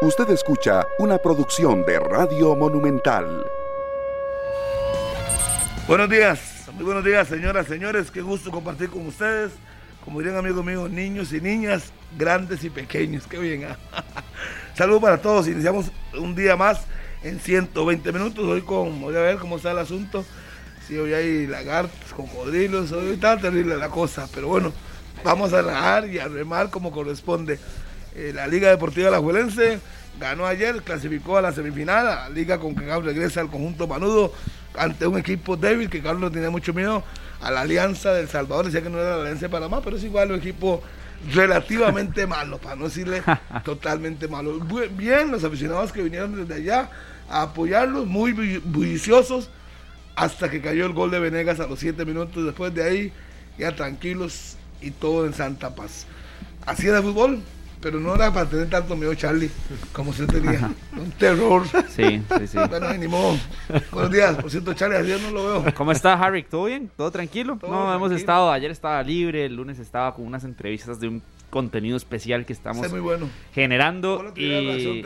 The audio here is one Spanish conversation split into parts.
Usted escucha una producción de Radio Monumental. Buenos días, muy buenos días, señoras, señores. Qué gusto compartir con ustedes. Como dirían amigos míos, niños y niñas, grandes y pequeños. Qué bien. ¿ah? Saludos para todos. Iniciamos un día más en 120 minutos. Hoy con, voy a ver cómo está el asunto. Si hoy hay lagartos, cocodrilos, hoy está terrible la cosa. Pero bueno, vamos a nadar y a remar como corresponde. Eh, la Liga Deportiva La Juelense ganó ayer, clasificó a la semifinal, la Liga con que regresa al conjunto Manudo ante un equipo débil que Carlos tenía mucho miedo a la Alianza del Salvador, decía que no era la Alianza de Panamá, pero es igual un equipo relativamente malo, para no decirle totalmente malo. Bien, los aficionados que vinieron desde allá a apoyarlos, muy bulliciosos, hasta que cayó el gol de Venegas a los siete minutos. Después de ahí, ya tranquilos y todo en Santa Paz. Así era el fútbol, pero no era para tener tanto miedo, Charlie, como se tenía. Un terror. Sí, sí, sí. Bueno, ni modo. Buenos días. Por cierto, Charlie, ayer no lo veo. ¿Cómo está, Harry? ¿Todo bien? ¿Todo tranquilo? no, hemos estado, ayer estaba libre, el lunes estaba con unas entrevistas de un contenido especial que estamos muy bueno. generando. Y,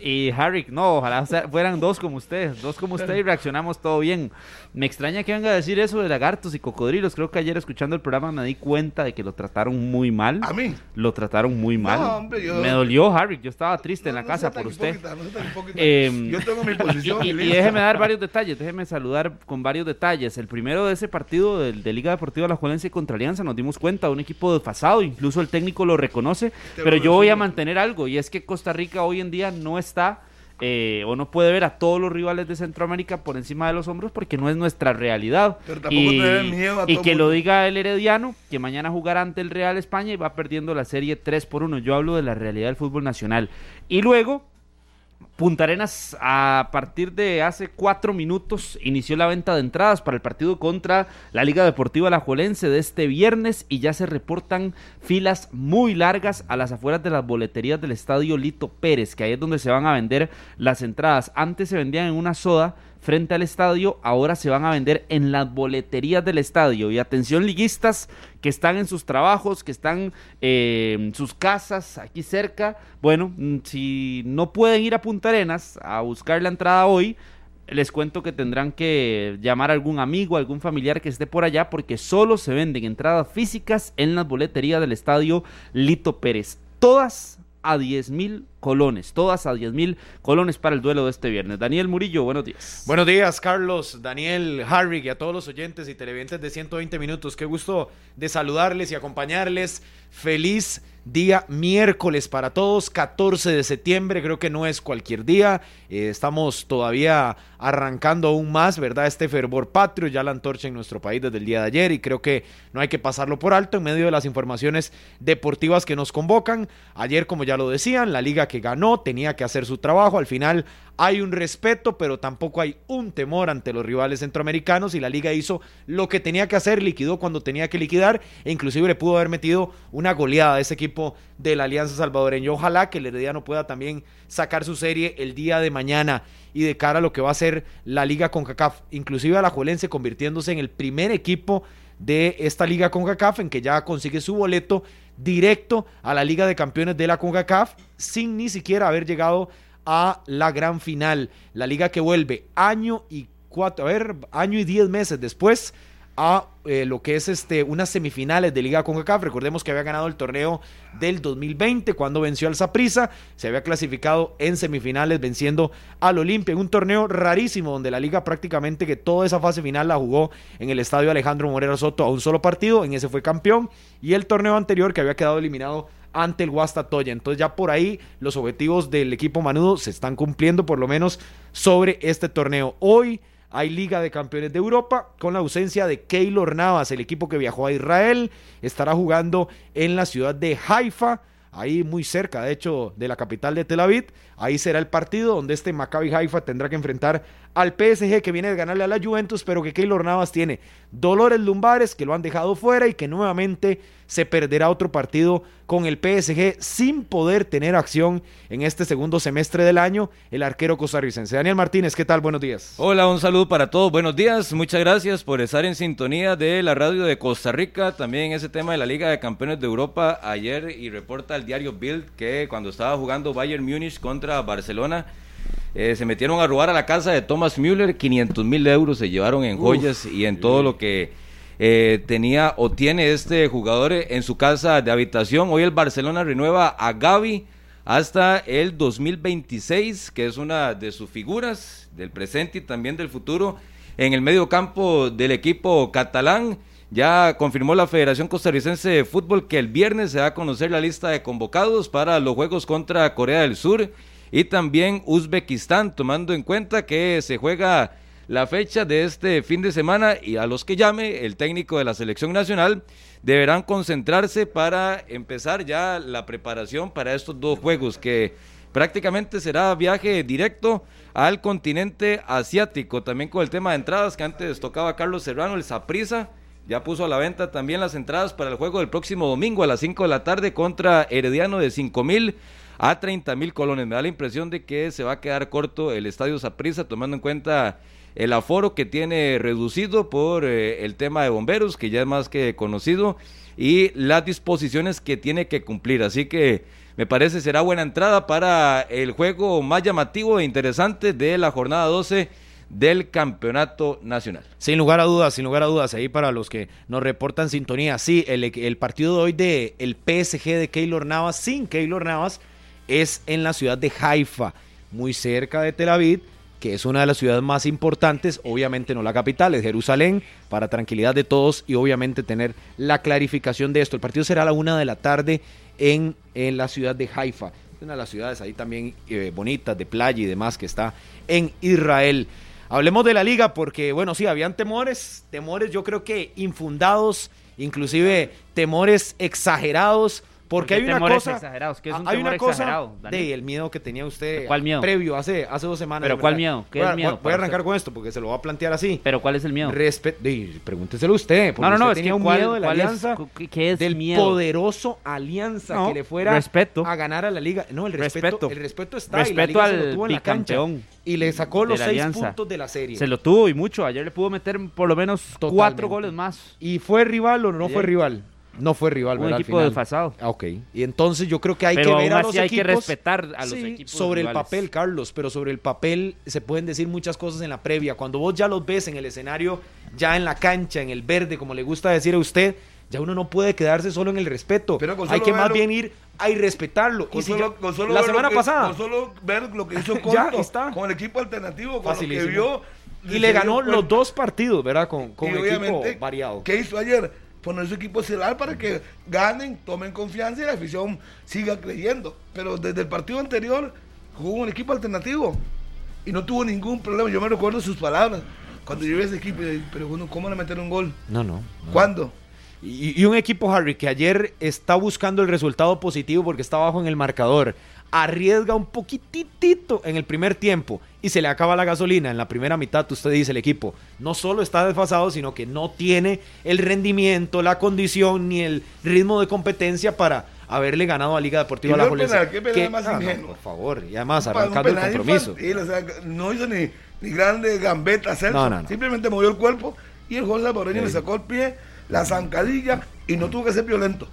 y Harry, no, ojalá fueran dos como ustedes, dos como usted y reaccionamos todo bien. Me extraña que venga a decir eso de lagartos y cocodrilos. Creo que ayer escuchando el programa me di cuenta de que lo trataron muy mal. ¿A mí? Lo trataron muy mal. Me dolió, Harry. Yo estaba triste en la casa por usted. Em, yo tengo mi posición. Y, déjeme dar varios detalles, déjeme saludar con varios detalles. El primero de ese partido de, de Liga Deportiva La Juelense contra Alianza nos dimos cuenta de un equipo desfasado, incluso el técnico lo reconoce, pero yo voy a mantener algo y es que Costa Rica hoy en día no está eh, o no puede ver a todos los rivales de Centroamérica por encima de los hombros porque no es nuestra realidad. y, y que lo diga el Herediano, que mañana jugará ante el Real España y va perdiendo la serie 3 por 1. Yo hablo de la realidad del fútbol nacional. Y luego Punta Arenas a partir de hace cuatro minutos inició la venta de entradas para el partido contra la Liga Deportiva Alajuelense de este viernes y ya se reportan filas muy largas a las afueras de las boleterías del estadio Lito Pérez, que ahí es donde se van a vender las entradas. Antes se vendían en una soda frente al estadio, ahora se van a vender en las boleterías del estadio. Y atención liguistas que están en sus trabajos, que están eh, en sus casas aquí cerca. Bueno, mm, si no pueden ir a Punta Arenas a buscar la entrada hoy, les cuento que tendrán que llamar a algún amigo, algún familiar que esté por allá, porque solo se venden entradas físicas en las boleterías del estadio Lito Pérez. Todas a 10 mil colones, todas a 10 mil colones para el duelo de este viernes. Daniel Murillo, buenos días. Buenos días, Carlos, Daniel, Harry y a todos los oyentes y televidentes de 120 minutos. Qué gusto de saludarles y acompañarles. Feliz día miércoles para todos, 14 de septiembre, creo que no es cualquier día, eh, estamos todavía arrancando aún más, ¿verdad? Este fervor patrio, ya la antorcha en nuestro país desde el día de ayer y creo que no hay que pasarlo por alto en medio de las informaciones deportivas que nos convocan. Ayer, como ya lo decían, la liga que ganó tenía que hacer su trabajo, al final hay un respeto, pero tampoco hay un temor ante los rivales centroamericanos y la liga hizo lo que tenía que hacer, liquidó cuando tenía que liquidar e inclusive le pudo haber metido una goleada a ese equipo de la Alianza Salvadoreña. Ojalá que el Herediano pueda también sacar su serie el día de mañana y de cara a lo que va a ser la liga con CACAF, inclusive a la Juelense convirtiéndose en el primer equipo de esta liga con CACAF en que ya consigue su boleto directo a la Liga de Campeones de la CONCACAF sin ni siquiera haber llegado a la gran final. La liga que vuelve año y cuatro, a ver, año y diez meses después a eh, lo que es este unas semifinales de Liga CONCACAF. Recordemos que había ganado el torneo del 2020 cuando venció al Saprissa, se había clasificado en semifinales venciendo al Olimpia en un torneo rarísimo donde la liga prácticamente que toda esa fase final la jugó en el estadio Alejandro Morera Soto a un solo partido, en ese fue campeón y el torneo anterior que había quedado eliminado ante el Guastatoya. Entonces ya por ahí los objetivos del equipo manudo se están cumpliendo por lo menos sobre este torneo. Hoy hay Liga de Campeones de Europa con la ausencia de Keylor Navas, el equipo que viajó a Israel, estará jugando en la ciudad de Haifa ahí muy cerca, de hecho, de la capital de Tel Aviv. Ahí será el partido donde este Maccabi Haifa tendrá que enfrentar al PSG que viene de ganarle a la Juventus, pero que Keylor Navas tiene dolores lumbares que lo han dejado fuera y que nuevamente se perderá otro partido con el PSG sin poder tener acción en este segundo semestre del año el arquero costarricense. Daniel Martínez, ¿qué tal? Buenos días. Hola, un saludo para todos. Buenos días. Muchas gracias por estar en sintonía de la radio de Costa Rica. También ese tema de la Liga de Campeones de Europa ayer y reporta el diario Bild que cuando estaba jugando Bayern Múnich contra Barcelona eh, se metieron a robar a la casa de Thomas Müller, 500 mil euros se llevaron en joyas y en todo lo que eh, tenía o tiene este jugador en su casa de habitación. Hoy el Barcelona renueva a Gaby hasta el 2026, que es una de sus figuras del presente y también del futuro en el medio campo del equipo catalán. Ya confirmó la Federación Costarricense de Fútbol que el viernes se va a conocer la lista de convocados para los Juegos contra Corea del Sur y también Uzbekistán, tomando en cuenta que se juega la fecha de este fin de semana y a los que llame el técnico de la selección nacional deberán concentrarse para empezar ya la preparación para estos dos juegos que prácticamente será viaje directo al continente asiático, también con el tema de entradas que antes tocaba Carlos Serrano, el Saprisa ya puso a la venta también las entradas para el juego del próximo domingo a las 5 de la tarde contra Herediano de 5 mil a 30 mil colones. Me da la impresión de que se va a quedar corto el estadio Saprissa, tomando en cuenta el aforo que tiene reducido por eh, el tema de bomberos, que ya es más que conocido, y las disposiciones que tiene que cumplir. Así que me parece será buena entrada para el juego más llamativo e interesante de la jornada 12 del campeonato nacional. Sin lugar a dudas, sin lugar a dudas, ahí para los que nos reportan sintonía, sí, el, el partido de hoy de el PSG de Keylor Navas, sin Keylor Navas, es en la ciudad de Haifa, muy cerca de Tel Aviv, que es una de las ciudades más importantes, obviamente no la capital, es Jerusalén, para tranquilidad de todos y obviamente tener la clarificación de esto. El partido será a la una de la tarde en, en la ciudad de Haifa, una de las ciudades ahí también eh, bonitas, de playa y demás, que está en Israel. Hablemos de la liga porque, bueno, sí, habían temores, temores yo creo que infundados, inclusive temores exagerados porque hay una cosa. Hay una cosa de el miedo que tenía usted ¿Cuál miedo? previo hace, hace dos semanas. ¿Pero cuál miedo? ¿Qué voy, es a- miedo Voy, a para arrancar usted? con esto porque se lo va a plantear así. ¿Pero cuál es el miedo? Respe- de- pregúnteselo usted. No, no, no, usted es tenía que un cuál- miedo de la cuál es- alianza. qué- es del miedo? poderoso alianza No, que le fuera respeto. a ganar a la liga. No, el respeto, Respeto. el respeto está. y la Respeto liga se lo al tuvo en la cancha. Y le sacó los la seis alianza. puntos de la serie. Se lo tuvo y mucho. Ayer le pudo meter por lo menos Totalmente. cuatro goles más. ¿Y fue rival o no fue rival? No fue rival, Un ¿verdad? Al equipo final. desfasado. Ah, Ok. Y entonces yo creo que hay Pero que ver a los así hay que equipos. respetar a los Sí, equipos Sobre el papel, Carlos, pero sobre el papel se pueden decir muchas cosas en la previa. Cuando vos ya los ves en el escenario, ya en la cancha, en el verde, como le gusta decir a usted, ya uno no puede quedarse solo en el respeto. Pero con hay que más verlo- bien ir a irrespetarlo. Con Y si solo- yo- con solo la semana que- pasada. Con solo ver lo que hizo Ya Corto, está. con el equipo alternativo, con Facilísimo. lo que vio. Y le ganó cuenta. los dos partidos, ¿verdad? Con, con Y un equipo variado. ¿Qué hizo ayer? Poner su equipo estelar para que ganen, tomen confianza y la afición siga creyendo. Pero desde el partido anterior jugó un equipo alternativo y no tuvo ningún problema. Yo me recuerdo sus palabras. Cuando yo vi ese equipo, y- pero bueno, ¿cómo le meter un gol? No, no. no. ¿Cuándo? Y, y un equipo, Harry, que ayer está buscando el resultado positivo porque está abajo en el marcador, arriesga un poquitito en el primer tiempo y se le acaba la gasolina en la primera mitad, usted dice el equipo, no solo está desfasado, sino que no tiene el rendimiento, la condición ni el ritmo de competencia para haberle ganado a Liga Deportiva La penal, qué penal más ah, no, por favor, y además Un arrancando el compromiso. infantil, o sea, no hizo ni, ni grande gambeta. No. Simplemente movió el cuerpo y el jugador salvadoreño Sí. le sacó el pie, la zancadilla y no tuvo que ser violento.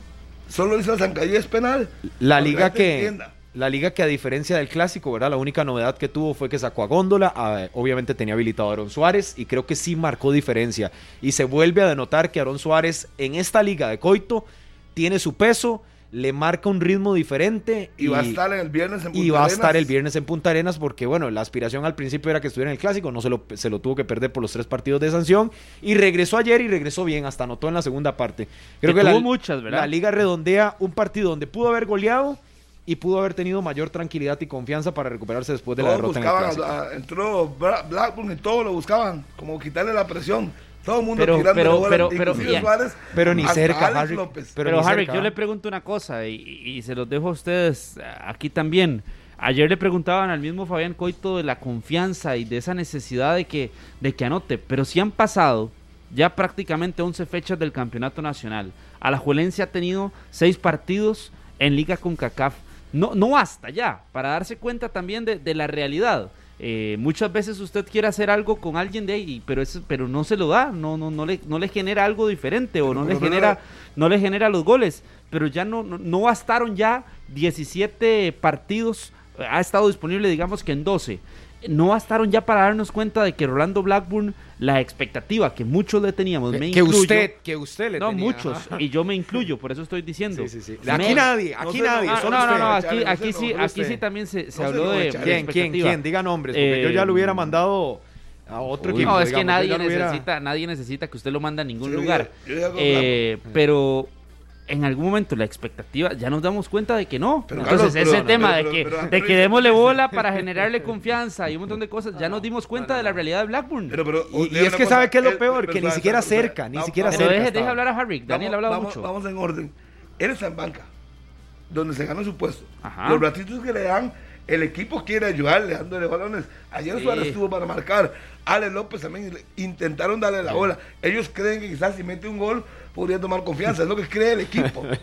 Solo hizo la zancadilla es penal. La liga que entienda. La liga que a diferencia del clásico, ¿verdad? La única novedad que tuvo fue que sacó a Góndola, obviamente tenía habilitado a Aaron Suárez y creo que sí marcó diferencia y se vuelve a denotar que Aaron Suárez en esta liga de Coito tiene su peso, le marca un ritmo diferente Y, va a estar el viernes en y Punta va a Arenas. estar el viernes en Punta Arenas porque, bueno, la aspiración al principio era que estuviera en el clásico, no se lo, se lo tuvo que perder por los tres partidos de sanción y regresó ayer y regresó bien, hasta anotó en la segunda parte. Creo Que que, la, tuvo muchas, ¿verdad? la liga redondea un partido donde pudo haber goleado y pudo haber tenido mayor tranquilidad y confianza para recuperarse después de la derrota en el a- a- entró Blackburn y todos lo buscaban, como quitarle la presión. Todo el mundo Pero- tirando pero- pero- pero-. Suárez, Pero ni cerca, Harry. López. Pero Pero, ni Harry, cerca, yo le pregunto una cosa y, y se los dejo a ustedes aquí también. Ayer le preguntaban al mismo Fabián Coito de la confianza y de esa necesidad de que, de que anote, pero si han pasado ya prácticamente 11 fechas del campeonato nacional. Alajuelense ha tenido 6 partidos en Liga con CACAF. No, no basta ya para darse cuenta también de, de la realidad. Eh, muchas veces usted quiere hacer algo con alguien de ahí, pero eso, pero no se lo da, no, no, no le, no le genera algo diferente o no le genera, no le genera los goles. Pero ya no, no, no bastaron ya 17 partidos, eh, ha estado disponible digamos que en 12. No bastaron ya para darnos cuenta de que Rolando Blackburn, la expectativa que muchos le teníamos, me Que incluyo, usted, que usted le no, tenía, muchos, y yo me incluyo, por eso estoy diciendo. Sí, sí, sí. Me- Aquí nadie, aquí nadie, no, Ah, solo no, no, usted. no, aquí, no aquí sé, sí, aquí sí también se, se habló de, ¿Quién, quién, quién? Diga nombres, porque yo Eh, ya lo hubiera mandado a otro Uy, equipo. No, es que digamos, yo nadie hubiera- necesita, nadie necesita que usted lo mande a ningún Sí, lugar. yo- yo Eh, pero en algún momento la expectativa, ya nos damos cuenta de que no. Pero, Entonces Carlos, ese pero- tema pero- de que, pero- pero- de que démosle bola para generarle confianza y un montón de cosas, ya nos dimos cuenta de la realidad de Blackburn. Pero, pero, Y- y es que cosa, ¿sabe qué es lo peor? Que ni siquiera cerca, ni siquiera cerca deje, estaba. deje hablar a Harry, Daniel ha hablado vamos, mucho. Vamos en orden. Él está en banca, donde se gana su puesto. Ajá. Los ratitos que le dan, el equipo quiere ayudarle, dándole balones. Ayer Sí. Suárez estuvo para marcar. Ale López también intentaron darle la bola. Ellos creen que quizás si mete un gol podría tomar confianza. Es lo que cree el equipo.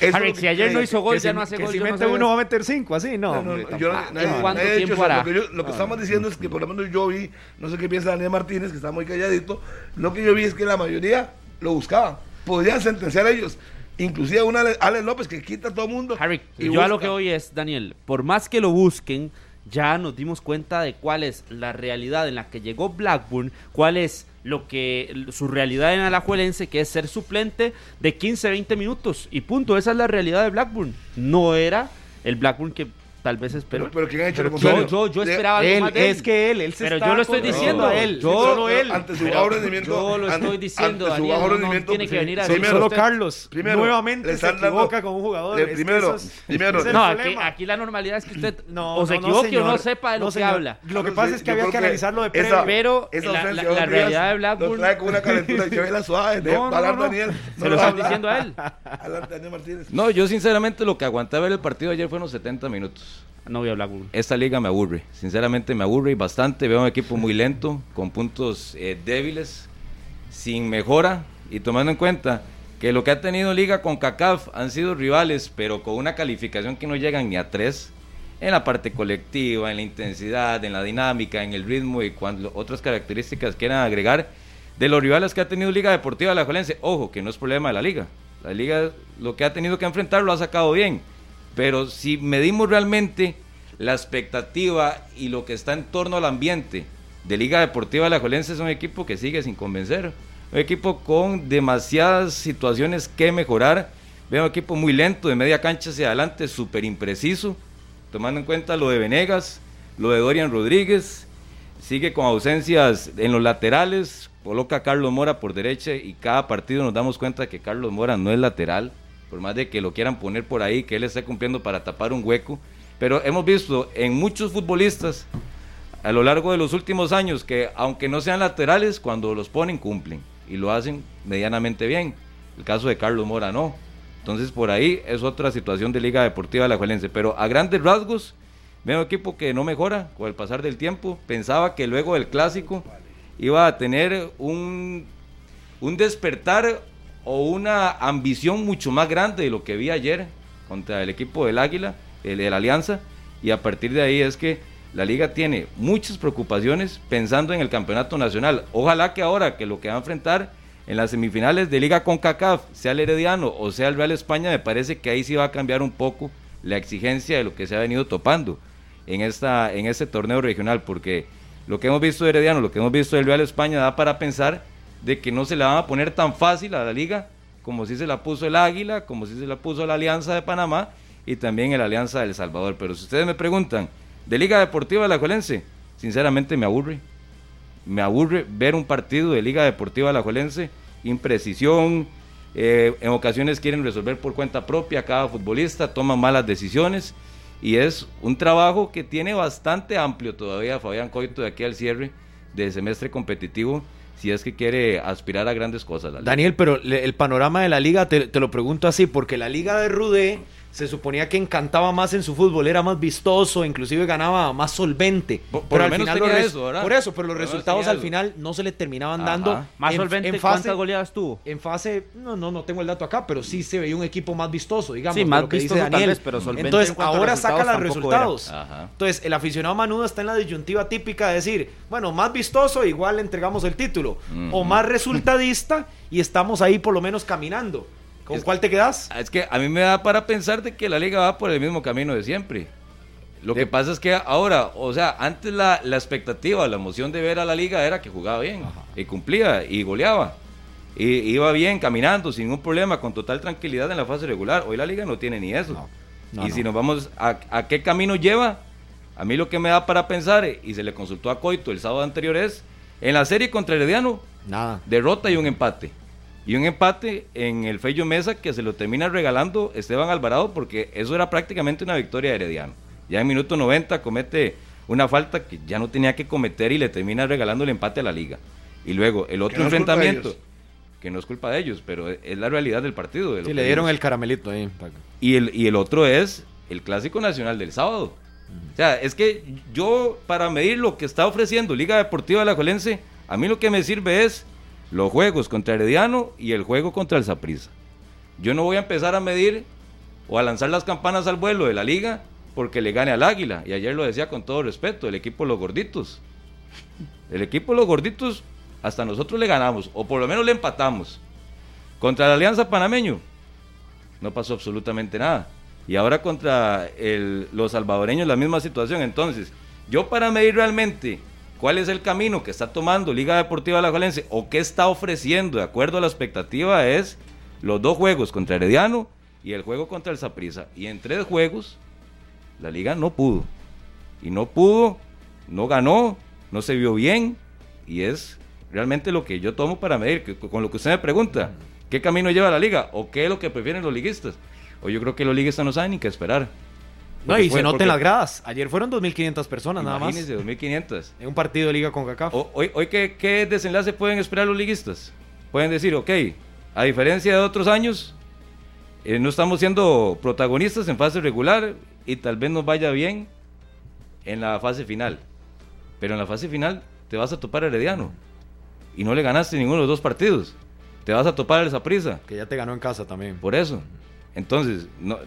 Que si ayer cree. no hizo gol, ya si- no hace que gol. si no mete sé- uno va a meter cinco, así, no. No, no, yo no-. Lo que, yo- lo que estamos diciendo es que por lo menos yo vi, no sé qué piensa Daniel Martínez, que está muy calladito, lo que yo vi es que la mayoría lo buscaban. Podían sentenciar a ellos. Inclusive una Ale- López que quita a todo mundo. Harry, y yo a lo que hoy es, Daniel, por más que lo busquen, ya nos dimos cuenta de cuál es la realidad en la que llegó Blackburn, cuál es lo que su realidad en Alajuelense, que es ser suplente de 15, 20 minutos. Y punto, esa es la realidad de Blackburn. No era el Blackburn que tal vez esperó. Pero, pero ¿quién ha hecho lo yo, contrario? yo, yo esperaba algo Él, más de él. es que él, él se Pero está yo lo estoy diciendo, a él, yo- solo él. Ante su bajo rendimiento. yo lo estoy diciendo, ante su Daniel, bajo no- no rendimiento, tiene que venir a primero- Solo Carlos primero, nuevamente le se están dando- equivoca con un jugador. le- Es que primero, es- primero- es No, aquí, aquí la normalidad es que usted No, o se no, no, equivoque o no sepa de lo No, que señor. habla. Lo que pasa es que yo había que analizarlo de previo. Pero la- realidad de Blackburn- Lo trae con una calentura y se ve la suave. de No, no, hablar no, no. Daniel. Se no lo a hablar. diciendo a él. Adelante, Daniel Martínez. No, yo sinceramente lo que aguantaba ver el partido ayer fueron los 70 minutos. No voy a Blackburn. Esta liga me aburre, sinceramente me aburre bastante. Veo un equipo muy lento, con puntos eh, débiles, sin mejora y tomando en cuenta que lo que ha tenido liga con CACAF han sido rivales, pero con una calificación que no llegan ni a tres en la parte colectiva, en la intensidad, en la dinámica, en el ritmo y cuando otras características quieran agregar de los rivales que ha tenido Liga Deportiva de la Jolense. Ojo, que no es problema de la liga. La liga lo que ha tenido que enfrentar lo ha sacado bien. Pero si medimos realmente la expectativa y lo que está en torno al ambiente de Liga Deportiva de la Jolense es un equipo que sigue sin convencer. Un equipo con demasiadas situaciones que mejorar. Veo un equipo muy lento, de media cancha hacia adelante, súper impreciso. Tomando en cuenta lo de Venegas, lo de Dorian Rodríguez. Sigue con ausencias en los laterales. Coloca a Carlos Mora por derecha y cada partido nos damos cuenta que Carlos Mora no es lateral. Por más de que lo quieran poner por ahí, que él esté cumpliendo para tapar un hueco. Pero hemos visto en muchos futbolistas a lo largo de los últimos años que aunque no sean laterales, cuando los ponen cumplen y lo hacen medianamente bien. El caso de Carlos Mora no. Entonces por ahí es otra situación de Liga Deportiva de la Juelense. Pero a grandes rasgos, veo equipo que no mejora con el pasar del tiempo. Pensaba que luego del clásico iba a tener un, un despertar o una ambición mucho más grande de lo que vi ayer contra el equipo del Águila, el de la Alianza. Y a partir de ahí es que la liga tiene muchas preocupaciones pensando en el campeonato nacional. Ojalá que ahora que lo que va a enfrentar en las semifinales de Liga con CACAF, sea el Herediano o sea el Real España, me parece que ahí sí va a cambiar un poco la exigencia de lo que se ha venido topando en, esta, en este torneo regional, porque lo que hemos visto de Herediano, lo que hemos visto del Real España, da para pensar de que no se la van a poner tan fácil a la liga como si se la puso el Águila, como si se la puso la Alianza de Panamá y también el Alianza del Salvador. Pero si ustedes me preguntan, de Liga Deportiva de la Juelense, sinceramente me aburre. Me aburre ver un partido de Liga Deportiva de la Juelense, imprecisión, eh, en ocasiones quieren resolver por cuenta propia, cada futbolista toma malas decisiones y es un trabajo que tiene bastante amplio todavía Fabián Coito de aquí al cierre del semestre competitivo si es que quiere aspirar a grandes cosas. Daniel, pero le- el panorama de la liga, te, te lo pregunto así, porque la liga de Rudé se suponía que encantaba más en su fútbol, era más vistoso, inclusive ganaba más solvente. Por- al menos final tenía los eso, ¿verdad? Por eso, pero los Por resultados al final no se le terminaban Ajá. dando. Más en- solvente, en fase, ¿cuántas goleadas tuvo? En fase, no, no, no tengo el dato acá, pero sí se veía un equipo más vistoso, digamos. Sí, más lo que vistoso Daniel. vez, pero solvente Entonces, en ahora saca los resultados. Entonces, el aficionado manudo está en la disyuntiva típica de decir, bueno, más vistoso, igual le entregamos el título. O más resultadista y estamos ahí por lo menos caminando. ¿Con Es- cuál te quedas? Es que a mí me da para pensar de que la liga va por el mismo camino de siempre. Lo que pasa es que ahora, o sea, antes la, la expectativa, la emoción de ver a la liga era que jugaba bien y cumplía y goleaba. Y iba bien, caminando, sin ningún problema, con total tranquilidad en la fase regular. Hoy la liga no tiene ni eso. no, y no. si nos vamos a, a qué camino lleva, a mí lo que me da para pensar, y se le consultó a Coito el sábado anterior, es en la serie contra Herediano, Nada. derrota y un empate. Y un empate en el Fello Mesa que se lo termina regalando Esteban Alvarado porque eso era prácticamente una victoria de Herediano. Ya en minuto 90 comete una falta que ya no tenía que cometer y le termina regalando el empate a la liga. Y luego el otro no enfrentamiento, que no es culpa de ellos, pero es la realidad del partido. de Sí, que le dieron el caramelito ahí. Y el, y el otro es el Clásico Nacional del sábado. O sea, es que yo, para medir lo que está ofreciendo Liga Deportiva de la Jolense, a mí lo que me sirve es los juegos contra Herediano y el juego contra el Saprissa. Yo no voy a empezar a medir o a lanzar las campanas al vuelo de la liga porque le gane al Águila. Y ayer lo decía con todo respeto, el equipo Los Gorditos. El equipo Los Gorditos, hasta nosotros le ganamos, o por lo menos le empatamos. Contra la Alianza Panameño, no pasó absolutamente nada. Y ahora contra los salvadoreños la misma situación. Entonces, yo para medir realmente cuál es el camino que está tomando Liga Deportiva Alajuelense o qué está ofreciendo de acuerdo a la expectativa es los dos juegos contra Herediano y el juego contra el Saprissa. Y en tres juegos la liga no pudo. Y no pudo, no ganó, no se vio bien y es realmente lo que yo tomo para medir, que- con lo que usted me pregunta, ¿qué camino lleva la liga? ¿O qué es lo que prefieren los liguistas? O yo creo que los liguistas no saben ni qué esperar. No, y fue- se nota porque- en las gradas. Ayer fueron 2.500 personas nada más. Imagínense, 2.500. En un partido de liga con CACAF. O- Hoy, hoy ¿qué, ¿qué desenlace pueden esperar los liguistas? Pueden decir, ok, a diferencia de otros años, eh, no estamos siendo protagonistas en fase regular y tal vez nos vaya bien en la fase final. Pero en la fase final te vas a topar a Herediano y no le ganaste ninguno de los dos partidos. Te vas a topar al Saprissa. Que ya te ganó en casa también. Por eso. Entonces, no,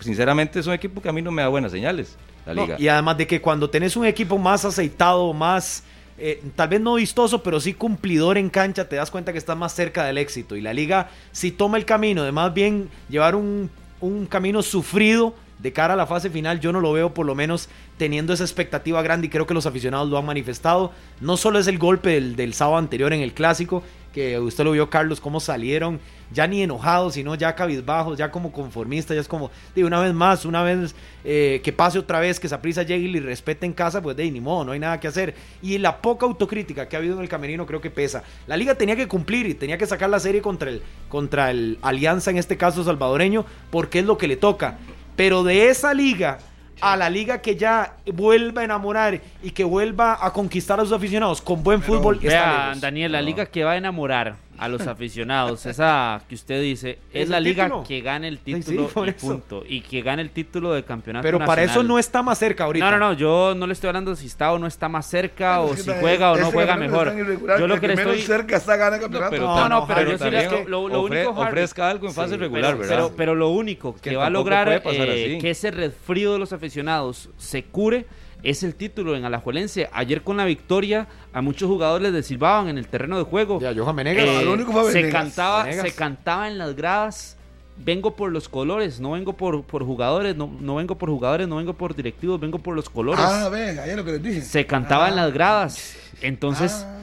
sinceramente es un equipo que a mí no me da buenas señales, la No, liga. y además de que cuando tenés un equipo más aceitado, más, eh, tal vez no vistoso, pero sí cumplidor en cancha, te das cuenta que estás más cerca del éxito. Y la liga si toma el camino de más bien llevar un, un camino sufrido de cara a la fase final, yo no lo veo por lo menos teniendo esa expectativa grande y creo que los aficionados lo han manifestado. No solo es el golpe del, del sábado anterior en el clásico, que usted lo vio, Carlos, cómo salieron, ya ni enojados, sino ya cabizbajos, ya como conformistas, ya es como, de una vez más, una vez eh, que pase otra vez, que esa prisa llegue y le respete en casa, pues de ni modo, no hay nada que hacer. Y la poca autocrítica que ha habido en el camerino creo que pesa. La liga tenía que cumplir y tenía que sacar la serie contra el, contra el Alianza, en este caso salvadoreño, porque es lo que le toca. Pero de esa liga a la liga que ya vuelva a enamorar y que vuelva a conquistar a sus aficionados con buen fútbol, Vea. Daniel, la liga que va a enamorar a los aficionados, esa que usted dice, es ¿Es la liga título? que gane el Sí, sí, título y eso. punto. Y que gane el título de campeonato Pero para eso no está más cerca ahorita. No, no, no, yo no le estoy hablando si está o no está más cerca o si juega o no juega mejor. Yo lo que le menos estoy cerca está gana el campeonato. pero No, no, pero pero yo sí lo- lo ofre- único, Harry, ofrezca algo en fase Sí, regular, pero, ¿verdad? Pero, pero lo único que, Que va a lograr eh, así. que ese resfrío de los aficionados se cure es el título en Alajuelense. Ayer con la victoria a muchos jugadores les silbaban en el terreno de juego. Ya, Johan Menegas. Eh, lo único fue se Venegas. cantaba, Venegas. se cantaba en las gradas. Vengo por los colores, no vengo por, por jugadores, no, no vengo por jugadores, no vengo por directivos, vengo por los colores. Ah, ven, ayer lo que les dije. se cantaba en Ah. las gradas. Entonces, Ah.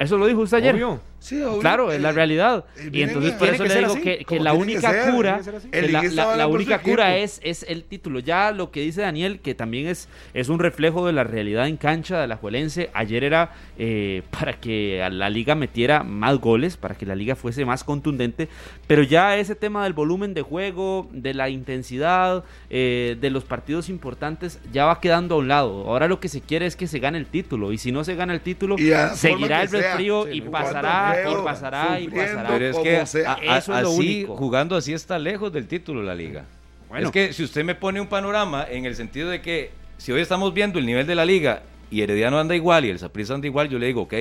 eso lo dijo usted ayer. Obvio. Sí, obvio. Claro, es la Eh, realidad. eh, Y entonces por eso le digo así, que, la que única ser, cura, que la, única cura es, es el título. Ya lo que dice Daniel, que también es, es un reflejo de la realidad en cancha de la Juelense. Ayer era eh, para que la liga metiera más goles, para que la liga fuese más contundente. Pero ya ese tema del volumen de juego, de la intensidad, eh, de los partidos importantes, ya va quedando a un lado. Ahora lo que se quiere es que se gane el título. Y si no se gana el título, seguirá el resfrío Sí, y no pasará, y pasará, y pasará. Pero es que sea. a- a- Eso es lo así, único. jugando así está lejos del título la liga. Bueno. Es que si usted me pone un panorama en el sentido de que si hoy estamos viendo el nivel de la liga y Herediano anda igual y el Saprissa anda igual, yo le digo, ok.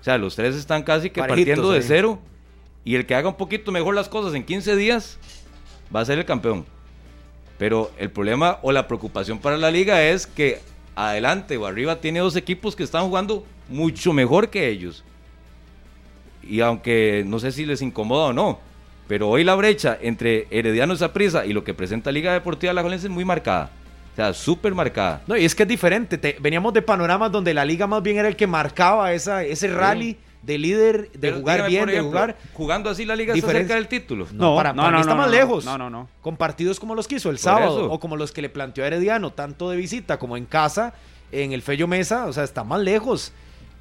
O sea, los tres están casi que Parejitos partiendo de ahí. cero y el que haga un poquito mejor las cosas en 15 días va a ser el campeón. Pero el problema o la preocupación para la liga es que adelante o arriba tiene dos equipos que están jugando mucho mejor que ellos. Y aunque no sé si les incomoda o no, pero hoy la brecha entre Herediano y Saprissa y lo que presenta Liga Deportiva La es muy marcada. O sea, súper marcada. No, y es que es diferente. te- veníamos de panoramas donde la liga más bien era el que marcaba esa, ese rally de líder, de Pero jugar dígame, bien, de jugar. Jugando así la liga está cerca del título. No, para, para mí está más no, lejos. No, no, no. Con partidos como los que hizo el Por sábado eso. o como los que le planteó Herediano, tanto de visita como en casa, en el Fello Mesa, o sea, está más lejos.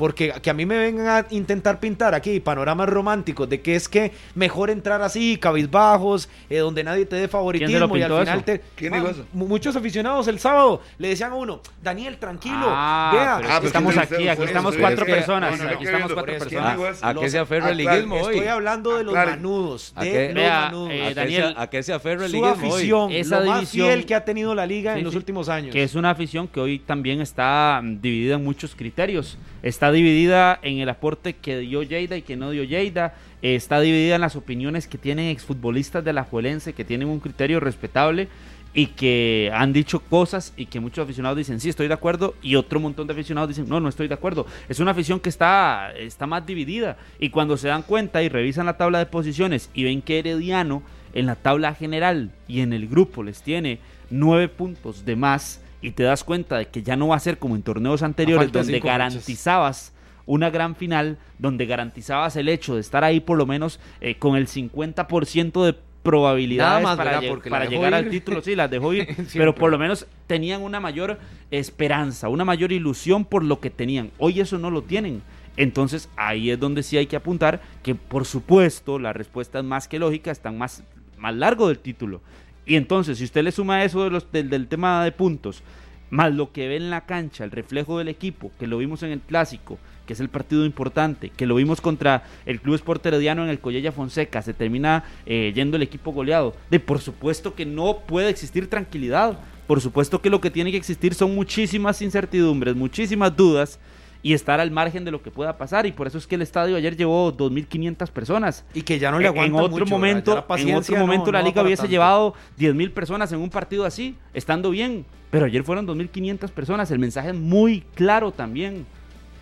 Porque que a mí me vengan a intentar pintar aquí panoramas románticos de que es que mejor entrar así, cabizbajos, eh, donde nadie te dé favoritismo lo y al final eso? te. ¿Quién Ma- dijo eso? mu- Muchos aficionados el sábado le decían a uno, Daniel, tranquilo, Ah, vea. pero Ah, es que pues, estamos ¿quién aquí, aquí estamos cuatro personas, aquí estamos cuatro personas. eso. ¿A qué se aferra el liguismo hoy? Estoy hablando de los manudos, ¿A de qué? los manudos. eh, ¿A qué Daniel, se- ¿A qué se aferra el liguismo hoy? Esa lo más división- fiel que ha tenido la liga en los últimos años. Que es una afición que hoy también está mm, dividida en muchos criterios. Está dividida en el aporte que dio Lleida y que no dio Lleida. Eh, está dividida en las opiniones que tienen exfutbolistas de la Juelense que tienen un criterio respetable y que han dicho cosas y que muchos aficionados dicen sí estoy de acuerdo y otro montón de aficionados dicen no no estoy de acuerdo es una afición que está está más dividida y cuando se dan cuenta y revisan la tabla de posiciones y ven que Herediano en la tabla general y en el grupo les tiene nueve puntos de más y te das cuenta de que ya no va a ser como en torneos anteriores donde garantizabas una gran final donde garantizabas el hecho de estar ahí por lo menos eh, con el 50% de probabilidades más, para, llegar al título, sí, las dejó ir, pero por lo menos tenían una mayor esperanza, una mayor ilusión por lo que tenían. Hoy eso no lo tienen. Entonces ahí es donde sí hay que apuntar que por supuesto la respuesta es más que lógica, están más, más largo del título. Y entonces si usted le suma eso de los, del, tema de puntos, más lo que ve en la cancha, el reflejo del equipo, que lo vimos en el clásico, que es el partido importante, que lo vimos contra el Club Sport Herediano en el Collella Fonseca, se termina eh, yendo el equipo goleado. De por supuesto que no puede existir tranquilidad, por supuesto que lo que tiene que existir son muchísimas incertidumbres, muchísimas dudas y estar al margen de lo que pueda pasar y por eso es que el estadio ayer llevó 2.500 personas. y que ya no le aguantan en otro momento, en otro momento la no liga hubiese tanto. llevado 10.000 personas en un partido así, estando bien, pero ayer fueron 2.500 personas, el mensaje es muy claro también,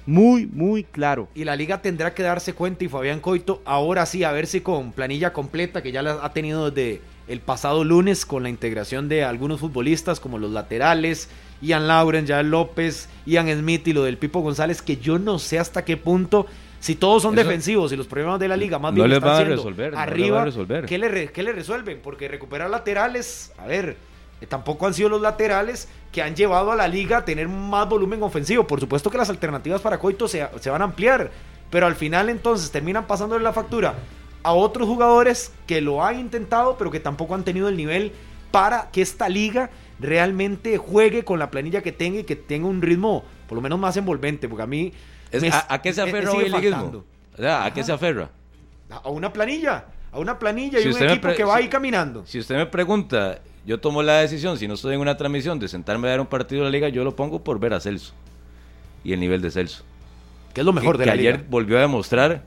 muy, muy claro. Y la liga tendrá que darse cuenta y Fabián Coito, ahora sí, a ver si con planilla completa, que ya la ha tenido desde el pasado lunes con la integración de algunos futbolistas como los laterales, Ian Lauren, Jael López, Ian Smith y lo del Pipo González, que yo no sé hasta qué punto, si todos son Eso- defensivos y los problemas de la liga más No bien les están van a resolver, no les arriba, van a resolver. ¿qué, le re- qué le resuelven? Porque recuperar laterales, a ver, eh, tampoco han sido los laterales que han llevado a la liga a tener más volumen ofensivo. Por supuesto que las alternativas para Coito se, se van a ampliar, pero al final entonces terminan pasándole la factura a otros jugadores que lo han intentado, pero que tampoco han tenido el nivel para que esta liga realmente juegue con la planilla que tenga y que tenga un ritmo por lo menos más envolvente, porque a mí... Es- me- ¿a, a qué se aferra hoy el liguismo? faltando. O sea, ¿A qué se aferra? A una planilla, a una planilla Si y un equipo que va si- ahí caminando. Si usted me pregunta, yo tomo la decisión, si no estoy en una transmisión, de sentarme a ver un partido de la liga, yo lo pongo por ver a Celso y el nivel de Celso. Que es lo mejor que, de que la ayer liga. volvió a demostrar.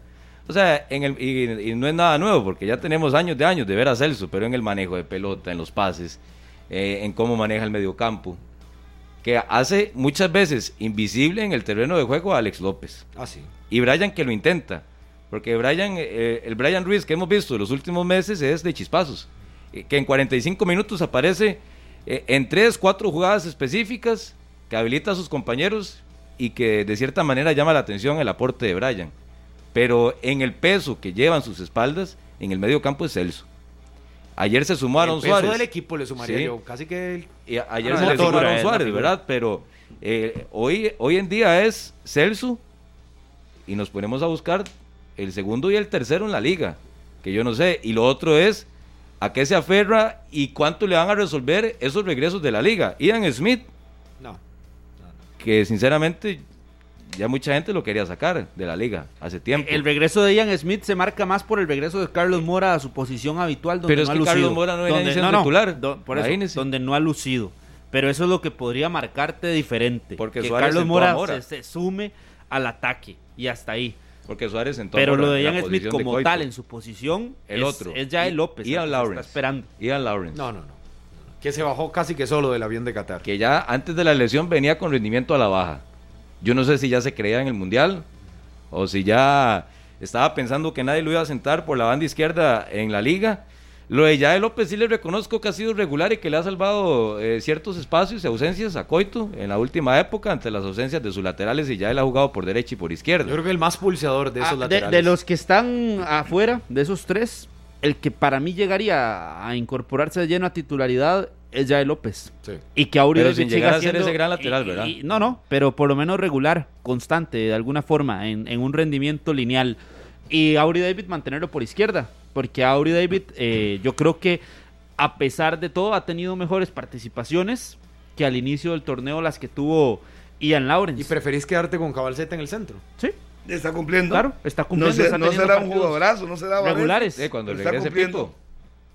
O sea, en el, y, y no es nada nuevo, porque ya tenemos años de años de ver a Celso, pero en el manejo de pelota, en los pases, eh, en cómo maneja el mediocampo, que hace muchas veces invisible en el terreno de juego a Alex López. Ah, sí. Y Brian que lo intenta, porque Brian, eh, el Brian Ruiz que hemos visto en los últimos meses es de chispazos, eh, que en 45 minutos aparece eh, en 3, 4 jugadas específicas, que habilita a sus compañeros y que de cierta manera llama la atención el aporte de Brian. Pero en el peso que llevan sus espaldas, en el medio campo es Celso. Ayer se sumó Aaron el peso Suárez. del equipo le sumaría Sí. yo. Casi que el- Y a- ayer Ah, se le sumó Aaron Suárez. ¿verdad? Pero eh, hoy, hoy en día es Celso y nos ponemos a buscar el segundo y el tercero en la liga, que yo no sé. Y lo otro es a qué se aferra y cuánto le van a resolver esos regresos de la liga. Ian Smith, No. que sinceramente ya mucha gente lo quería sacar de la liga hace tiempo. El regreso de Ian Smith se marca más por el regreso de Carlos Mora a su posición habitual donde Pero no es ha Carlos lucido. Mora no viene Donde- siendo titular. do- por eso, Imagínese. donde no ha lucido. Pero eso es lo que podría marcarte diferente. Porque que Suárez Carlos Mora, Mora. Se, se sume al ataque y hasta ahí. Porque Suárez en Pero lo de Ian Smith como tal en su posición El es, otro. es Jael López. Ian Lawrence. Está esperando. Ian Lawrence. No, no, no. Que se bajó casi que solo del avión de Qatar. que ya antes de la lesión venía con rendimiento a la baja. Yo no sé si ya se creía en el Mundial o si ya estaba pensando que nadie lo iba a sentar por la banda izquierda en la liga. Lo de Yael López sí le reconozco que ha sido regular y que le ha salvado eh, ciertos espacios y ausencias a Coito en la última época ante las ausencias de sus laterales y ya él ha jugado por derecha y por Yo izquierda. creo que el más pulseador de esos Ah, de, laterales. de los que están afuera, de esos tres, el que para mí llegaría a incorporarse de lleno a titularidad es Jael López. Sí. Y que Auri Pero David sin llegar a ser ese gran lateral, y- ¿verdad? y- no, no, pero por lo menos regular, constante, de alguna forma, en, en un rendimiento lineal. Y Auri David mantenerlo por izquierda, porque Auri David, eh, yo creo que a pesar de todo, ha tenido mejores participaciones que al inicio del torneo las que tuvo Ian Lawrence. ¿Y preferís quedarte con Cabalceta en el centro? sí, Está cumpliendo. claro, está No, cumpliendo. se- está no será un jugadorazo, no será regulares. Eh, cuando Está regrese cumpliendo. Pipo.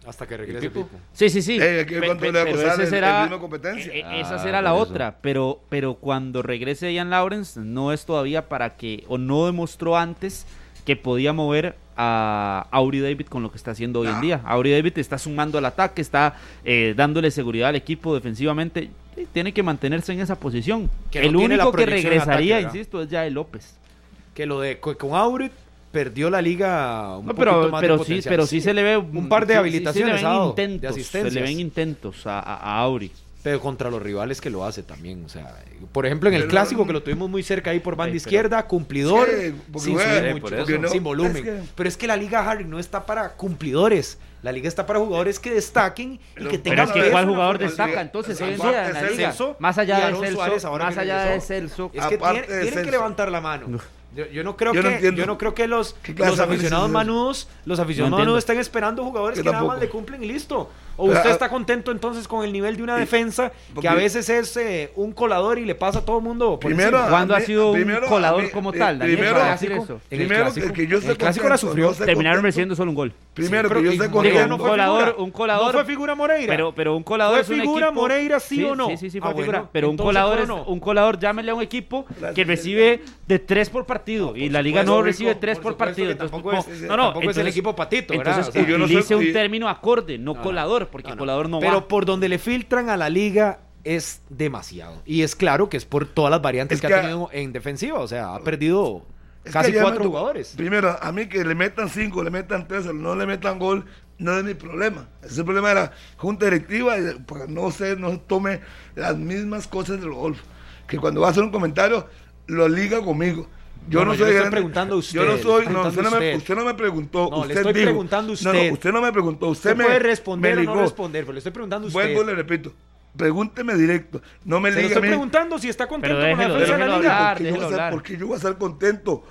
Hasta que regrese Pipo. Sí, sí, sí. Eh, aquí Pe- cuánto pe- le va a pero costar ese el- será- el competencia. e- e- Ah, esa será la eso. otra, pero, pero cuando regrese Ian Lawrence no es todavía para que, o no demostró antes que podía mover a Auri David con lo que está haciendo hoy en Ah. día. Auri David está sumando al ataque, está eh, dándole seguridad al equipo defensivamente. y tiene que mantenerse en esa posición. Que no el tiene la único que regresaría, ataque, insisto, es Jael López. Que lo de co- con Aurit perdió la liga un No, poquito pero, de pero sí, potencial. pero sí se le ve un par de sí- sí- sí le habilitaciones ven de intentos, se le ven intentos a, a- a Auri. Pero contra los rivales que lo hace también. O sea, por ejemplo, en el Pero- clásico que lo tuvimos muy cerca ahí por banda Sí, pero- izquierda, cumplidor, Sí, sin mucho, por eso. sin- no, sin volumen. es que- Pero es que la liga Harry no está para cumplidores. La liga está para jugadores que destaquen y Pero- que Pero tengan es que Pero ¿cuál jugador destaca entonces hoy en día en la liga? Celso Más allá de Celso, Suárez ahora más allá de. Celso. Es que Aparte tiene- de tienen que levantar la mano. Yo, yo no creo Yo no que entiendo. yo no creo que los, ¿Qué clase los aficionados manudos, los aficionados No manudos están esperando jugadores que nada más le cumplen y listo. O Pero, usted ah, está contento entonces con el nivel de una defensa que a veces es eh, un colador y le pasa a todo el mundo por Primero. ¿Cuándo ha sido un primero, a colador mí- como eh, tal, Daniel, Primero, para decir eso? En el primero clásico. que, yo esté el clásico la contento, sufrió. no Terminaron recibiendo solo un gol. Primero Sí, que yo esté contento. No un colador, un colador. No fue figura Moreira. Pero, pero un colador ¿Fue es un figura equipo- Moreira, sí o no? Sí, sí, sí, Ah, fue bueno, figura. Pero un colador es o no. un colador, llámele a un equipo La- que recibe de tres por partido y la liga no recibe tres por partido. tampoco no, no, es el equipo patito, ¿verdad? Entonces utilice un término acorde, no, no. Colador, porque No, no. colador no Pero va. por donde le filtran a la liga es demasiado. Y es claro que es por todas las variantes Es que, que ha a- tenido en defensiva. O sea, ha perdido casi cuatro jugadores. Primero, a mí que le metan cinco, le metan tres no le metan gol, no es mi problema. Ese es el problema de la junta directiva, pues, no sé, no tome las mismas cosas del golf. Que cuando va a hacer un comentario, lo liga conmigo. Yo No, no, no, yo soy le estoy preguntando a usted, Yo no le soy, no, usted, no preguntando me, usted. usted no me preguntó. No, le usted estoy dijo. preguntando a No, usted. no, usted no me preguntó. Usted, Usted me puede responder me o no responder, pero le estoy preguntando a usted. Vuelvo y le repito. Pregúnteme directo. No me Se lo ligue a estoy preguntando si está contento Pero con la defensa de la liga. hablar. porque, yo voy a déjelo estar- porque yo voy a estar contento.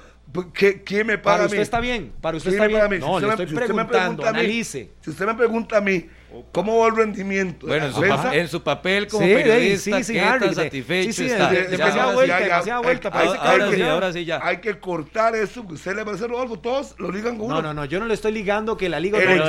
¿Qué- ¿Quién me paga Para a usted mí? está bien, para usted ¿Quién está bien. a mí? No, Si le usted me- estoy usted preguntando, pregunta a mí- analice. Si usted me pregunta a mí, ¿cómo va el rendimiento? Bueno, en su, pa- en su papel como Sí, periodista, sí, sí, ¿qué tan satisfecho sí, sí, está? de- Ya, demasiada ya, vuelta, ya, demasiada hay- vuelta, hay- parece que ahora que- sí, ahora sí, ya. Hay que cortar eso que usted le va a hacer algo. Todos lo ligan con uno. No, no, no, yo no le estoy ligando que la liga Pero no,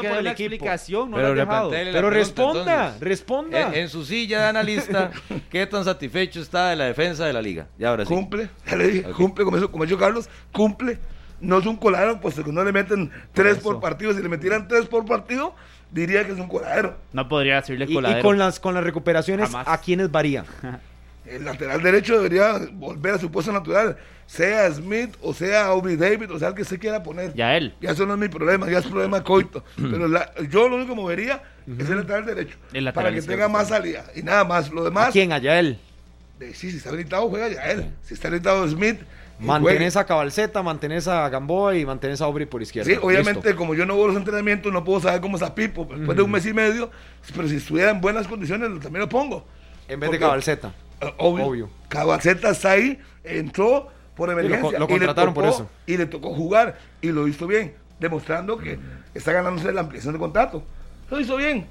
que por dé el equipo. explicación, no Pero dejado. Pero pregunta, responda, entonces. responda. En, en su silla de analista, ¿qué tan satisfecho está de la defensa de la liga? Ya ahora sí. Cumple, ya le dije, Ok. cumple, como, eso, como dicho Carlos, cumple. No es un coladero, pues que no le meten tres por partido. Si le metieran tres por partido, diría que es un coladero. No podría decirle Y, y coladero. con las con las recuperaciones, Jamás. ¿a quiénes varía? El lateral derecho debería volver a su puesto natural, sea Smith o sea Aubrey David, o sea el que se quiera poner. Ya él. Ya eso no es mi problema, ya es problema Coito. Pero la- yo lo único que movería es el lateral derecho. El lateral para que tenga más salida. Y nada más. Lo demás, ¿A quién? Allá él. eh, sí, si está habilitado, juega ya él. Si está habilitado Smith, Mantenés a Cabalceta, mantenés a Gamboa y mantenés a Aubrey por izquierda. Sí, obviamente, Listo. como yo no voy a los entrenamientos, no puedo saber cómo está Pipo después de un mes y medio, pero si estuviera en buenas condiciones, también lo pongo. En vez de Cabalceta. Eh, Obvio. Obvio. Cabaceta está ahí, entró por emergencia. lo y le contrataron por tocó- eso. Y le tocó jugar y lo hizo bien, demostrando que está ganándose la ampliación de contrato. Lo hizo bien,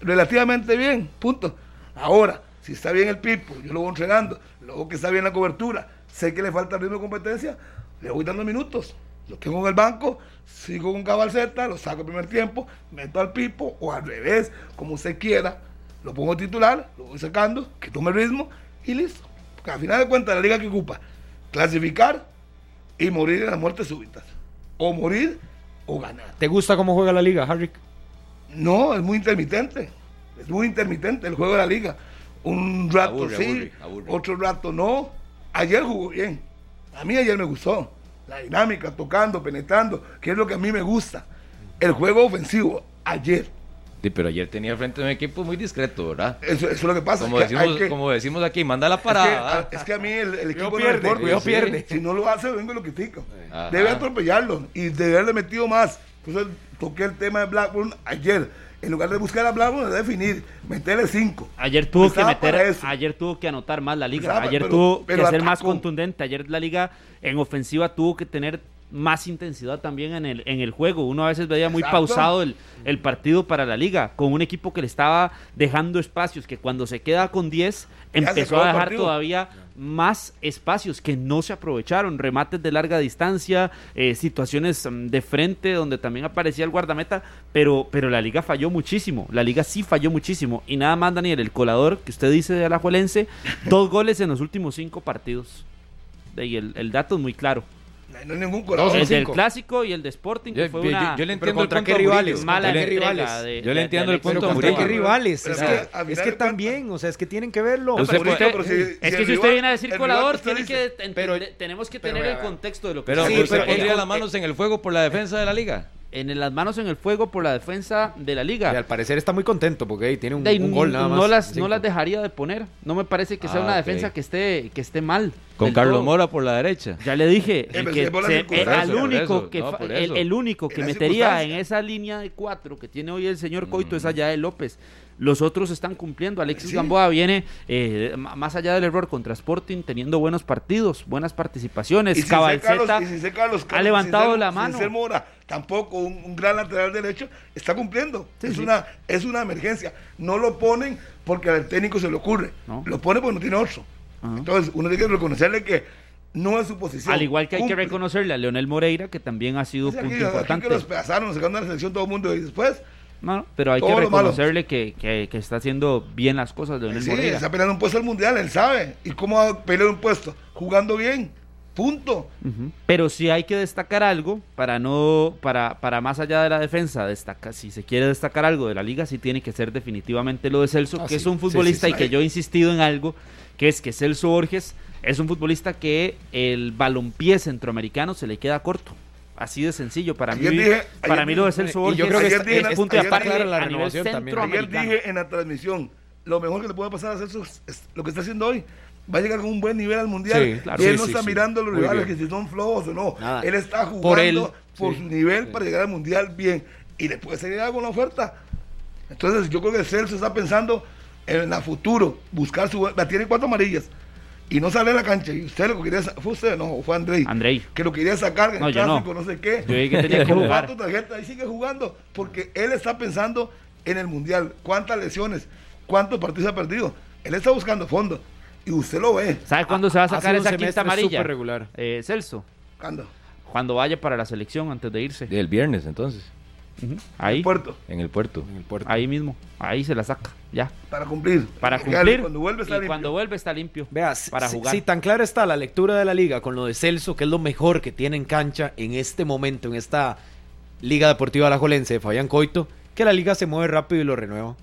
relativamente bien, punto. Ahora, si está bien el Pipo, yo lo voy entregando, luego que está bien la cobertura, sé que le falta ritmo de competencia, le voy dando minutos. Lo tengo en el banco, sigo con Cabalceta, lo saco el primer tiempo, meto al Pipo o al revés, como usted quiera, lo pongo titular, lo voy sacando, que tome ritmo y listo. Porque al final de cuentas la liga que ocupa, clasificar y morir en las muertes súbitas. O morir o ganar. ¿Te gusta cómo juega la liga, Harry? No, es muy intermitente. Es muy intermitente el juego de la liga. Un rato Aburre, sí, aburre, aburre. otro rato no. Ayer jugó bien. A mí ayer me gustó. La dinámica, tocando, penetrando, que es lo que a mí me gusta. El juego ofensivo, ayer. Sí, pero ayer tenía frente a un equipo muy discreto, ¿verdad? Eso, eso es lo que pasa. Como es que hay decimos, que- como decimos aquí, manda la es que, parada. es que a mí el, el equipo no pierde, importa. Si no lo hace, vengo y lo critico. Ajá. Debe atropellarlo y debe haberle metido más. Entonces toqué el tema de Blackburn ayer. En lugar de buscar a Blackburn, de definir, meterle cinco. Ayer tuvo que meter, ayer tuvo que anotar más la liga, ayer pero- tuvo pero que ser más contundente, ayer la liga en ofensiva tuvo que tener más intensidad también en el, en el juego. Uno a veces veía muy Exacto. pausado el, el partido para la liga, con un equipo que le estaba dejando espacios, que cuando se queda con 10 se empezó a dejar todavía más espacios que no se aprovecharon, remates de larga distancia, eh, situaciones mm, de frente donde también aparecía el guardameta, pero, pero la liga falló muchísimo, la liga sí falló muchísimo. Y nada más, Daniel, el colador que usted dice de Alajuelense, dos goles en los últimos cinco partidos. Y el, el dato es muy claro. No hay ningún son El del clásico y el de Sporting, que Yo, fue yo- una yo le entiendo el ¿contra punto qué rivales? Mala Yo le- entrega rivales? de- Yo le entiendo de el punto ¿Contra Murillo. qué rivales? Pero Es es que, es que también, o sea, es que tienen que verlo. Usted pero si- Es si que el si rival- usted viene a decir el colador, usted tiene que, pero- tenemos que pero tener el contexto de lo que Pero usted pero pondría el- las manos en el fuego por la defensa de la liga. En las manos en el fuego por la defensa de la Y liga. al parecer está muy contento porque ahí tiene un, De ahí un gol nada más. no las Cinco. no las dejaría de poner. No me parece que sea Ah, una defensa que esté que esté mal. Con Carlos todo. Mora por la derecha. Ya le dije, el, que si se- único que no, el, el único metería en esa línea de cuatro que tiene hoy el señor Coito es allá de López. Los otros están cumpliendo. Alexis Sí. Gamboa viene eh, más allá del error contra Sporting teniendo buenos partidos, buenas participaciones. Y sin ser Cabalceta Carlos- y sin ser Carlos ha levantado sin ser- la sin mano. ser Mora, tampoco un, un gran lateral derecho, está cumpliendo. Sí, es, sí. Una, es una emergencia. No lo ponen porque al técnico se le ocurre. No. Lo pone porque no tiene otro. Entonces, uno tiene que reconocerle que no es su posición. Al igual que hay que reconocerle a Leonel Moreira, que también ha sido sea, punto aquí- aquí importante. que los pedazaron, sacando la selección todo el mundo y después. No, pero hay que reconocerle que, que- que está haciendo bien las cosas Leonel Sí, Moreira. está peleando un puesto al mundial, él sabe. ¿Y cómo va a pelear un puesto? Jugando bien. Punto. Pero sí hay que destacar algo para no, para, para más allá de la defensa, destaca, si se quiere destacar algo de la liga, sí tiene que ser definitivamente lo de Celso, Ah, que sí. es un Sí, futbolista sí, y que yo he insistido en algo, que es que Celso Borges es un futbolista que el balompié centroamericano se le queda corto. Así de sencillo. Para mí, Ayer dije- para mí lo de dije- Celso Borges yo creo que dije- es- es punto ayer aparte dije- la a nivel renovación también. Ayer dije en la transmisión, lo mejor que le puede pasar a Celso es lo que está haciendo hoy. Va a llegar con un buen nivel al mundial. Sí, claro. y él Sí, no sí, está sí. mirando a los Muy rivales bien. que si son flojos o no. Nada. Él está jugando Por por, él, sí. su nivel para llegar al mundial bien. Y le puede salir algo en la oferta. Entonces yo creo que Celso está pensando en la futuro, buscar su... La tiene cuatro amarillas. Y no sale a la cancha. Y usted lo que quería... ¿Fue usted? No, fue Andrei. Andrei. Que lo quería sacar en el No, yo no. clásico, no. sé qué. Yo dije que tenía que jugar. cuatro tarjetas y sigue jugando. Porque él está pensando en el mundial. ¿Cuántas lesiones? ¿Cuántos partidos ha perdido? Él está buscando fondo. Y usted lo ve. ¿Sabe cuándo se va a Ha sacar esa quinta amarilla? súper regular. Eh, Celso, Ando. cuando vaya para la selección antes de irse. El viernes, entonces, Ujú. Ahí, Puerto. en el puerto. En el puerto. ahí mismo, ahí se la saca, ya. Para cumplir. Para Llegar cumplir. Cuando vuelve está y limpio. cuando vuelve está limpio. Vea, para si- jugar. si tan clara está la lectura de la liga con lo de Celso, que es lo mejor que tiene en cancha en este momento, en esta Liga Deportiva Alajuelense de Fabián Coito, que la liga se mueve rápido y lo renueva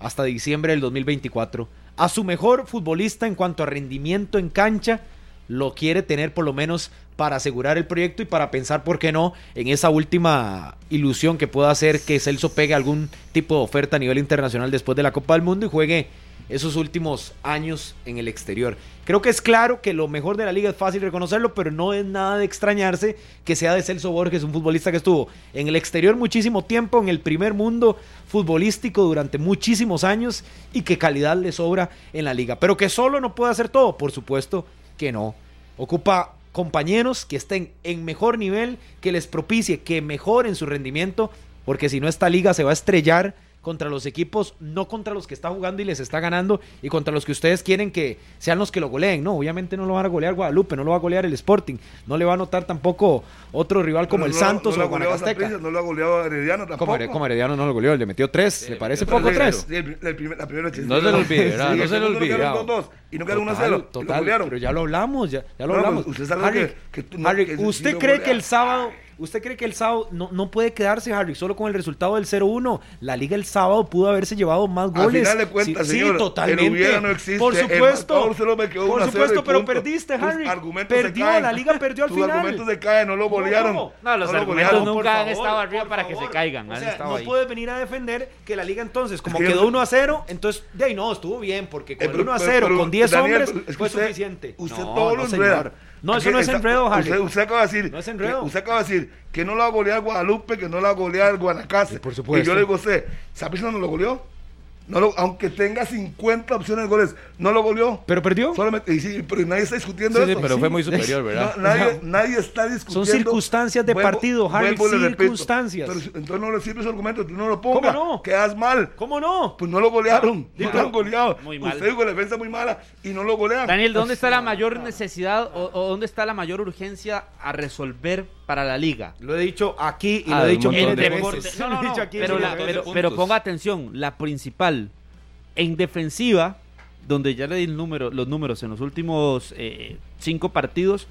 hasta diciembre del 2024. A su mejor futbolista en cuanto a rendimiento en cancha, lo quiere tener por lo menos para asegurar el proyecto y para pensar, ¿por qué no?, en esa última ilusión que pueda hacer que Celso pegue algún tipo de oferta a nivel internacional después de la Copa del Mundo y juegue esos últimos años en el exterior. Creo que es claro que lo mejor de la liga es fácil reconocerlo, pero no es nada de extrañarse que sea de Celso Borges, un futbolista que estuvo en el exterior muchísimo tiempo, en el primer mundo futbolístico durante muchísimos años y que calidad le sobra en la liga. Pero que solo no puede hacer todo, por supuesto que no. Ocupa compañeros que estén en mejor nivel, que les propicie que mejoren su rendimiento, porque si no esta liga se va a estrellar contra los equipos, no contra los que está jugando y les está ganando y contra los que ustedes quieren que sean los que lo goleen. No, obviamente no lo van a golear Guadalupe, no lo va a golear el Sporting, no le va a anotar tampoco otro rival como Pero el no- Santos no o lo Guanacasteca. No lo ha goleado Herediano tampoco. Como, como Herediano no lo goleó, le metió tres, ¿le parece poco tres? sí, el- el primer- la primera No se le olvide, ¿verdad? Sí, No se le segundo olvide. quedaron 2-2 y no quedaron 1 a 0. Total, lo pero ya lo hablamos, ya, ya lo No, hablamos. pues, usted sabe Harry, que- que tú no- Harry, ¿usted lo cree golea- que el sábado, usted cree que el sábado no, no puede quedarse, Harry, solo con el resultado del 0-1? La liga el sábado pudo haberse llevado más Al goles. final de cuentas, sí, señor, sí, totalmente. el hubiera no existe, Por supuesto. marcador solo me quedó por 1 a 0 supuesto, pero punto. perdiste, Harry. argumentos se Perdió, caen. la liga perdió al Tus final. argumentos se caen, no lo golearon. No, los lo argumentos golearon. nunca Por han estado arriba para que se caigan. O sea, no ahí. puedes venir a defender que la liga entonces, como que yo- quedó 1 a 0, entonces, de ahí no, estuvo bien, porque con Eh, el pero- 1 a pero- 0, pero, con 10 Daniel, hombres, pero es que fue usted- suficiente. Usted no, todo no, lo enreda. No, eso no es enredo, Harry. Usted, usted acaba de decir, No es enredo. que- usted acaba de decir que no lo va a golear Guadalupe, que no lo va a golear Guanacaste. Por supuesto. Y yo le digo a usted, ¿Saprissa no lo goleó? No lo, aunque tenga 50 opciones de goles, no lo goleó. ¿Pero perdió? Solamente, y sí, pero nadie está discutiendo Sí, sí, eso. pero fue muy superior, ¿verdad? No, nadie, nadie está discutiendo. Son circunstancias de partido, Harry, repito. circunstancias. Pero entonces no le sirve su argumento, tú no lo pongas. ¿Cómo no? Quedas mal. ¿Cómo no? Pues no lo golearon. Muy no lo han goleado. Muy mal. Usted dijo la defensa muy mala y no lo golean. Daniel, ¿dónde está la mayor necesidad o, o dónde está la mayor urgencia a resolver para la liga? Lo he dicho aquí y Ah, lo he dicho En de de deporte- no, no, no, pero, la- pero, ponga atención, la principal, en defensiva, donde ya le di el número, los números en los últimos eh, cinco partidos,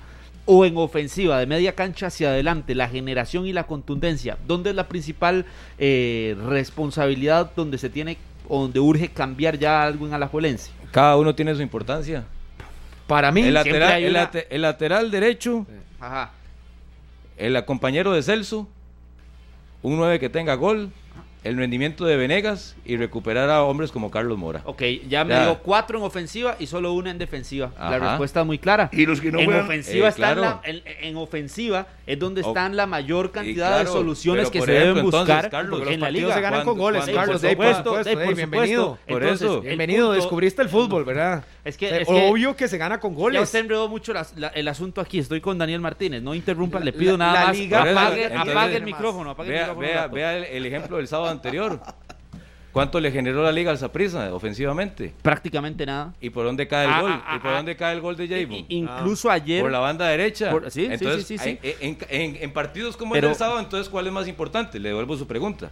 o en ofensiva, de media cancha hacia adelante, la generación y la contundencia, ¿dónde es la principal eh, responsabilidad donde se tiene o donde urge cambiar ya algo en Alajuelense? Cada uno tiene su importancia. Para mí, El lateral, hay el una- late- el lateral derecho, Ajá. el compañero de Celso, un 9 que tenga gol, el rendimiento de Venegas y recuperar a hombres como Carlos Mora. Ok, ya me Ya. dio cuatro en ofensiva y solo una en defensiva. La respuesta es muy clara. Y los que no en juegan- ofensiva Eh, está en, claro. la- en, en ofensiva es donde O- están la mayor cantidad de soluciones que se deben ejemplo, entonces, buscar Carlos, Porque en los la liga. se ganan con goles, Carlos. por supuesto, bienvenido. supuesto. Por Entonces, eso. el Bienvenido, punto- descubriste el fútbol, ¿verdad? Es que, O sea, es que obvio que se gana con ya goles. usted enredó mucho la- el asunto aquí. Estoy con Daniel Martínez. No interrumpa, le pido nada la más. apague, el micrófono. Apague el Vea, el ejemplo del sábado anterior. ¿Cuánto le generó la liga al Saprissa ofensivamente? Prácticamente nada. ¿Y por dónde cae el Ah, gol? ah, ¿Y por ah, dónde cae el gol de Javon? Incluso ayer. Por la banda derecha. Por- sí, sí, entonces, sí, sí, sí. hay- En, en- en partidos como Pero- el del sábado, entonces, ¿cuál es más importante? Le devuelvo su pregunta.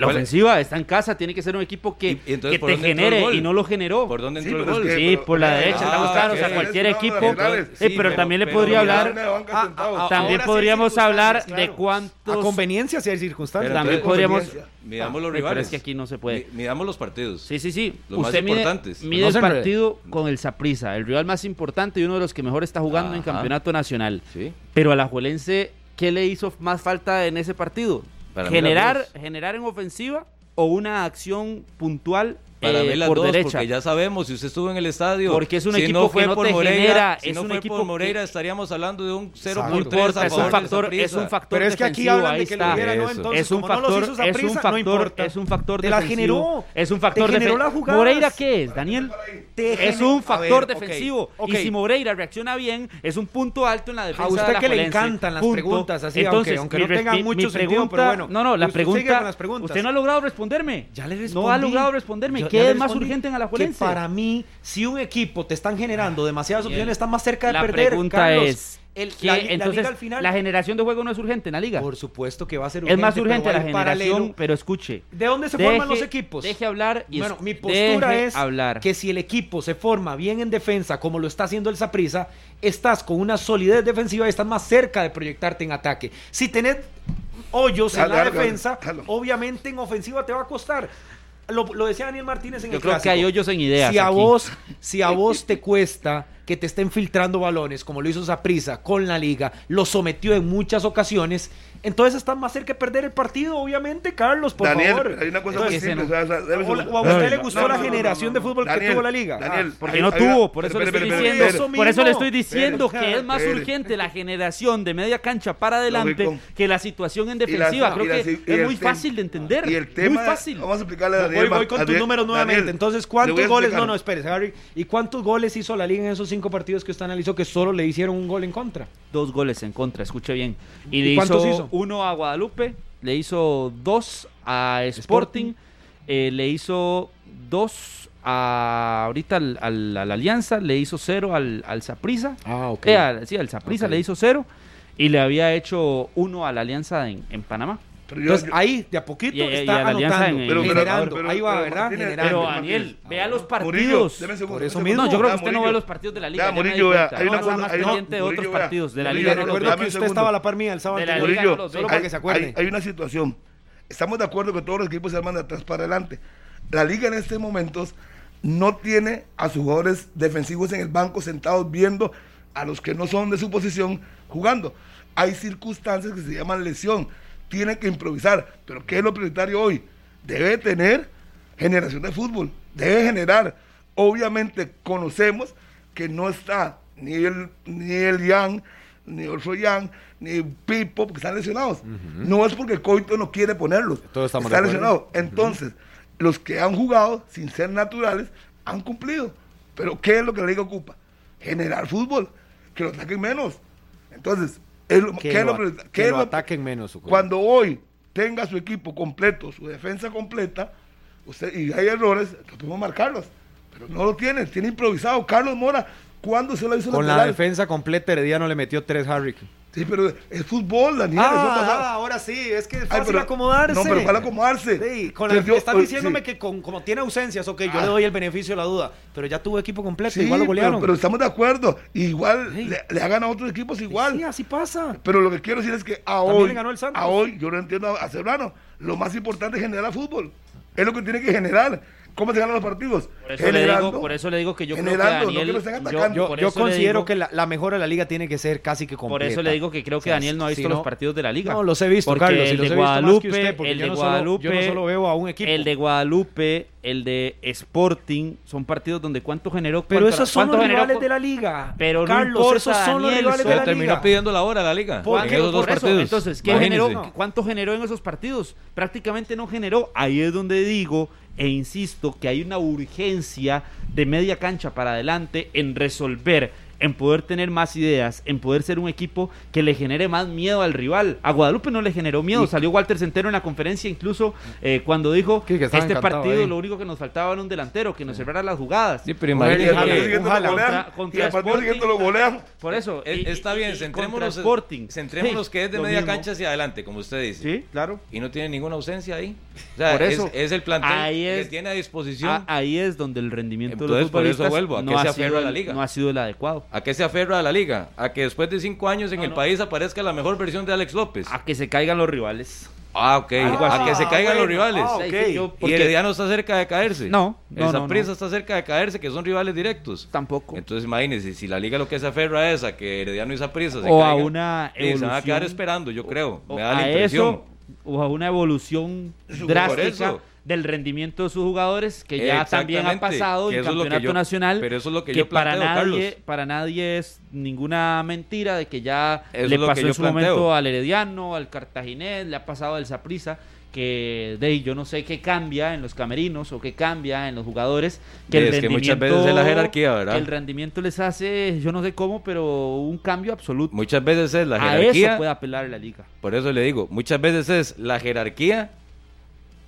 La ofensiva está en casa, tiene que ser un equipo que, Y- y entonces, que ¿por te genere y no lo generó. ¿Por dónde Sí, entró pero el es gol? que- Sí, pero- por la ah, derecha, estamos claros, o sea, cualquier equipo. Sí, pero también le podría pero- hablar- Una de banca Ah, sentados. ah, También sí podríamos hablar de cuántos- A conveniencia si hay circunstancias. Pero También entonces, podríamos. Midamos los Ah, pero rivales. es que aquí no se puede. Mi- Midamos los partidos. Sí, sí, sí. Los más Usted mide, importantes. mide el partido con el Saprissa, el rival más importante y uno de los que mejor está jugando en campeonato nacional. Sí. Pero a la Juelense, ¿qué le hizo más falta en ese partido? Generar, generar en ofensiva o una acción puntual Para eh, mí las por dos, derecha. porque ya sabemos, si usted estuvo en el estadio. Porque es un si equipo no que fue no por te Moreira, genera, Si es no un fue equipo por Moreira, que- estaríamos hablando de un 0 No por 3 importa, a es un favor factor, es Saprissa. un factor Pero es que aquí defensivo, hablan de que lo hubiera, ¿no? Entonces, es un como no los factor, hizo es un factor, no importa. es un factor Te la defensivo. generó. Es un factor Te generó. Moreira qué es, Daniel? Te Es un factor ver, defensivo. ok. Y si Moreira reacciona bien, es un punto alto en la defensa. A usted de la que le encantan las Punto. preguntas, así, Entonces, aunque- aunque mi no tengan mucho sentido, pregunta- pero bueno. No, no, la pregunta. con las preguntas. Usted no ha logrado responderme. Ya le No ha respondí. logrado responderme. ¿Qué es más urgente en que Alajuelense? para mí, si un equipo te están generando demasiadas opciones, están más cerca de La perder. pregunta Carlos. es. El- ¿qué- la, la entonces, liga al final. la generación de juego no es urgente en la liga. por supuesto que va a ser es más urgente la en generación, paralelo. pero escuche. ¿De dónde se Deje- forman los equipos? Deje hablar y bueno, mi postura es hablar. que si el equipo se forma bien en defensa, como lo está haciendo el Saprissa, estás con una solidez defensiva y estás más cerca de proyectarte en ataque. Si tenés hoyos en la dale, defensa, dale. obviamente en ofensiva te va a costar. Lo, lo decía Daniel Martínez en Yo el creo que hay hoyos en ideas Si a aquí. vos, si a vos te cuesta que te estén filtrando balones, como lo hizo Saprissa con la liga, lo sometió en muchas ocasiones, entonces están más cerca de perder el partido, obviamente, Carlos, por Daniel, favor. hay una cosa muy Entonces, simple. o o sea, debe o, ser- o a usted le No, gustó no, la no, no, generación no, de fútbol que tuvo la liga. Daniel, Ah, Porque hay- no tuvo, por eso le estoy diciendo, por eso le estoy diciendo que es más urgente la generación de media cancha para adelante Lógico. que la situación en defensiva. Creo que y es muy fácil de entender. Y el tema, muy fácil. vamos a explicarle a Daniel. voy con tus números nuevamente. Entonces, ¿cuántos goles? No, no, espérese, Harry. ¿Y cuántos goles hizo la liga en esos cinco partidos que usted analizó que solo le hicieron un gol en contra? Dos goles en contra, escuche bien. Y, ¿Y le cuántos hizo, hizo? uno a Guadalupe, le hizo dos a Sporting, eh, le hizo dos a ahorita al, al- a la Alianza, le hizo cero al, al Saprissa. Ah, ok. Eh, al- sí, al Saprissa Ok. le hizo cero. Y le había hecho uno a la Alianza en, en Panamá. Pero yo- Entonces, yo- ahí, de a poquito, Y- y está a anotando, en- Pero- pero- generando. pero- ahí va, pero ¿verdad? Martínez, Generando. Pero. Daniel, vea los Murillo, partidos. deme un segundo, Por eso mismo. No, yo creo que Ah, usted no Murillo. ve los partidos de la liga. Vea, ya Murillo, vea, hay una cosa- hay pendiente de otros Murillo, partidos. De la Murillo, liga Recuerdo que usted estaba a la par mía el sábado Murillo, solo para hay, que se acuerde. hay- hay una situación. Estamos de acuerdo que todos los equipos se arman de atrás para adelante. La liga en estos momentos no tiene a sus jugadores defensivos en el banco sentados viendo a los que no son de su posición jugando. Hay circunstancias que se llaman lesión. Tiene que improvisar. Pero ¿qué es lo prioritario hoy? Debe tener generación de fútbol. Debe generar. Obviamente conocemos que no está ni el, ni el Yang, ni Orso Yang, ni Pipo, porque están lesionados. No es porque Coito no quiere ponerlos. Todos estamos de Está acuerdo. lesionado. Entonces, los que han jugado sin ser naturales han cumplido. Pero ¿qué es lo que la liga ocupa? Generar fútbol. Que lo ataquen menos. Entonces, es lo- Que ¿qué es lo lo que qué es lo ataquen menos, su Cuando hoy tenga su equipo completo, su defensa completa, usted y hay errores, podemos marcarlos. Pero no lo tiene, tiene improvisado. Carlos Mora, ¿cuándo se lo hizo Con la lateral? defensa completa, Herediano le metió tres Harry. Sí, pero es fútbol, Daniel. eso Ah, pasa. ah, ahora sí, es que es Ay, fácil pero- acomodarse. No, pero para acomodarse. Sí, con Entonces yo- estás eh, diciéndome sí. que con, como tiene ausencias, ok, yo Ah. le doy el beneficio de la duda, pero ya tuvo equipo completo, Sí, igual lo golearon. pero estamos de acuerdo. Igual Sí. le, le hagan a otros equipos igual. Sí, así pasa. Pero lo que quiero decir es que a También hoy, ganó el Santos. a hoy, yo no entiendo a Serrano, lo más importante es generar fútbol. Es lo que tiene que generar. ¿Cómo se ganan los partidos? Por eso, le digo, por eso le digo que yo creo que no yo- considero digo- que la, la mejora de la liga tiene que ser casi que completa. Por eso le digo que creo que O sea, Daniel no ha visto si los no- partidos de la liga. No, los he visto, Porque Carlos, el los de Guadalupe, usted, el yo de no solo- Guadalupe, yo no solo veo a un equipo. El de Guadalupe, el de Sporting, son partidos donde cuánto generó. Pero cuánto- esos son los generó rivales de la liga. Pero no Carlos, importa, esos son los rivales de solo la terminó liga. pidiendo la hora la liga. ¿Por qué? esos dos Por eso, partidos. Entonces, ¿qué Imagínense. generó? ¿Cuánto generó en esos partidos? Prácticamente no generó. Ahí es donde digo e insisto que hay una urgencia de media cancha para adelante en resolver, en poder tener más ideas, en poder ser un equipo que le genere más miedo al rival. A Guadalupe no le generó miedo. Salió Walter Centeno en la conferencia incluso eh, cuando dijo Sí, que este partido ahí. lo único que nos faltaba era un delantero que nos cerrara las jugadas. Sí, pero. Por eso. Eh, y- Está bien, y centrémonos, Sporting. centrémonos Sí, que es de media mismo. cancha hacia adelante, como usted dice. Sí, claro. Y no tiene ninguna ausencia ahí. O sea, Por eso, es, es el plantel ahí es- que tiene a disposición. Ah, ahí es donde el rendimiento de los por eso futbolistas vuelvo, ¿a no, ha sido la liga? no ha sido el adecuado. ¿A qué se aferra a la liga? A que después de cinco años en No, el no. país aparezca la mejor versión de Alex López. A que se caigan los rivales. Ah, ok. A que se caigan bueno. los rivales. Ah, ok. Sí, yo- Y porque Herediano está cerca de caerse. No, no, no, Saprissa no. está cerca de caerse, que son rivales directos. Tampoco. Entonces imagínense, si la liga lo que se aferra es a que Herediano y Saprissa se O a caigan, una eh, se van a quedar evolución- esperando, yo creo. O Me da la a impresión. eso, o a una evolución drástica por eso. Del rendimiento de sus jugadores que ya también ha pasado que en que campeonato yo- nacional pero eso es lo que que yo para planteo, nadie Carlos. para nadie es ninguna mentira de que ya Eso le que pasó en su planteo. momento al Herediano al Cartaginés le ha pasado al Saprissa que de yo no sé qué cambia en los camerinos o qué cambia en los jugadores que el Es que rendimiento muchas veces es la jerarquía, ¿verdad? que el rendimiento les hace yo no sé cómo pero un cambio absoluto Muchas veces es la a jerarquía. eso puede apelar la liga Por eso le digo, muchas veces es la jerarquía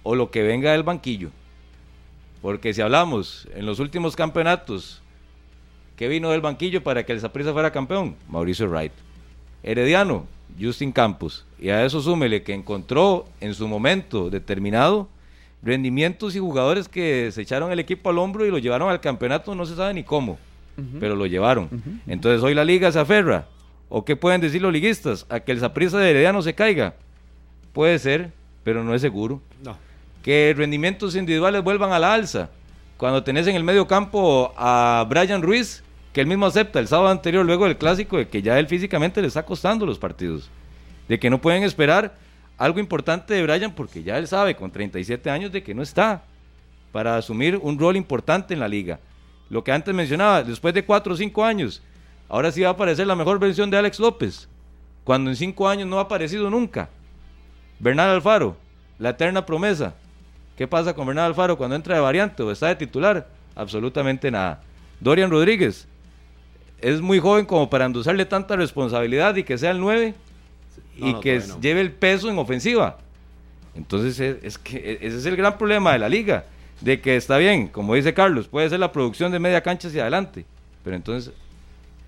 o lo que venga del banquillo. Porque si hablamos en los últimos campeonatos, ¿qué vino del banquillo para que el Saprissa fuera campeón? Mauricio Wright. Herediano, Justin Campos. Y a eso súmele que encontró en su momento determinado rendimientos y jugadores que se echaron el equipo al hombro y lo llevaron al campeonato, no se sabe ni cómo, pero lo llevaron. Entonces hoy la liga se aferra. ¿O qué pueden decir los liguistas? A que el Saprissa de Herediano se caiga. Puede ser, pero no es seguro. No. Que rendimientos individuales vuelvan a la alza. Cuando tenés en el medio campo a Brian Ruiz, que él mismo acepta el sábado anterior, luego del clásico, de que ya él físicamente le está costando los partidos. de que no pueden esperar algo importante de Brian porque ya él sabe con 37 años de que no está para asumir un rol importante en la liga. Lo que antes mencionaba, después de 4 o 5 años, ahora sí va a aparecer la mejor versión de Alex López, cuando en 5 años no ha aparecido nunca. Bernal Alfaro, la eterna promesa. ¿Qué pasa con Bernal Alfaro cuando entra de variante o está de titular? Absolutamente nada. Dorian Rodríguez es muy joven como para endosarle tanta responsabilidad y que sea el 9 y No, que no. lleve el peso en ofensiva. Entonces es, es que ese es el gran problema de la liga, de que está bien, como dice Carlos, puede ser la producción de media cancha hacia adelante, pero entonces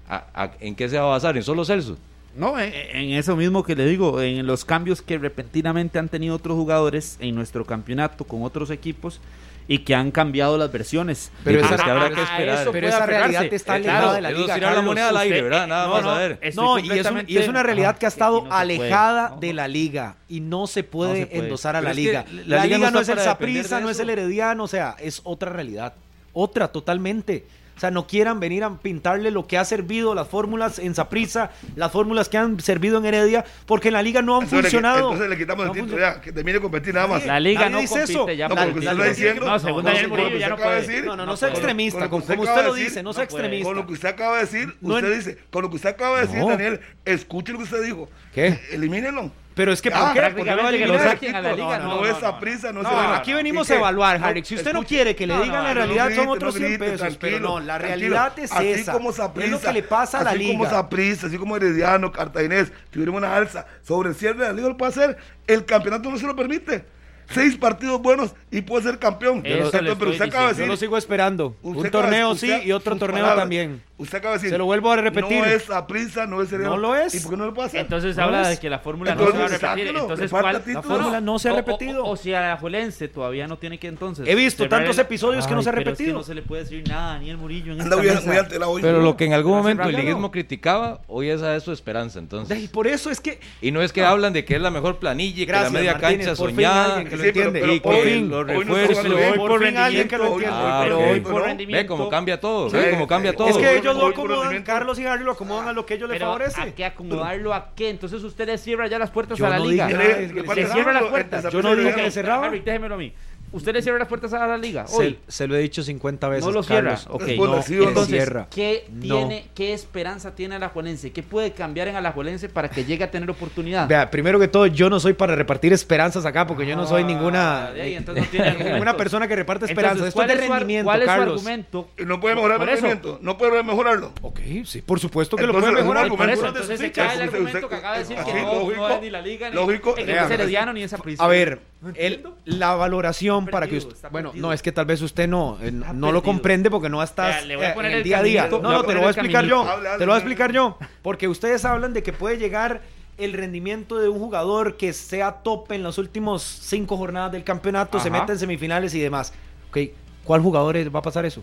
¿a- a- ¿en qué se va a basar? ¿En solo Celso? No, en, en eso mismo que le digo, en los cambios que repentinamente han tenido otros jugadores en nuestro campeonato con otros equipos y que han cambiado las versiones. Pero Ah, es que habrá que esperar. eso Pero esa realidad está Eh, alejada claro, de la liga. tirar la Carlos. moneda al aire, usted- ¿verdad? Nada no, más no, a ver. estoy No, y es, un- completamente- y es una realidad que ha estado no alejada No, de la liga y no se puede, No se puede. endosar a la es que liga. la La, liga liga no es el Saprissa, de no es el Herediano, o sea, es otra realidad. Otra totalmente. O sea, no quieran venir a pintarle lo que ha servido las fórmulas en Saprissa, las fórmulas que han servido en Heredia, porque en la liga no han Entonces le- funcionado. Entonces le quitamos No el título ya, que termine de competir nada más. La liga no dice compite eso. ya No, porque usted diciendo- No, según no, ya no acaba de puede. decir, No, no, no sea extremista. Como, usted lo dice, no no sea extremista. Con lo que usted acaba de decir, usted dice, con lo que usted acaba de decir, No. Daniel, escuche lo que usted dijo. ¿Qué? Elimínenlo. Pero es que, ¿por qué? prácticamente ¿Por qué lo va a que lo eliminar? a la liga, No, no, no, no, es no. a prisa, no, No, se va. aquí venimos ¿Y a qué? evaluar, Harry. Si usted no quiere que le digan la realidad, grite, son otros 100 grite, pesos. Pero no, la realidad es así esa. Como es lo que le pasa a la así liga. como Saprissa, así como Herediano, Cartaginés, tuvieron una alza sobre el cierre de la liga, lo puede hacer. El campeonato no se lo permite. Seis partidos buenos y puede ser campeón. Eso pero usted acaba de Yo decir. lo sigo esperando. usted Un torneo usted- sí y otro torneo palabras, también. Usted acaba de decir. Se lo vuelvo a repetir. No es Saprissa, no es Herediano. No lo es. ¿Y por qué no lo puede hacer? Entonces No habla es. de que la fórmula Entonces, no se va a repetir. Entonces, ¿cuál? La fórmula no se ha O- o- repetido. O, o si a la Juelense todavía no tiene que entonces. He visto tantos el- episodios que no se ha es que repetido. no se le puede decir nada a Daniel Murillo en Anda esta hoy. Pero lo que en algún momento el liguismo criticaba, hoy esa es su esperanza, Y entonces. por eso es que. Y no es que hablan de que es la mejor planilla, y que la media cancha soñada, que lo Sí, pero- entiende. pero y que hoy- los hoy no. Por fin alguien que lo entiende. Ah, pero hoy por ¿no? rendimiento. Ve cómo cambia todo, Sí, ve cómo cambia sí. todo. Es que ellos lo hoy por acomodan. Carlos y Harry lo acomodan a lo que ellos les favorece. ¿a qué acomodarlo a qué? Entonces usted le cierra ya las puertas Yo a la no liga. dije nada, Le es que le cierra cerramos las puertas. Yo no dije que le cerraba. Harry, déjemelo a mí. Usted le cierra las puertas a la liga. Se, Hoy. se lo he dicho 50 veces. No lo cierra. Carlos. Ok. Bueno, no. no. Entonces, Cierra. ¿qué, No. tiene, ¿qué esperanza tiene Alajuelense? ¿Qué puede cambiar en Alajuelense para que llegue a tener oportunidad? Vea, primero que todo, yo no soy para repartir esperanzas acá, porque yo no soy Ah, ninguna, de ahí, entonces no ninguna persona que reparte Entonces, esperanzas. Esto ¿cuál es de es su ar- rendimiento, ¿Cuál es su Carlos. argumento? Y no puede mejorar el eso. rendimiento, no puede mejorarlo. Ok, sí, por supuesto que lo Entonces, puede es un mejorar. Por argumento eso, no entonces se cae el argumento usted- que acaba de decir que no, no es ni la liga, ni, lógico. en Vea, ese herediano, ni esa prisa. A ver, el- la valoración para que usted... Bueno, perdido. no, es que tal vez usted no, eh, no lo comprende porque no estás eh, en el día a día. No, te lo voy a explicar yo. Te lo voy a explicar yo. Porque ustedes hablan de que puede llegar el rendimiento de un jugador que sea top en las últimas cinco jornadas del campeonato, se meta en semifinales y demás. Ok, ¿cuál jugador va a pasar eso?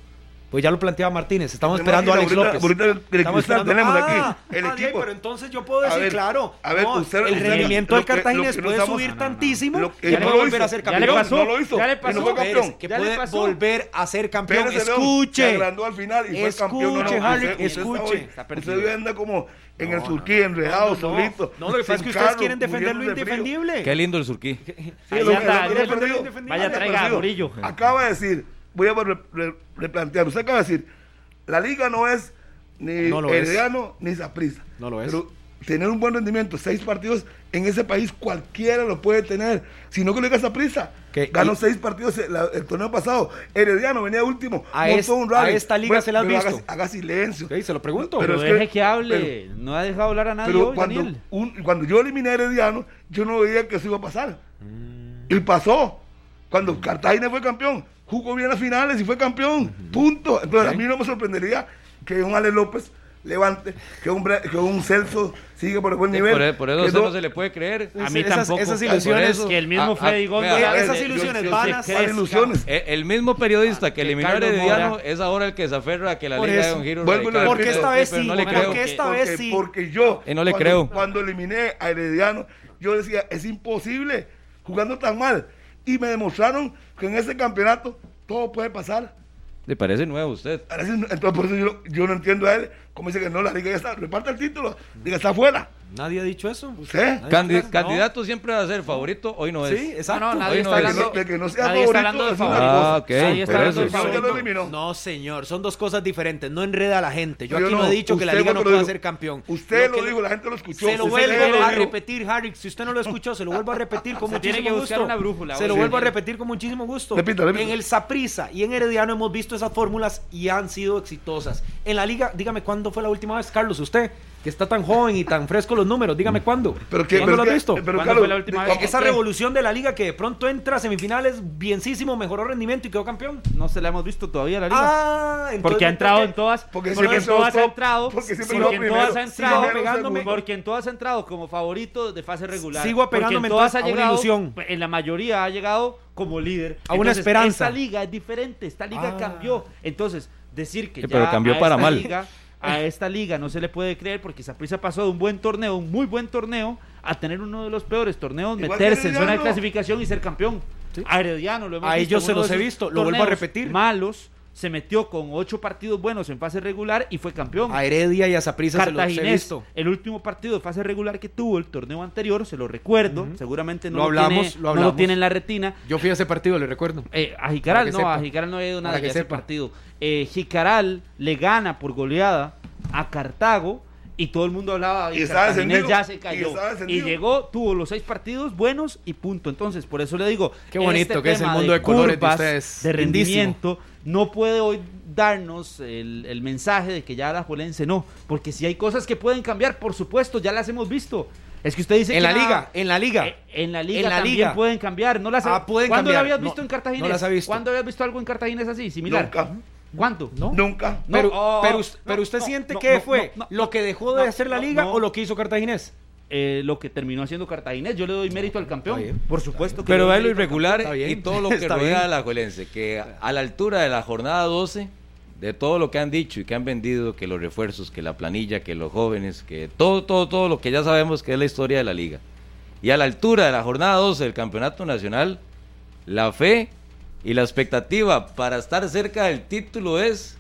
Pues ya lo planteaba Martínez, estamos esperando a Alex la López. del Estamos cristal esperando- tenemos Ah, aquí, el ah, equipo. pero entonces yo puedo A decir, ver, claro, a ver, no, usted- el rendimiento del Cartaginés puede estamos- subir no, no, no, no. tantísimo Lo- que ya puede no lo volver hizo, a ser ya campeón. le pasó, no lo hizo, ya le pasó. fue campeón. Que Ya le puede pasó. volver a ser campeón. Se Escuche. agrandó al final y fue campeón. Escuche, Harry, escuche. Usted anda como en el surquí, enredado, no, no. solito. No, lo que pasa es que ustedes quieren defender lo indefendible. Qué lindo el surquí. Vaya, traiga a. Murillo. Acaba de decir, voy a re- re- replantear. Usted acaba de decir, la liga no es ni No lo. Herediano ni Saprissa. No lo es. Pero tener un buen rendimiento, seis partidos en ese país, cualquiera lo puede tener. Si no que le diga Saprissa. Que- Ganó y- seis partidos el, la- el torneo pasado. Herediano venía último. A es- un a esta liga se la has pero visto. Haga, haga silencio. Ok, se lo pregunto. Pero, Pero es deje que- que, hable. no ha dejado hablar a nadie Pero hoy, cuando, Daniel. un- cuando yo eliminé a Herediano, yo no veía que eso iba a pasar. Y pasó. Cuando Cartagena fue campeón, jugó bien las finales y fue campeón. Punto. Entonces a mí no me sorprendería que un Ale López levante, que un, que un Celso sigue por el buen nivel. Por, por eso no- se le puede creer. A mí Esas- tampoco. esas ilusiones eso, que el mismo Ah, Freddy ah, Gómez. vea, esas ilusiones yo- van yo a sé ¿Cuáles que- ilusiones? Eh, El mismo periodista que eliminó a Herediano Mora- es ahora el que se aferra a que la Por liga eso. de un giro Vuelvo radical. Porque esta vez sí, no le porque creo. esta porque, vez sí. Porque yo, Eh, no le cuando, creo. cuando eliminé a Herediano, yo decía, es imposible jugando tan mal. Y me demostraron que en ese campeonato todo puede pasar. Le parece nuevo a usted. Entonces, por eso yo, yo no entiendo a él. Como dice que no, la liga ya está, reparte el título, diga, está afuera. Nadie ha dicho eso. ¿Usted? Candidato siempre va a ser favorito, hoy no es. Sí, exacto. No, no, nadie, hoy está, hablando, de que no sea favorito, está hablando de favorito. Ah, ok. Nadie está hablando de. No, señor, son dos cosas diferentes. No enreda a la gente. Yo, aquí no, he dicho que la liga no pueda ser campeón. Usted lo, dijo, la gente lo escuchó. Se lo vuelvo a repetir, Harry. Si usted no lo escuchó, se lo vuelvo a repetir con muchísimo gusto. Se lo vuelvo a repetir con muchísimo gusto. En el Saprisa y en Herediano hemos visto esas fórmulas y han sido exitosas. En la liga, dígame cuándo fue la última vez, Carlos, usted que está tan joven y tan fresco los números. Dígame mm. cuándo. Pero que, ¿Cuándo lo has visto? Esa revolución de la liga que de pronto entra a semifinales, bienísimo, mejoró rendimiento y quedó campeón. No se la hemos visto todavía la liga. Ah, entonces, porque ha entrado en todas. Porque, porque en todas ha entrado. Porque, porque en todas ha entrado. Pegándome, porque en todas ha entrado como favorito de fase regular. Sigo apegándome en todas a llegado, una ilusión. Pues, en la mayoría ha llegado como líder. A una esperanza. Esta liga es diferente. Esta liga ah. cambió. Entonces, decir que sí, ya pero cambió para mal. Liga, a esta liga no se le puede creer porque Saprissa pasó de un buen torneo, un muy buen torneo, a tener uno de los peores torneos, meterse en zona de clasificación y ser campeón. ¿Sí? A Herediano lo hemos a ellos se los he visto, lo vuelvo a repetir. Malos se metió con ocho partidos buenos en fase regular y fue campeón. A Heredia y a Saprissa se lo he. El último partido de fase regular que tuvo el torneo anterior, se lo recuerdo, seguramente no lo, hablamos, lo hablamos. No tiene en la retina. Yo fui a ese partido, le recuerdo. Eh, a Jicaral no, a Jicaral no había ido nada de ese partido. Eh, Jicaral le gana por goleada a Cartago y todo el mundo hablaba y Cartaginés ya se cayó y, y, llegó tuvo los seis partidos buenos y punto entonces por eso le digo qué bonito este que es el mundo de, colores de ustedes de rendimiento no puede hoy darnos el, el mensaje de que ya la Juelense no, porque si hay cosas que pueden cambiar, por supuesto, ya las hemos visto. Es que usted dice en que la liga, en la liga, eh, en la liga, en la liga pueden cambiar. No las ah, pueden ¿Cuándo cambiar? la habías visto no, en Cartagena? No las visto. ¿Cuándo habías visto algo en Cartagena así, similar? Nunca. ¿Cuánto? ¿No? Nunca. Pero, pero, usted siente que fue lo que dejó de hacer la liga o lo que hizo Cartaginés? Eh, lo que terminó haciendo Cartaginés. Yo le doy mérito al campeón, por supuesto. Que pero ve lo irregular y todo lo que rodea a la Juelense, que a la altura de la jornada 12, de todo lo que han dicho y que han vendido, que los refuerzos, que la planilla, que los jóvenes, que todo, todo, todo lo que ya sabemos que es la historia de la liga. Y a la altura de la jornada 12 del Campeonato Nacional, la fe y la expectativa para estar cerca del título es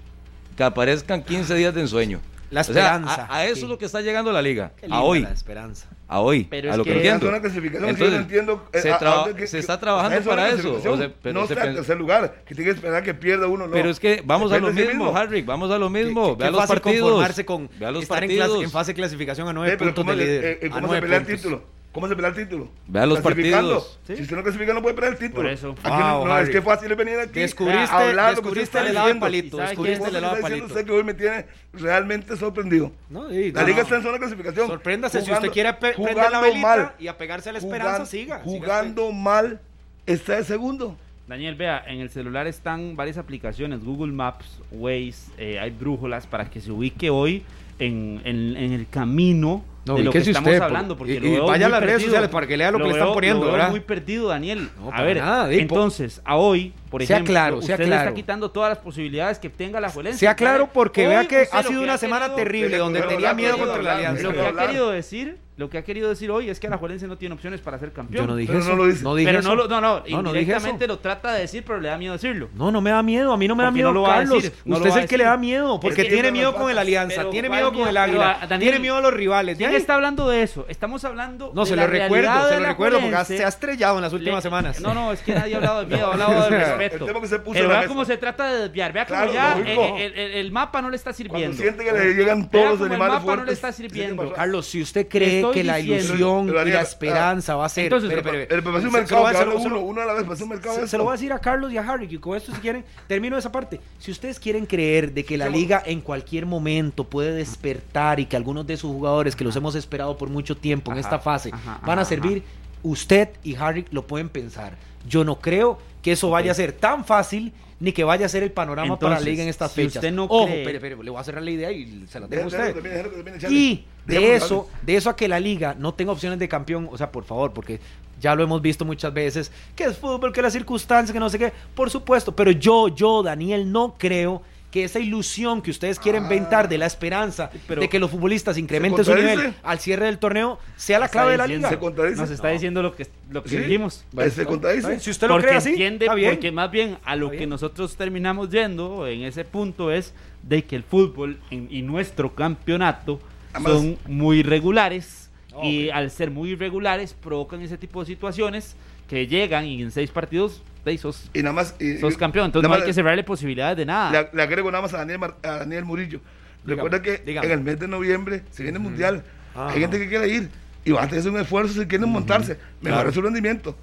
que aparezcan 15 días de ensueño. La esperanza. O sea, a, a, eso sí. es lo que está llegando la liga. Qué a hoy. La esperanza. A hoy. Pero a lo que, que entiendo. Clasificación Entonces, yo no entiendo. Eh, se, a, que, se, está trabajando es para eso. O sea, pero no está tercer lugar. Que tiene que esperar que pierda uno. No. Pero es que vamos a lo mismo, mismo, Harry. Vamos a lo mismo. Vea los partidos. Conformarse con vea los estar partidos. En, clase, en, fase de clasificación a nueve sí, puntos ¿cómo, de eh, eh, a se pelea el título? ¿Cómo se pelea el título? Vean los partidos. ¿Sí? Si usted no clasifica, no puede pelear el título. Por eso. Aquí wow, no, es que fácil venir aquí. Descubriste, a hablar descubriste lo que usted está el palito. Descubriste el helado palito. Usted que hoy me tiene realmente sorprendido. No, sí, la no. liga está en zona de clasificación. Sorpréndase jugando, si usted quiere prender la velita mal, y apegarse a la esperanza, jugando, siga. Pues. Jugando mal está de segundo. Daniel, vea, en el celular están varias aplicaciones, Google Maps, Waze, eh, hay brújulas para que se ubique hoy en, en, en el camino no, de lo que estamos usted, hablando. Porque y, lo veo vaya a las perdido. redes sociales para que lea lo, lo que veo, le están poniendo. Lo veo muy perdido, Daniel. No, a ver, nada, entonces, a hoy, por sea ejemplo, claro, usted sea claro. le está quitando todas las posibilidades que tenga la Juelense. Sea claro porque vea que ha sido una semana terrible donde tenía miedo contra la Alianza. Lo que ha querido decir lo que ha querido decir hoy es que Alajuelense no tiene opciones para ser campeón. Yo no dije eso. No lo dice. No dije pero eso. no, no, no, no, lo trata de decir, pero le da miedo decirlo. No, no me da miedo. A mí no me da miedo, Carlos. Usted es el que le da miedo, porque tiene miedo con el Alianza, tiene miedo con el Águila, tiene miedo a los rivales. ¿Quién está hablando de eso? Estamos hablando No, se lo recuerdo, se lo recuerdo, porque se ha estrellado en las últimas semanas. No, no, es que nadie ha hablado de miedo, ha hablado de respeto. Vea cómo se trata de desviar. Vea cómo ya el mapa no le está sirviendo. Siente que le llegan todos los animales El mapa no le está sirviendo. Carlos, si usted cree que la ilusión y la esperanza va a ser. Entonces, el, mercado, se, lo, uno, a la vez, un mercado. Se, se, lo voy a decir a Carlos y a Harry, que con esto, si quieren, termino esa parte. Si ustedes quieren creer de que la liga en cualquier momento puede despertar y que algunos de sus jugadores que los hemos esperado por mucho tiempo en esta fase van a servir, usted y Harry lo pueden pensar. Yo no creo que eso vaya a ser tan fácil ni que vaya a ser el panorama para la liga en estas si fechas. Usted no Ojo, cree... le voy a cerrar la idea y se la dejo a usted. Y de eso, de eso a que la liga no tenga opciones de campeón, o sea, por favor, porque ya lo hemos visto muchas veces, que es fútbol, que las circunstancias, que no sé qué, por supuesto, pero yo, yo, Daniel, no creo que esa ilusión que ustedes quieren ventar de la esperanza ah, de que los futbolistas incrementen su nivel al cierre del torneo sea la clave de la liga. Nos está diciendo lo que, lo que dijimos. Se contradice. Si usted lo porque cree así, entiende, porque más bien a lo que nosotros terminamos yendo en ese punto es de que el fútbol y nuestro campeonato son muy irregulares okay. y al ser muy irregulares provocan ese tipo de situaciones que llegan y en seis partidos sos, Y nada más. y- sos campeón. Entonces nada no hay que cerrarle posibilidades de nada. Le, le agrego nada más a Daniel, Mar- a Daniel Murillo. Recuerda que dígame. en el mes de noviembre se viene el mundial. Ajá. Hay gente que quiere ir y va a hacer un esfuerzo si quieren montarse. Mejorar su rendimiento.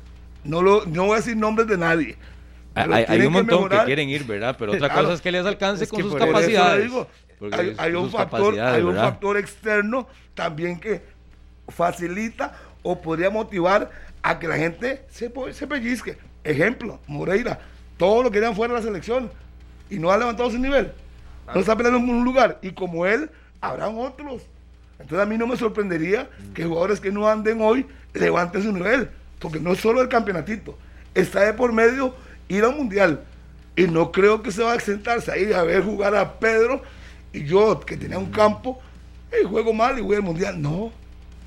No, lo, no voy a decir nombres de nadie. Hay, un montón que, quieren ir, ¿verdad? Pero otra Claro. cosa es que les alcance Es con sus capacidades. digo, hay, sus un factor, capacidades, hay un ¿verdad? factor externo también que facilita o podría motivar a que la gente se, se pellizque. Ejemplo, Moreira, todos lo querían fuera de la selección y no ha levantado su nivel. No está peleando en un lugar. Y como él, habrán otros. Entonces a mí no me sorprendería que jugadores que no anden hoy levanten su nivel. Porque no es solo el campeonatito. Está de por medio ir al mundial. Y no creo que se va a exentarse ahí a ver jugar a Pedro y yo, que tenía un campo, y juego mal y voy al mundial. No.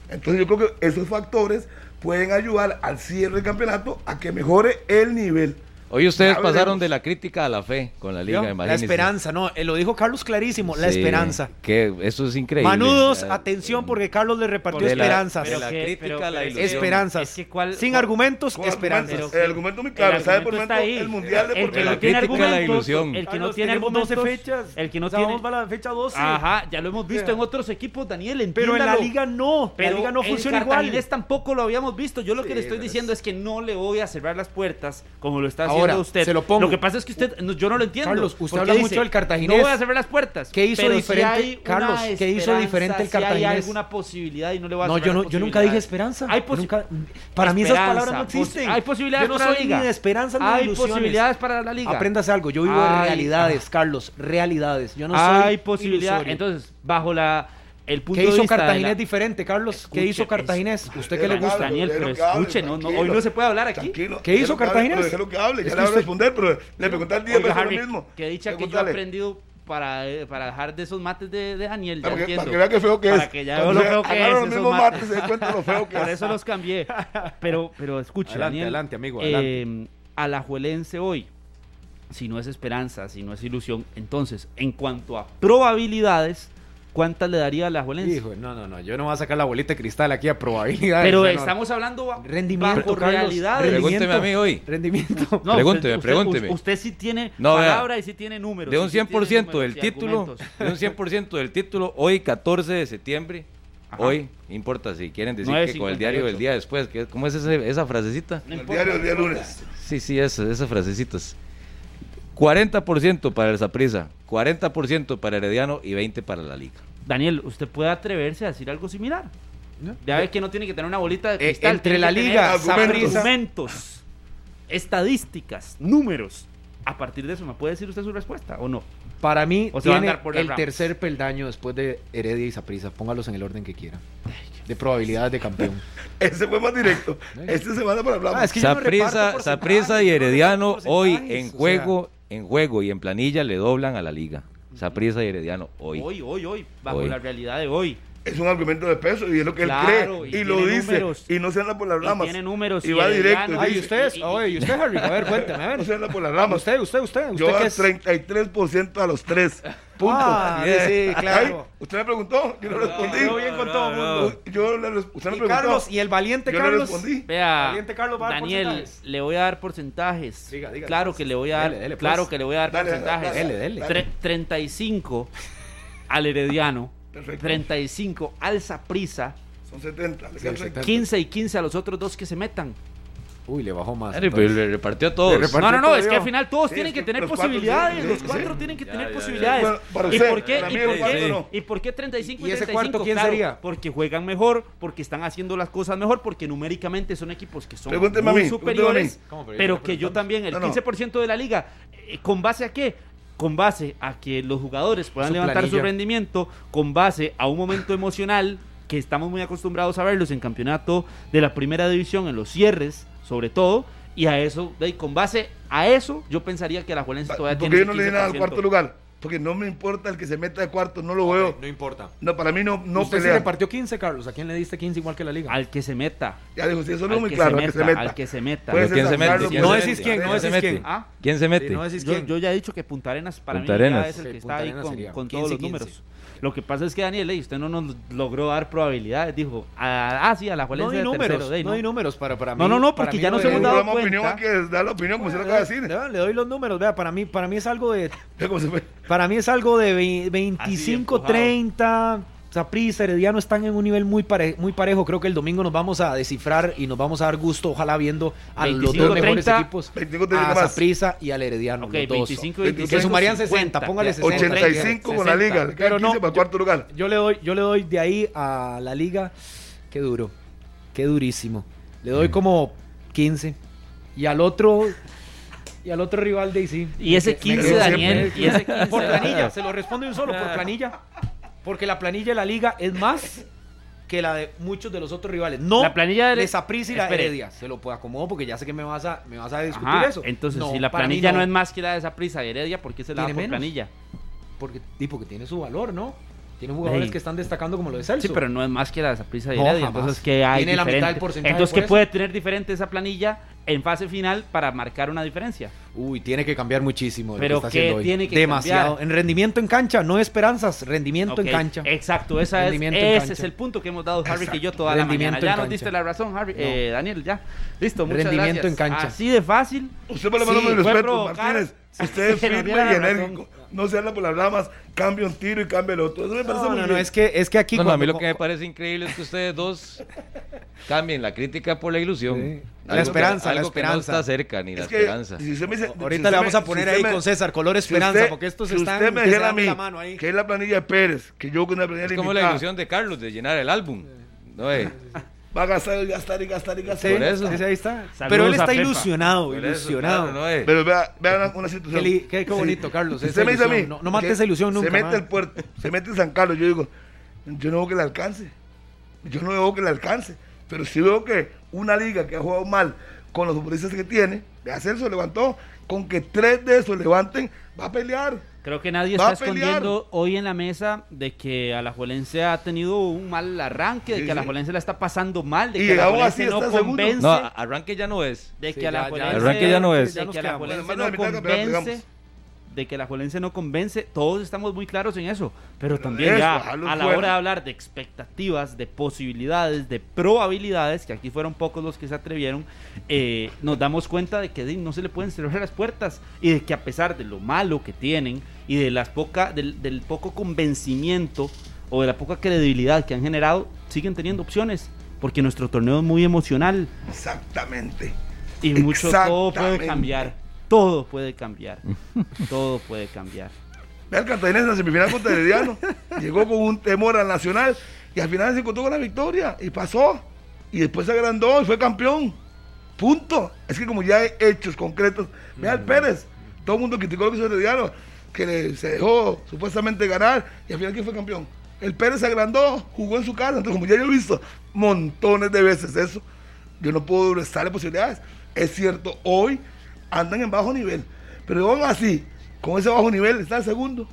Entonces yo creo que esos factores pueden ayudar al cierre del campeonato a que mejore el nivel. Hoy ustedes Ya pasaron veremos. de la crítica a la fe con la liga. La imagínense. esperanza, no, eh, lo dijo Carlos clarísimo, la Sí, esperanza. Que eso es increíble. Manudos, atención porque Carlos le repartió De la- esperanzas. de la que- crítica a la ilusión. Esperanzas. Es que cuál- Sin cuál- argumentos, esperanzas. Pero- el argumento muy claro, ¿sabe por momento está ahí. el mundial de por la tiene crítica a la ilusión. el que no Carlos, tiene tenemos argumentos, 12 fechas. el que no O sea, tiene para la fecha 12. Ajá, ya lo hemos visto en otros equipos, Daniel, Pero en la liga no. Pero la liga no funciona igual. tampoco lo habíamos visto. Yo lo que le estoy pero diciendo es- que no le voy a cerrar las puertas como lo está Ahora, haciendo usted. se lo pongo. que pasa es que usted, no, yo no lo entiendo. Carlos, usted habla mucho del cartaginés. No voy a cerrar las puertas. ¿Qué hizo diferente- si hay Carlos, qué hizo diferente el si hay cartaginés? alguna posibilidad y no le voy a No, yo, no, yo nunca dije posibilidades. esperanza. Hay nunca- para mí esas palabras no existen. Hay posibilidades Yo no para la soy liga. ni de esperanza ni Hay ilusiones. posibilidades para la liga. Apréndase algo. Yo vivo de Ay, realidades, Carlos. Realidades. Yo no hay soy posibilidad. ilusorio. Entonces, bajo la el punto ¿Qué de hizo vista de Cartaginés la- diferente, Carlos? ¿Qué Escuche, hizo es- Cartaginés? ¿Usted qué le que gusta? Daniel, pero que escuche, no, no, hoy no se puede hablar aquí. ¿Qué hizo que Cartaginés? pero Déjelo que hable, Es ya que le voy a responder, pero le pregunté al día Oiga, pero Harry, lo mismo. que dicha que yo he aprendido para, para dejar de esos mates de, de Daniel. Ya Para que, entiendo. para que vea qué feo que es. Para que ya vea lo feo que es. los mismos mates. mates se dé cuenta lo feo que Por es. eso los cambié. Pero, pero escuche, Adelante, Daniel. adelante, amigo, eh, Alajuelense hoy, si no es esperanza, si no es ilusión, entonces, en cuanto a probabilidades, ¿cuántas le daría a Alajuelense? Hijo, no, no, no. Yo no voy a sacar la bolita de cristal aquí a probabilidades. Pero o sea, no. estamos hablando Rendimiento, bajo Carlos. realidades. Pregúnteme a mí hoy. Rendimiento. No, Pregúnteme, usted, pregúnteme. Usted, sí tiene No, vea. palabra y sí tiene números. De un y sí tiene 100% números del título, de un 100% del título, hoy 14 de septiembre, Ajá. hoy, no importa si quieren decir que con el 9.58. diario del día después, que, ¿cómo es ese- esa frasecita? No El diario, el día lunes. Sí, sí, eso, esas frasecitas. 40% para el Saprissa, 40% para Herediano y 20% para la Liga. Daniel, usted puede atreverse a decir algo similar. ¿No? Ya ve que no tiene que tener una bolita de Eh, cristal. entre tiene la liga, Argumentos. argumentos, estadísticas, números. A partir de eso, ¿me puede decir usted su respuesta o no? Para mí, O tiene por el tercer peldaño después de Heredia y Saprissa. Póngalos en el orden que quiera. De probabilidades de campeón. Ese fue más directo. Este se manda para hablar. Ah, es que no porcentajes, Saprissa y no Herediano hoy en o juego, en juego y en planilla le doblan a la Liga. Saprissa y Herediano hoy. Hoy, hoy, hoy, bajo Hoy. la realidad de hoy. Es un argumento de peso y es lo que Claro, él y cree. Y, lo tiene dice. números. Y no se anda por las Y ramas. tiene números, Y y va Herediano- directo. y Ay, ustedes, y- y- oye, ¿y usted, Harry? A ver, cuéntame, a No se ver. anda por las ramas. Usted, usted, usted. ¿Usted Yo qué a es? 33% a los tres. Punto. Ah, Yeah. sí, claro. Ay, usted me preguntó, yo no respondí. Quedó bien con todo el mundo. Yo le usted me Y preguntó. Carlos, y el valiente yo le Carlos. respondí. Vea, Valiente Carlos va a dar Daniel, porcentajes. le voy a dar porcentajes. Diga, diga, claro que le voy a dar, Dele, dele, pues. claro que le voy a dar Dale, porcentajes. dale, dele, dele. Tre- 35 al Herediano, Perfecto. 35 al Saprissa, Son 70. le Sí, quedan 70. 15 y 15 a los otros dos que se metan. Uy, le bajó más. Pero entonces. le repartió a todos. Repartió No, no, no, todo es que yo. al final todos Sí, tienen es que que tener los posibilidades, los cuatro sí. tienen que Ya, tener ya, posibilidades. ya. Bueno, para ¿Y usted, por qué? ¿Y por qué? no. ¿Y por qué 35 y, ¿Y ese 35? cuarto quién Claro, sería? Porque juegan mejor, porque están haciendo las cosas mejor, porque numéricamente son equipos que son Pregúnteme muy mí, superiores. Pero que yo también, el No, no. 15% de la liga, eh, ¿con base a qué? Con base a que los jugadores puedan Su levantar su rendimiento, con base a un momento emocional que estamos muy acostumbrados a verlos en campeonato de la primera división, en los cierres, sobre todo, y a eso, de ahí, con base a eso, yo pensaría que la Juelense todavía ¿Por tiene qué ese yo no le al 15%. cuarto lugar? Porque no me importa el que se meta de cuarto, no lo veo. No importa. No, para mí no, no Usted pelea. repartió 15, Carlos. ¿A quién le diste 15 igual que la liga? Al que se meta. Ya dijo, sí, eso no es muy que claro, se al que se meta, meta. al que se meta. Puede ¿Pero quién se mete? ¿Quién No decís quién, no ¿Quién decís se mete? quién. ¿Ah? ¿Quién se mete? Sí, no decís Yo, quién. yo ya he dicho que Punta Arenas para Punta mí ya es el Sí, que Punta está ahí con, con 15, todos los 15. Lo que pasa es que Daniel, usted no nos logró dar probabilidades. Dijo, ah, sí, a la No Juelense di de números, tercero. ey, no di números para, para mí. No, no, no, porque ya lo nos de- hemos dado da opinión, cuenta. hay que dar la opinión como se lo acaba de decir. Le, le doy los números, vea, para mí, para mí es algo de cómo se fue. para mí es algo de ve- 25, empujado. 30. Saprissa, Herediano están en un nivel muy, pare- muy parejo. Creo que el domingo nos vamos a descifrar y nos vamos a dar gusto, ojalá viendo a los 25, dos mejores 30, equipos. 25, 30 a. Saprissa y al Herediano. Ok, los dos. 25, Que 25. Que sumarían 60, 50, póngale ya. 60. 85 con la 60. liga, le Pero no, 15 para el cuarto lugar. Yo le doy, yo le doy de ahí a la liga, qué duro, qué durísimo. Le doy como 15. Y al otro, y al otro rival de sí. Y ese Me 15, quedo Daniel, y ese 15. Por planilla, se lo respondo de un solo, por planilla. Porque la planilla de la liga es más que la de muchos de los otros rivales. No La planilla de- Saprissa y la Espere. Heredia. Se lo puedo acomodar porque ya sé que me vas a, me vas a discutir Ajá, eso. entonces, No, si la planilla no. es más que la de esa prisa Heredia, ¿por qué se la da por menos. planilla? Porque, y porque tiene su valor, ¿no? Tiene jugadores que están destacando como lo de Celso. Sí, pero no es más que la de esa prisa No, Heredia. Entonces, ¿qué hay Tiene la mitad del porcentaje Entonces, ¿qué puede tener diferente esa planilla en fase final para marcar una diferencia? Uy, tiene que cambiar muchísimo. de lo Pero que está ¿qué haciendo hoy. tiene que Demasiado. cambiar? En rendimiento en cancha, no esperanzas, rendimiento en cancha. Exacto, esa es, ese cancha. es el punto que hemos dado Harry y yo Exacto. toda la mañana. Ya nos diste la razón, Harry. No. Eh, Daniel, ya. Listo, muchas Rendimiento gracias. en cancha. Así de fácil. Usted por lo Sí, me puede respeto, provocar Martínez. Usted es que firme y enérgico. No se anda por las ramas, cambia un tiro y cambia el otro. Eso me parece No, muy no, no, bien. es que, es que aquí. No, no, a mí cuando- lo que me parece increíble es que ustedes dos cambien la crítica por la ilusión. Sí. La Algo esperanza, que, la algo que no esperanza. está cerca, ni la Es que, esperanza. si usted me dice- si Ahorita usted le vamos a poner si ahí me- con César color si esperanza, usted- porque estos si están usted me dijera a mí la mano ahí. que es la planilla de Pérez, que yo con una planilla Es como la limitada, ilusión de Carlos de llenar el álbum. ¿no? eh? Va a gastar y gastar y gastar y gastar. Sí, Por eso. sí, ahí está. Saludos Pero él está ilusionado, Por eso, ilusionado. claro, ¿no? eh? Pero vea, vea una, Qué, situación. qué- qué bonito, Carlos. Usted me dice a mí. No, no mate esa ilusión nunca. Se mete el puerto, se mete en San Carlos. Yo digo, yo no veo que le alcance. Yo no veo que le alcance. Pero sí veo que una liga que ha jugado mal con los futbolistas que tiene, de Celso levantó, con que tres de esos levanten, va a pelear. Creo que nadie está escondiendo hoy en la mesa de que Alajuelense ha tenido un mal arranque, de Sí, que sí. Alajuelense la está pasando mal, de Y que Alajuelense no convence, No, arranque ya no es. de Sí, que ya- Alajuelense, ya- Arranque ya no es. de que. Alajuelense no convence, digamos. De que Alajuelense no convence, todos estamos muy claros en eso, pero Pero también eso, ya a la fuera. hora de hablar de expectativas, de posibilidades, de probabilidades, que aquí fueron pocos los que se atrevieron, eh, nos damos cuenta de que no se le pueden cerrar las puertas y de que a pesar de lo malo que tienen y de las poca, del, del poco convencimiento o de la poca credibilidad que han generado, siguen teniendo opciones, porque nuestro torneo es muy emocional Exactamente. y mucho todo puede cambiar. Todo puede cambiar. todo puede cambiar. Vea el Cartaginés en la semifinal contra Herediano. Llegó con un temor al Nacional y al final se encontró con la victoria y pasó. Y después se agrandó y fue campeón. Punto. Es que como ya hay hechos concretos. Vea el Pérez. Todo el mundo criticó lo que hizo Herediano, que le- se dejó supuestamente ganar y al final ¿quién fue campeón? El Pérez se agrandó, jugó en su casa. Entonces, como ya yo he visto montones de veces eso, yo no puedo restarle posibilidades. Es cierto, hoy andan en bajo nivel. Pero aún así, con ese bajo nivel está el segundo.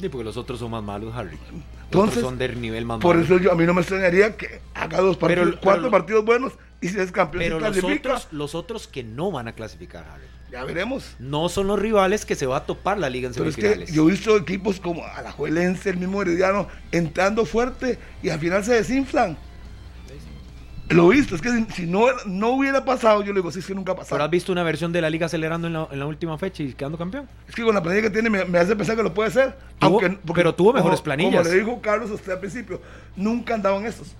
Sí, porque los otros son más malos, Harry. Los Entonces, son del nivel más Por malo. eso yo, a mí no me extrañaría que haga dos partidos, Pero- cuatro partidos buenos y si es campeón Pero se los clasifica. otros, los otros que no van a clasificar, Harry. Ya veremos. No son los rivales que se va a topar la liga en Pero es que yo he visto equipos como Alajuelense, el mismo Herediano, entrando fuerte y al final se desinflan. Lo he visto, es que si, no, no hubiera pasado, yo le digo, sí, es que nunca ha Pero has pasado. visto una versión de la liga acelerando en la, en la última fecha y quedando campeón. Es que con la planilla que tiene me, me hace pensar que lo puede hacer. Aunque, porque pero tuvo mejores como- planillas. Como le dijo Carlos a usted al principio, nunca andaban estos,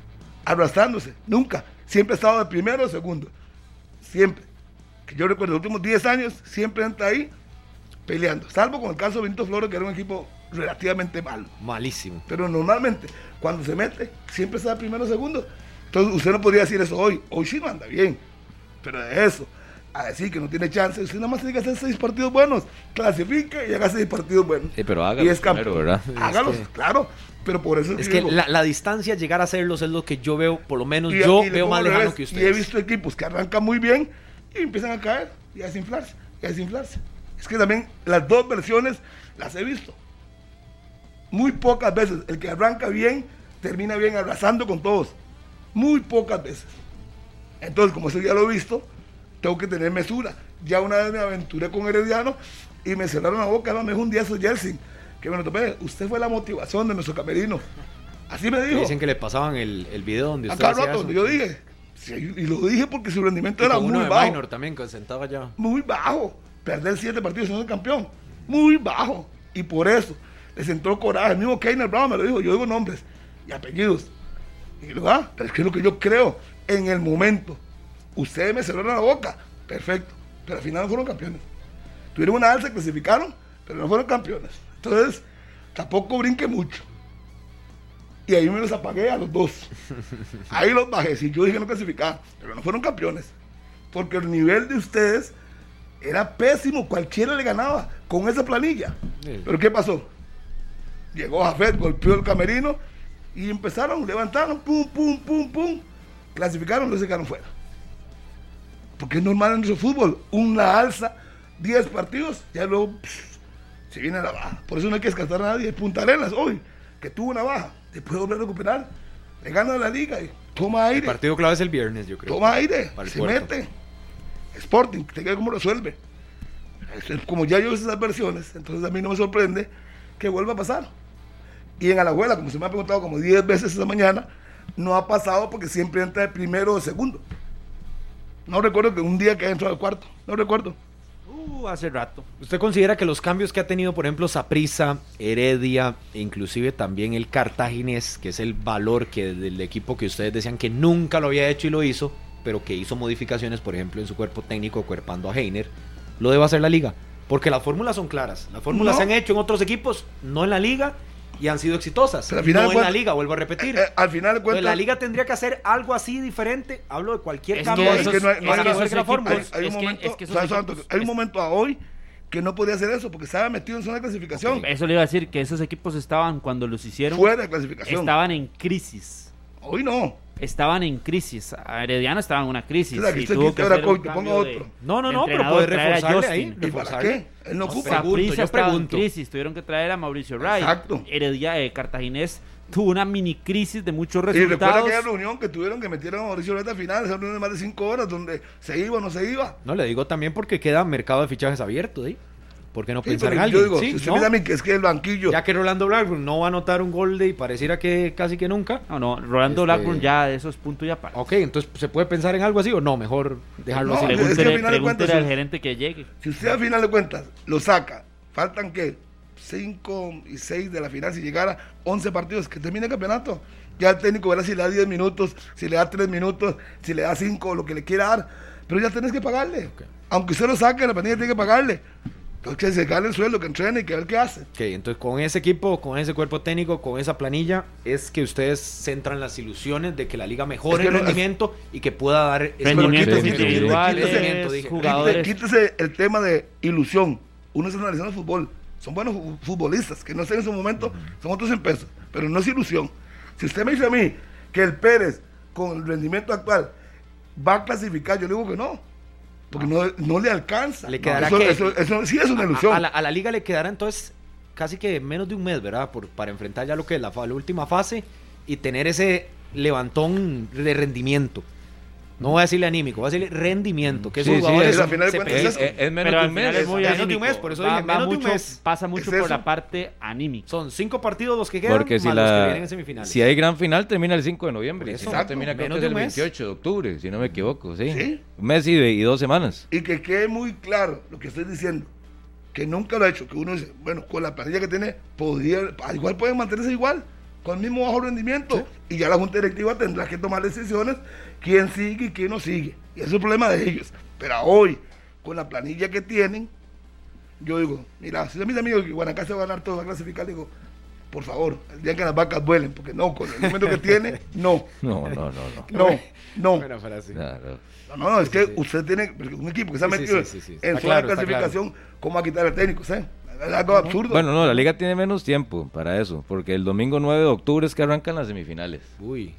arrastrándose, nunca. Siempre ha estado de primero o segundo. Siempre. Que yo recuerdo los últimos 10 años, siempre entra ahí peleando. Salvo con el caso de Benito Flores, que era un equipo relativamente malo. Malísimo. Pero normalmente, cuando se mete, siempre está de primero o segundo. Entonces, usted no podría decir eso hoy. Hoy sí no anda bien. Pero de eso, a decir que no tiene chance, usted nada más tiene que hacer seis partidos buenos. Clasifique y haga seis partidos buenos. Sí, pero y hágalo es campeón. primero, ¿verdad? Hágalos, Es que- claro. Pero por eso Es yo que la, la distancia, llegar a hacerlos es lo que yo veo, por lo menos y- yo y veo más lejano que Y he ustedes. visto equipos que arrancan muy bien y empiezan a caer y a desinflarse. Y a desinflarse. Es que también las dos versiones las he visto. Muy pocas veces. El que arranca bien, termina bien abrazando con todos. Muy pocas veces. Entonces, como eso ya lo he visto, tengo que tener mesura. Ya una vez me aventuré con Herediano y me cerraron la boca. No, me dijo un día eso Jelsin, que me lo topé. Usted fue la motivación de nuestro camerino. Así me dijo. Dicen que le pasaban el, el video donde usted Acá rato, yo dije. Sí, y lo dije porque su rendimiento Y era muy de bajo. Minor también, que sentaba ya. Muy bajo. Perder siete partidos siendo campeón. Muy bajo. Y por eso les entró coraje. El mismo Keiner Brown me lo dijo. Yo digo nombres y apellidos. Y yo digo, ah, pero es que es lo que yo creo en el momento. Ustedes me cerraron la boca. Perfecto. Pero al final no fueron campeones. Tuvieron una alza, clasificaron, pero no fueron campeones. Entonces, tampoco brinque mucho. Y ahí me los apagué a los dos. Ahí los bajé. Si yo dije no clasificar, pero no fueron campeones. Porque el nivel de ustedes era pésimo. Cualquiera le ganaba con esa planilla. Sí. Pero ¿qué pasó? Llegó Jafet, golpeó el camerino y empezaron, levantaron, pum, pum, pum, pum. Clasificaron, los sacaron fuera. Porque es normal en nuestro fútbol. Una alza, 10 partidos, ya luego se viene la baja. Por eso no hay que descartar a nadie. Punta Arenas hoy, que tuvo una baja, después volver a recuperar. Le gana la liga y toma El aire. partido clave es el viernes, yo creo. Toma aire, el se puerto. mete. Sporting, te queda cómo resuelve. Es- es Como ya yo hice esas versiones, entonces a mí no me sorprende que vuelva a pasar. Y en Alajuela, como se me ha preguntado como 10 veces esta mañana, no ha pasado porque siempre entra de primero o segundo. No recuerdo que un día que haya entrado al cuarto, no recuerdo. Uh, hace rato. ¿Usted considera que los cambios que ha tenido, por ejemplo, Saprissa, Heredia, e inclusive también el Cartaginés, que es el valor que del equipo que ustedes decían que nunca lo había hecho y lo hizo, pero que hizo modificaciones, por ejemplo, en su cuerpo técnico, cuerpando a Heiner, lo debe hacer la liga? Porque las fórmulas son claras. Las fórmulas No. se han hecho en otros equipos, no en la liga, y han sido exitosas. Pero al final no en la liga, vuelvo a repetir. Eh, eh, al final cuentas, la liga tendría que hacer algo así diferente. Hablo de cualquier Es cambio. es que no hay- un es que- momento, a hoy que no podía hacer eso porque estaba metido en zona de clasificación. Eso le iba a decir que esos equipos estaban cuando los hicieron. Fuera de clasificación. Estaban en crisis. Hoy no. Estaban en crisis. Herediano estaba en una crisis. O sea, que y usted tuvo que ahora hacer un cambio de- otro. No, no, de no, pero puede reforzarle ahí. ¿Y para qué? Él no No ocupa. Saprissa yo estaba en crisis. Tuvieron que traer a Mauricio Wright. Exacto. Heredia, eh, Cartaginés tuvo una mini crisis de muchos Y recuerda resultados. aquella reunión que tuvieron que metieron a Mauricio Reta al final, esa reunión de más de cinco horas, donde se iba o no se iba. No, le digo también porque queda mercado de fichajes abierto, ¿sí? ¿Por qué no Sí, pensar en alguien? yo digo, Sí, si usted ¿no? mira a mí que es que el banquillo, Ya que Rolando Blackburn no va a anotar un gol de y pareciera que casi que nunca. No, no, Rolando Este- Blackburn ya de esos puntos ya para. Ok, entonces ¿se puede pensar en algo así o no? Mejor dejarlo No, así. es que al Pregúntele, final de pregúntele cuentas, al gerente que llegue. si usted al final de cuentas lo saca, faltan que 5 y 6 de la final, si llegara 11 partidos, que termine el campeonato. Ya el técnico verá si le da 10 minutos, si le da 3 minutos, si le da 5, lo que le quiera dar. Pero ya tenés que pagarle. Aunque usted lo saque, la planilla tiene que pagarle. Entonces que se gane el sueldo, que entrene y que ver qué hace. Ok, entonces con ese equipo, con ese cuerpo técnico, con esa planilla, es que ustedes centran las ilusiones de que la liga mejore Es que el no- rendimiento y que pueda dar ese Rendimientos individuales, quítese, jugadores. Quítese, quítese el tema de ilusión. Uno está analizando el fútbol. Son buenos fu- futbolistas, que no estén en su momento, son otros en peso. Pero no es ilusión. Si usted me dice a mí que el Pérez, con el rendimiento actual, va a clasificar, yo le digo que no. Porque no, no le alcanza. Le No, quedará eso, que- eso- eso sí es una ilusión. A, la, a la liga le quedará entonces casi que menos de un mes, ¿verdad? Por, para enfrentar ya lo que es la, la última fase y tener ese levantón de rendimiento. No voy a decirle anímico, voy a decirle rendimiento. Que Sí, esos sí, jugadores es- final de se cuentas Es, es eso. es- menos Pero de al un mes. es muy Menos de un mes, por eso Va- dije, va menos de un mucho- mes. Pasa mucho Es por la parte anímica. Son cinco partidos los que quedan, Porque si, más los que la, vienen en semifinales. si hay gran final, termina el 5 de noviembre. Si eso. no, termina creo Menos que es el un mes. 28 de octubre, si no me equivoco. Sí. Sí. Un mes y, de- y dos semanas. Y que quede muy claro lo que estoy diciendo. Que nunca lo ha hecho. Que uno dice, bueno, con la planilla que tiene, podría, igual pueden mantenerse igual, con el mismo bajo rendimiento. Y ya la Junta Directiva tendrá que tomar decisiones quién sigue y quién no sigue. Y ese es el problema de ellos. Pero hoy, con la planilla que tienen, yo digo, mira, si a mis amigos que Guanacaste va a ganar todo, va a clasificar, digo, por favor, el día que las vacas vuelen, porque no, con el momento que tiene, no, No, no, no, no. no, no. Buena frase. Claro. No, no, no, es que sí. usted tiene un equipo que se ha metido sí, sí, sí. en zona de claro, clasificación, ¿cómo va a quitar al técnico? ¿sabes? Es algo absurdo. Bueno, no, la liga tiene menos tiempo para eso, porque el domingo 9 de octubre es que arrancan las semifinales. Uy.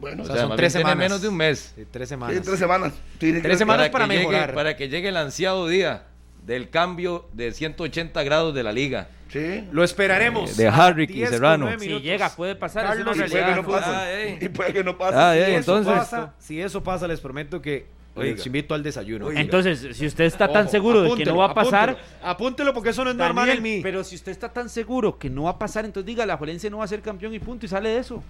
Bueno, O O sea, son tres semanas. menos de un mes. Sí, tres sí, semanas. tres semanas. Tiene que- Tres semanas. para que llegue- mejorar. para que llegue el ansiado día del cambio de 180 grados de la liga. Sí. Lo esperaremos. De Harrick y 10 con Serrano. Si llega, puede pasar. es Carlos, una Y puede que realidad. no pase. Ah, eh. Y puede que no pase. Ah, Si eso pasa, si eso pasa, les prometo que Oiga. les invito al desayuno. Oiga. Entonces, si usted está tan Ojo, seguro de que no va a pasar, Apúntelo, apúntelo porque eso no es normal en mí. pero si usted está tan seguro que no va a pasar, entonces diga, la Juelense no va a ser campeón y punto, y sale de eso.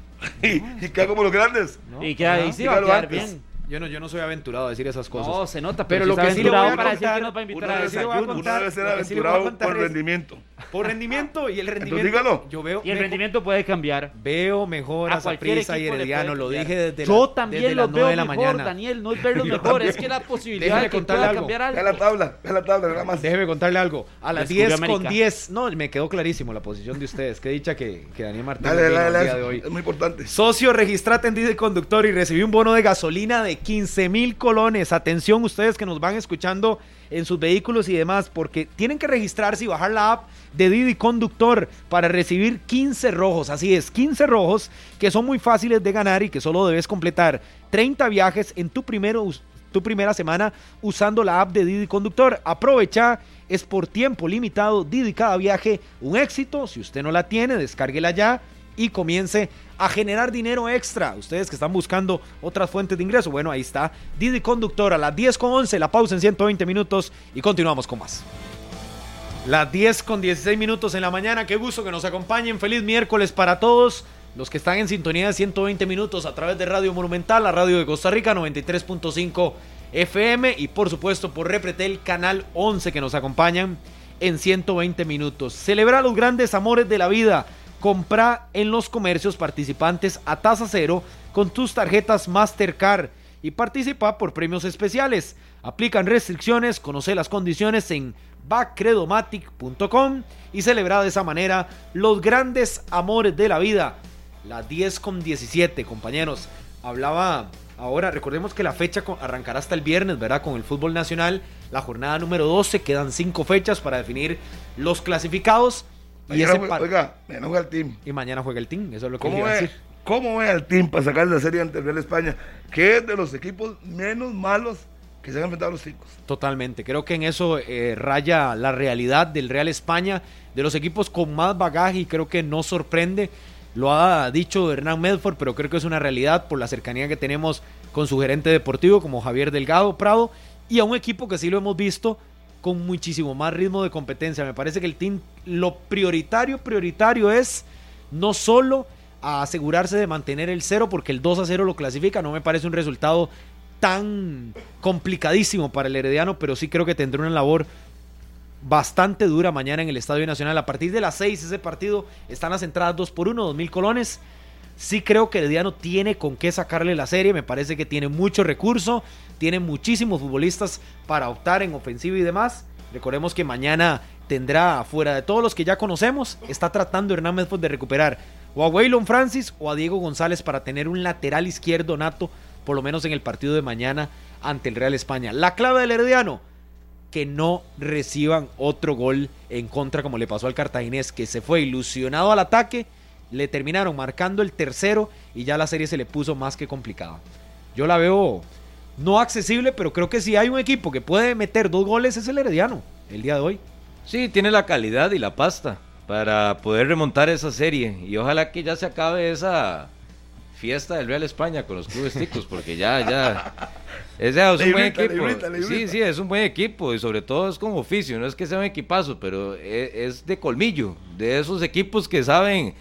Y, y queda como los grandes. ¿no? y queda ahí Ajá. sí va a quedar antes. bien. Yo no, yo no soy aventurado a decir esas cosas. No, se nota, Pero pero, lo que sí le voy a aventurado para contar- que nos va a invitar Uno a voy a contar, debe ser lo que sí le voy a aventurado por es- rendimiento. Por rendimiento y el rendimiento. dígalo. Yo veo. Y el rendimiento puede cambiar. Veo mejor A a cualquier Saprissa y Herediano. Lo dije desde Yo la, también desde los las veo 9 de la mejor, mañana. Daniel, no es verlos Yo mejor, también. es que la posibilidad Déjeme de que contarle pueda algo. cambiar Ve algo. la tabla, ve la tabla, nada más. Déjeme contarle algo. A las Descubrió 10 con América. 10. No, me quedó clarísimo la posición de ustedes. Qué dicha que, que Daniel Martínez día dale. de hoy. Es muy importante. Socio, registrate en Didi Conductor y recibí un bono de gasolina de 15 mil colones. Atención ustedes que nos van escuchando en sus vehículos y demás, porque tienen que registrarse y bajar la app de Didi Conductor para recibir 15 rojos. Así es, 15 rojos que son muy fáciles de ganar y que solo debes completar 30 viajes en tu primero tu primera semana usando la app de Didi Conductor. Aprovecha, es por tiempo limitado, Didi cada viaje, un éxito. Si usted no la tiene, descárguela ya y comience a generar dinero extra. Ustedes que están buscando otras fuentes de ingreso, bueno, ahí está. Didi Conductor a las 10 con 11, la pausa en 120 minutos y continuamos con más. Las 10 con 16 minutos en la mañana, qué gusto que nos acompañen. Feliz miércoles para todos. Los que están en sintonía de 120 minutos a través de Radio Monumental, la radio de Costa Rica 93.5 FM y por supuesto por Repretel Canal 11 que nos acompañan en 120 minutos. Celebra los grandes amores de la vida. Compra en los comercios participantes a tasa cero con tus tarjetas Mastercard y participa por premios especiales. Aplican restricciones, conoce las condiciones en backcredomatic.com y celebra de esa manera los grandes amores de la vida. Las 10 con 17, compañeros. Hablaba ahora, recordemos que la fecha arrancará hasta el viernes, ¿verdad? Con el fútbol nacional, la jornada número 12, quedan 5 fechas para definir los clasificados. Y, Mañana ese juega- Oiga, me enoja el team. y mañana juega el team, eso es lo que ¿Cómo iba a ve, decir. ¿Cómo ve al team para sacar la serie ante el Real España? Que es de los equipos menos malos que se han enfrentado a los chicos. Totalmente, creo que en eso eh, raya la realidad del Real España, de los equipos con más bagaje y creo que no sorprende. Lo ha dicho Hernán Medford, pero creo que es una realidad por la cercanía que tenemos con su gerente deportivo como Javier Delgado Prado y a un equipo que sí lo hemos visto con muchísimo más ritmo de competencia. Me parece que el team lo prioritario, prioritario es no solo asegurarse de mantener el cero porque el 2 a 0 lo clasifica, no me parece un resultado tan complicadísimo para el Herediano, pero sí creo que tendrá una labor bastante dura mañana en el Estadio Nacional. A partir de las 6 ese partido están las entradas 2 por 1, 2000 colones. Sí creo que Herediano tiene con qué sacarle la serie, me parece que tiene mucho recurso, tiene muchísimos futbolistas para optar en ofensiva y demás. Recordemos que mañana tendrá, fuera de todos los que ya conocemos, está tratando Hernán Medford de recuperar o a Waylon Francis o a Diego González para tener un lateral izquierdo nato, por lo menos en el partido de mañana ante el Real España. La clave del Herediano, que no reciban otro gol en contra como le pasó al cartaginés, que se fue ilusionado al ataque, le terminaron marcando el tercero y ya la serie se le puso más que complicada. Yo la veo no accesible, pero creo que si hay un equipo que puede meter dos goles es el Herediano el día de hoy. Sí, tiene la calidad y la pasta para poder remontar esa serie. Y ojalá que ya se acabe esa fiesta del Real España con los clubes ticos, porque ya, ya. Es, ya, es un buen equipo. librita, librita. Sí, sí, es un buen equipo y sobre todo es con oficio. No es que sea un equipazo, pero e- es, de colmillo. De esos equipos que saben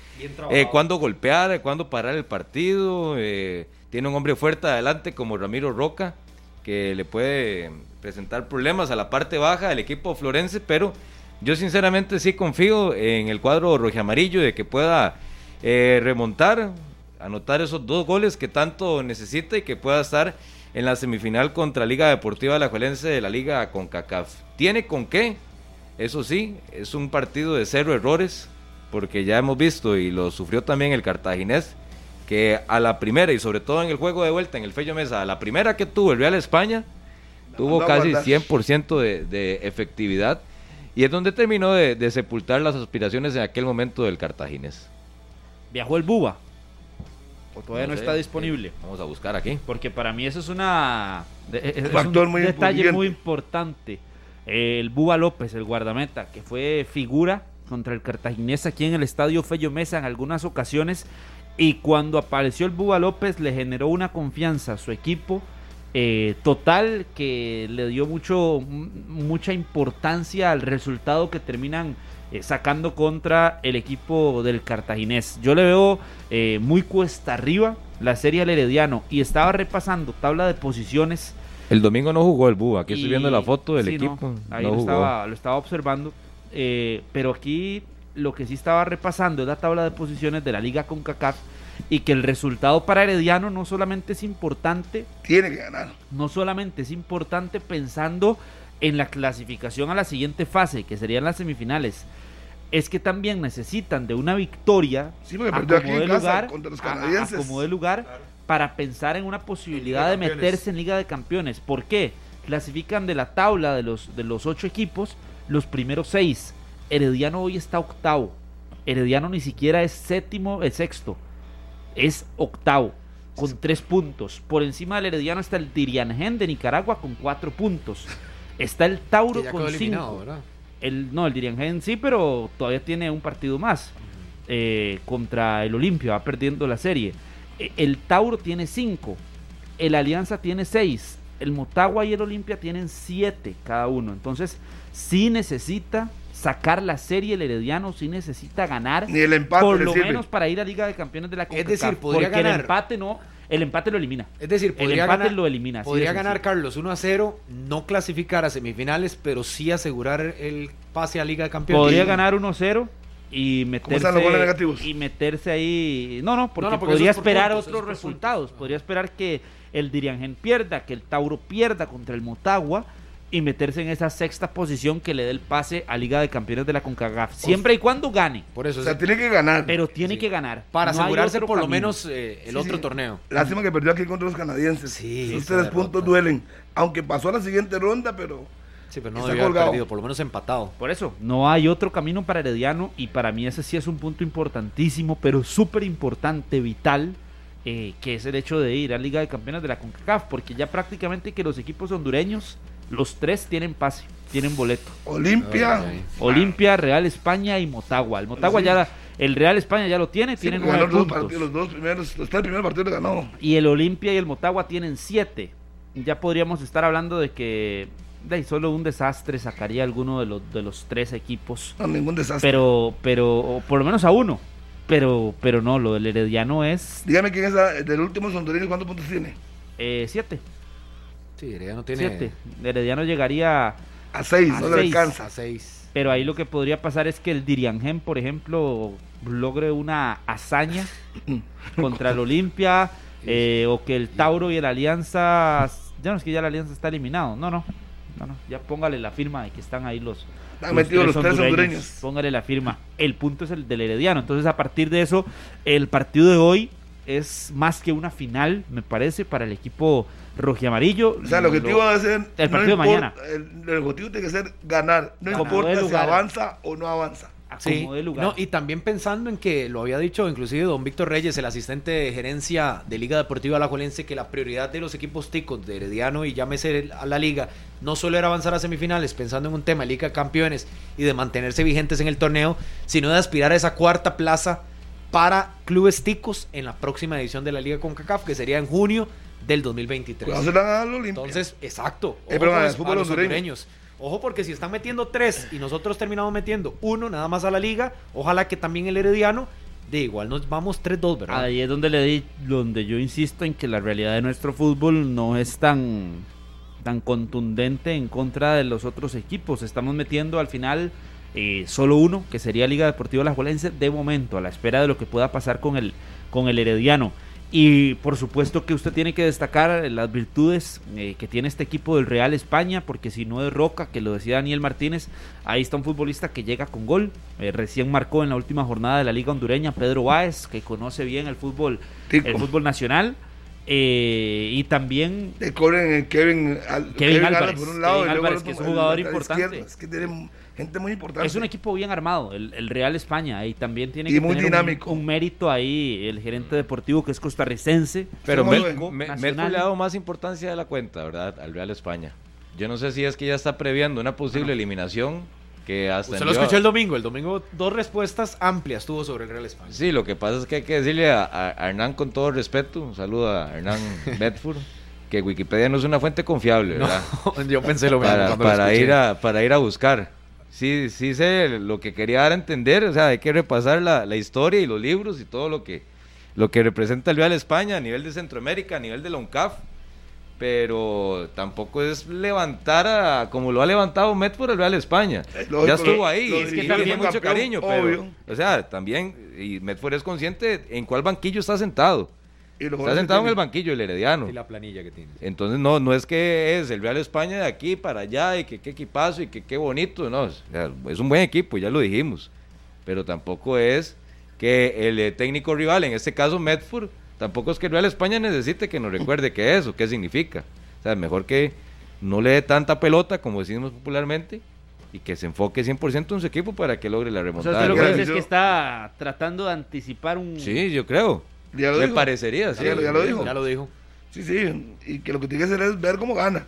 eh, cuándo golpear, cuándo parar el partido. eh, tiene un hombre fuerte adelante como Ramiro Roca, que le puede presentar problemas a la parte baja del equipo florense, pero yo sinceramente sí confío en el cuadro rojiamarillo de que pueda eh, remontar, anotar esos dos goles que tanto necesita y que pueda estar en la semifinal contra Liga Deportiva Alajuelense de la Liga CONCACAF. ¿Tiene con qué? Eso sí, es un partido de cero errores, porque ya hemos visto y lo sufrió también el cartaginés, que a la primera y sobre todo en el juego de vuelta en el Fello Mesa, a la primera que tuvo el Real España, tuvo no casi aguantar. 100% de, de efectividad y es donde terminó de, de sepultar las aspiraciones en aquel momento del cartaginés. Viajó el Buba. O todavía no, sé, está disponible. Vamos a buscar aquí. Porque para mí eso es una. de- es- es factor un muy detalle muy importante. El Buba López, el guardameta, que fue figura contra el Cartaginés aquí en el estadio Fello Mesa en algunas ocasiones. Y cuando apareció el Buba López le generó una confianza a su equipo eh, total que le dio mucho, mucha importancia al resultado que terminan eh, sacando contra el equipo del Cartaginés. Yo le veo eh, muy cuesta arriba la serie al Herediano y estaba repasando tabla de posiciones. El domingo no jugó el Búho, aquí estoy viendo la foto del sí, equipo. no, ahí no lo, jugó. estaba, lo estaba observando. eh, pero aquí lo que sí estaba repasando es la tabla de posiciones de la Liga CONCACAF y que el resultado para Herediano no solamente es importante, Tiene que ganar. no solamente es importante pensando en la clasificación a la siguiente fase, que serían las semifinales, es que también necesitan de una victoria Sí, a como de lugar, contra los a- a- como de lugar para pensar en una posibilidad de meterse en Liga de Campeones. ¿Por qué? Clasifican de la tabla de los, de los ocho equipos los primeros seis. Herediano hoy está octavo. Herediano ni siquiera es séptimo, es sexto. Es octavo, con tres puntos. Por encima del Herediano está el Diriangen de Nicaragua con cuatro puntos. Está el Tauro ya con quedó eliminado, cinco. ¿verdad? El, no, el Diriangen sí, pero todavía tiene un partido más eh, contra el Olimpia, va perdiendo la serie. E- El Tauro tiene 5, el Alianza tiene 6, el Motagua y el Olimpia tienen 7 cada uno. Entonces, sí necesita sacar la serie el Herediano, sí necesita ganar, Ni el empate por lo sirve. menos para ir a Liga de Campeones de la CONCACAF. decir, podría porque ganar- el empate no, el empate lo elimina. Es decir, El podría empate ganar, lo elimina. podría ganar. Carlos 1 a 0, no clasificar a semifinales, pero sí asegurar el pase a Liga de Campeones. Podría ganar 1-0 y meterse están los goles negativos? y meterse ahí no no porque, No, no, porque podría es por esperar puntos, otros es resultados puntos. podría esperar que el Diriangen pierda que el Tauro pierda contra el Motagua y meterse en esa sexta posición que le dé el pase a Liga de Campeones de la CONCACAF siempre y cuando gane Por eso, O sea, sí, tiene que ganar. pero tiene Sí. que ganar para No asegurarse por lo menos eh, el Sí, otro sí. torneo. Lástima que perdió aquí contra los canadienses. Sí, esa tres derrota. puntos duelen. Aunque pasó a la siguiente ronda, pero Sí, pero no debió haber colgado. perdido, por lo menos empatado. Por eso, no hay otro camino para Herediano y para mí ese sí es un punto importantísimo, pero súper importante, vital, eh, que es el hecho de ir a Liga de Campeones de la CONCACAF, porque ya prácticamente que los equipos hondureños, los tres tienen pase, tienen boleto. Olimpia. Ay. Olimpia, Real España y Motagua. El Motagua Sí. ya, el Real España ya lo tiene, Sí, tiene porque nueve los dos, puntos. partidos, los dos primeros, los tres primeros partidos le ganó. Y el Olimpia y el Motagua tienen siete. Ya podríamos estar hablando de que de solo un desastre sacaría alguno de los, de los tres equipos. No, ningún desastre. pero pero o por lo menos a uno pero pero no lo del herediano es Dígame quién es del último hondureño, ¿cuántos puntos tiene? eh, siete Sí, ya no tiene siete herediano llegaría A seis, A no le seis. alcanza. a 6. pero ahí lo que podría pasar es que el Diriangen por ejemplo logre una hazaña contra el Olimpia eh, o que el Tauro y el Alianza ya no es que ya la Alianza está eliminado no no no, no, ya póngale la firma de que están ahí los, Están metidos los tres hondureños. Póngale la firma. El punto es el del Herediano. Entonces, a partir de eso, el partido de hoy es más que una final, me parece, para el equipo rojiamarillo. O sea, el objetivo Lo- debe ser. El partido de mañana. El, el objetivo tiene que ser ganar. No Ganar. importa si avanza o no avanza. Sí, lugar. no, y también pensando en que lo había dicho inclusive don Víctor Reyes, el asistente de gerencia de Liga Deportiva Alajuelense, que la prioridad de los equipos ticos de Herediano y llámese el- a la liga, no solo era avanzar a semifinales pensando en un tema de Liga de Campeones y de mantenerse vigentes en el torneo, sino de aspirar a esa cuarta plaza para clubes ticos en la próxima edición de la Liga CONCACAF, que sería en junio del 2023. Cuidado, se la dan al Olimpia. Entonces, exacto. Eh, Ojo pero fútbol a los hondureño. hondureños. Ojo porque si están metiendo tres y nosotros terminamos metiendo uno nada más a la liga, ojalá que también el Herediano, de igual nos vamos 3-2, ¿verdad? Ahí es donde le di, donde yo insisto en que la realidad de nuestro fútbol no es tan tan contundente en contra de los otros equipos. Estamos metiendo al final eh, solo uno, que sería Liga Deportiva La de momento, a la espera de lo que pueda pasar con el con el Herediano. Y por supuesto que usted tiene que destacar las virtudes eh, que tiene este equipo del Real España, porque si no es Roca, que lo decía Daniel Martínez, ahí está un futbolista que llega con gol. Eh, recién marcó en la última jornada de la Liga Hondureña Pedro Báez, que conoce bien el fútbol, Tico. el fútbol nacional. Eh, y también Le cobren el Kevin, Kevin Álvarez, por un Kevin lado el Álvarez, que es un jugador importante. Es que tiene gente muy importante. es un equipo bien armado, el, el Real España, y también tiene Y que muy tener dinámico. Un, mérito ahí el gerente deportivo que es costarricense. Pero. Me-. Melco le ha dado más importancia de la cuenta, ¿verdad? Al Real España. Yo no sé si es que ya está previendo una posible eliminación que hasta Usted lo escuchó el domingo. El domingo dos respuestas amplias tuvo sobre el Real España. Sí, lo que pasa es que hay que decirle a, a- a Hernán con todo respeto, un saludo a Hernán Bedford, que Wikipedia no es una fuente confiable, ¿verdad? yo pensé lo mismo para, cuando lo ir a, para ir a buscar. Sí, sí sé lo que quería dar a entender, o sea, hay que repasar la, la historia y los libros y todo lo que, lo que representa el Real España a nivel de Centroamérica, a nivel de la UNCAF, pero tampoco es levantar a, como lo ha levantado Medford el Real España. Es lógico, ya estuvo ahí, lo es que dirigió tiene mucho campeón, cariño, pero, obvio. o sea, también, y Medford es consciente en cuál banquillo está sentado. Y los Está sentado en el banquillo el Herediano. Y la planilla que tiene. Entonces no, no es que es el Real España de aquí para allá y que qué equipazo y que qué bonito, no, o sea, es un buen equipo, ya lo dijimos, pero tampoco es que el eh, técnico rival, en este caso Medford, tampoco es que el Real España necesite que nos recuerde qué es o qué significa. O sea, mejor que no le dé tanta pelota, como decimos popularmente, y que se enfoque 100% en su equipo para que logre la O sea, remontada. usted lo que dice es que está tratando de anticipar un... Sí, yo creo. Ya lo Me dijo. parecería, sí. Ya lo- ya lo dijo. Ya lo dijo. Sí, sí, y que lo que tiene que hacer es ver cómo gana.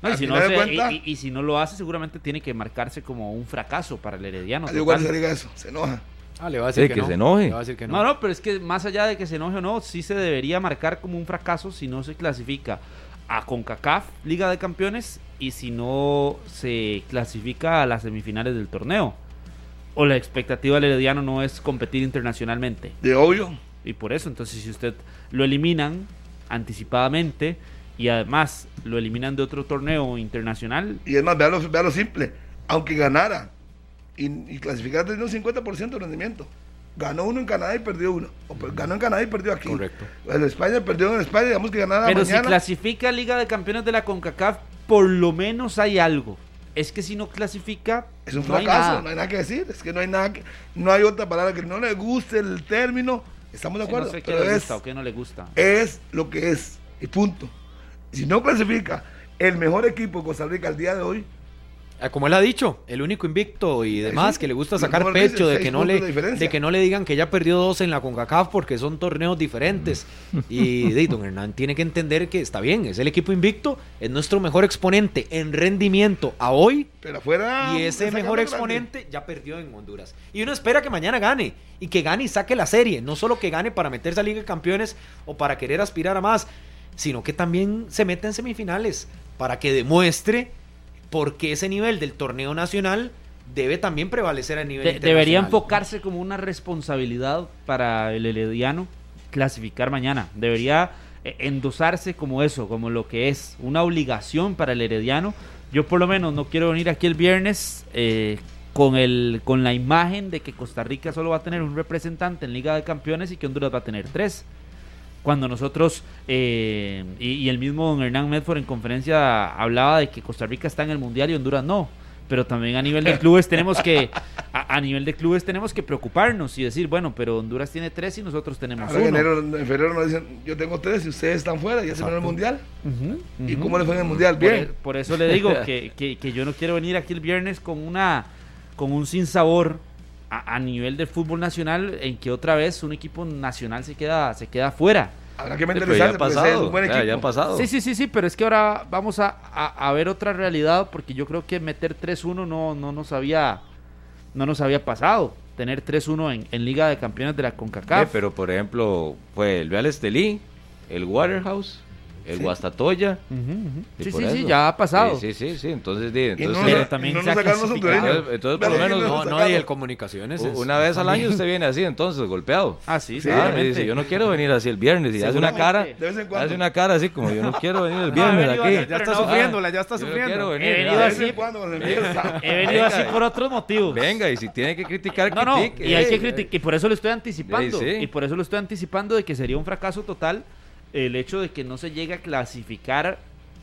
No, y, si no final de se- cuentas, y- y- y si no lo hace, seguramente tiene que marcarse como un fracaso para el Herediano. al igual se diga eso, se enoja. Ah, le va a decir Sí, que, que no. se enoje. Le va a decir que no. No, no, pero es que más allá de que se enoje o no, sí se debería marcar como un fracaso si no se clasifica a CONCACAF, Liga de Campeones, y si no se clasifica a las semifinales del torneo. O la expectativa del Herediano no es competir internacionalmente. De obvio. Y por eso, entonces, si usted lo eliminan anticipadamente y además lo eliminan de otro torneo internacional, Y es más, vea lo, vea lo simple. Aunque ganara y, y clasificara teniendo un 50% de rendimiento. Ganó uno en Canadá y perdió uno. O per- ganó en Canadá y perdió aquí. Correcto. El España perdió en España, digamos que ganara Pero si mañana. clasifica a Liga de Campeones de la CONCACAF, por lo menos hay algo. Es que si no clasifica, es un no hay fracaso, nada. no hay nada que decir. Es que no hay nada que, no hay otra palabra que no le guste el término. Estamos de acuerdo. no sé qué pero le es, gusta o qué no le gusta. es lo que es. Y punto. Si no clasifica el mejor equipo de Costa Rica al día de hoy, Como él ha dicho, el único invicto y demás sí. que le gusta sacar pecho de que no le de que no le digan que ya perdió dos en la CONCACAF porque son torneos diferentes. Y de, don Hernán tiene que entender que está bien, es el equipo invicto, es nuestro mejor exponente en rendimiento a hoy pero afuera. y ese mejor grande. exponente ya perdió en Honduras. Y uno espera que mañana gane y que gane y saque la serie, no solo que gane para meterse a Liga de Campeones o para querer aspirar a más, sino que también se meta en semifinales para que demuestre por qué ese nivel del torneo nacional debe también prevalecer a nivel De- debería internacional. enfocarse como una responsabilidad para el Herediano clasificar mañana. Debería eh, endosarse como eso, como lo que es una obligación para el Herediano. Yo por lo menos no quiero venir aquí el viernes eh, con, el, con la imagen de que Costa Rica solo va a tener un representante en Liga de Campeones y que Honduras va a tener tres. Cuando nosotros, eh, y, y el mismo don Hernán Medford en conferencia hablaba de que Costa Rica está en el Mundial y Honduras no. Pero también a nivel de clubes tenemos que, a, a nivel de clubes tenemos que preocuparnos y decir, bueno, pero Honduras tiene tres y nosotros tenemos Ahora en uno. enero, en febrero nos dicen, yo tengo tres y ustedes están fuera, ya se van al mundial. ¿Y cómo le fue en el mundial? Por, Bien. e- por eso le digo que, que- que yo no quiero venir aquí el viernes con una con un sinsabor a, a nivel del fútbol nacional en que otra vez un equipo nacional se queda se queda fuera. Habrá que Pero ya mentalizarse ha porque ese es pasado, un buen ya, equipo. ya ha pasado. Sí, sí, sí, sí, pero es que ahora vamos a, a- a ver otra realidad porque yo creo que meter 3-1 no, no nos había no nos había pasado. Tener 3-1 en, en Liga de Campeones de la CONCACAF. pero por ejemplo, fue el Real Estelí, el Waterhouse, el Guastatoya. Ujú, ujú. y Sí, por sí, sí, eso. ya ha pasado. Sí, sí, sí, sí, entonces, di, no, entonces Pero nos- también no se ha. Entonces- entonces, por lo menos- nos No, no, y el comunicaciones. es- una vez al año usted viene así, entonces golpeado. Ah, sí, Sí, Ah, y dice, yo no quiero venir así el viernes. Y hace una cara, De vez en cuando. hace una cara así como yo no quiero venir el No, viernes aquí. Ya está no. sufriéndola, ya está no sufriendo. He venido así. He venido así por otros motivos. Venga, y si tiene que criticar, No, no, critique. y hay que Eh, criticar, y por eso lo estoy anticipando, Sí, sí. y por eso lo estoy anticipando de que sería un fracaso total el hecho de que no se llegue a clasificar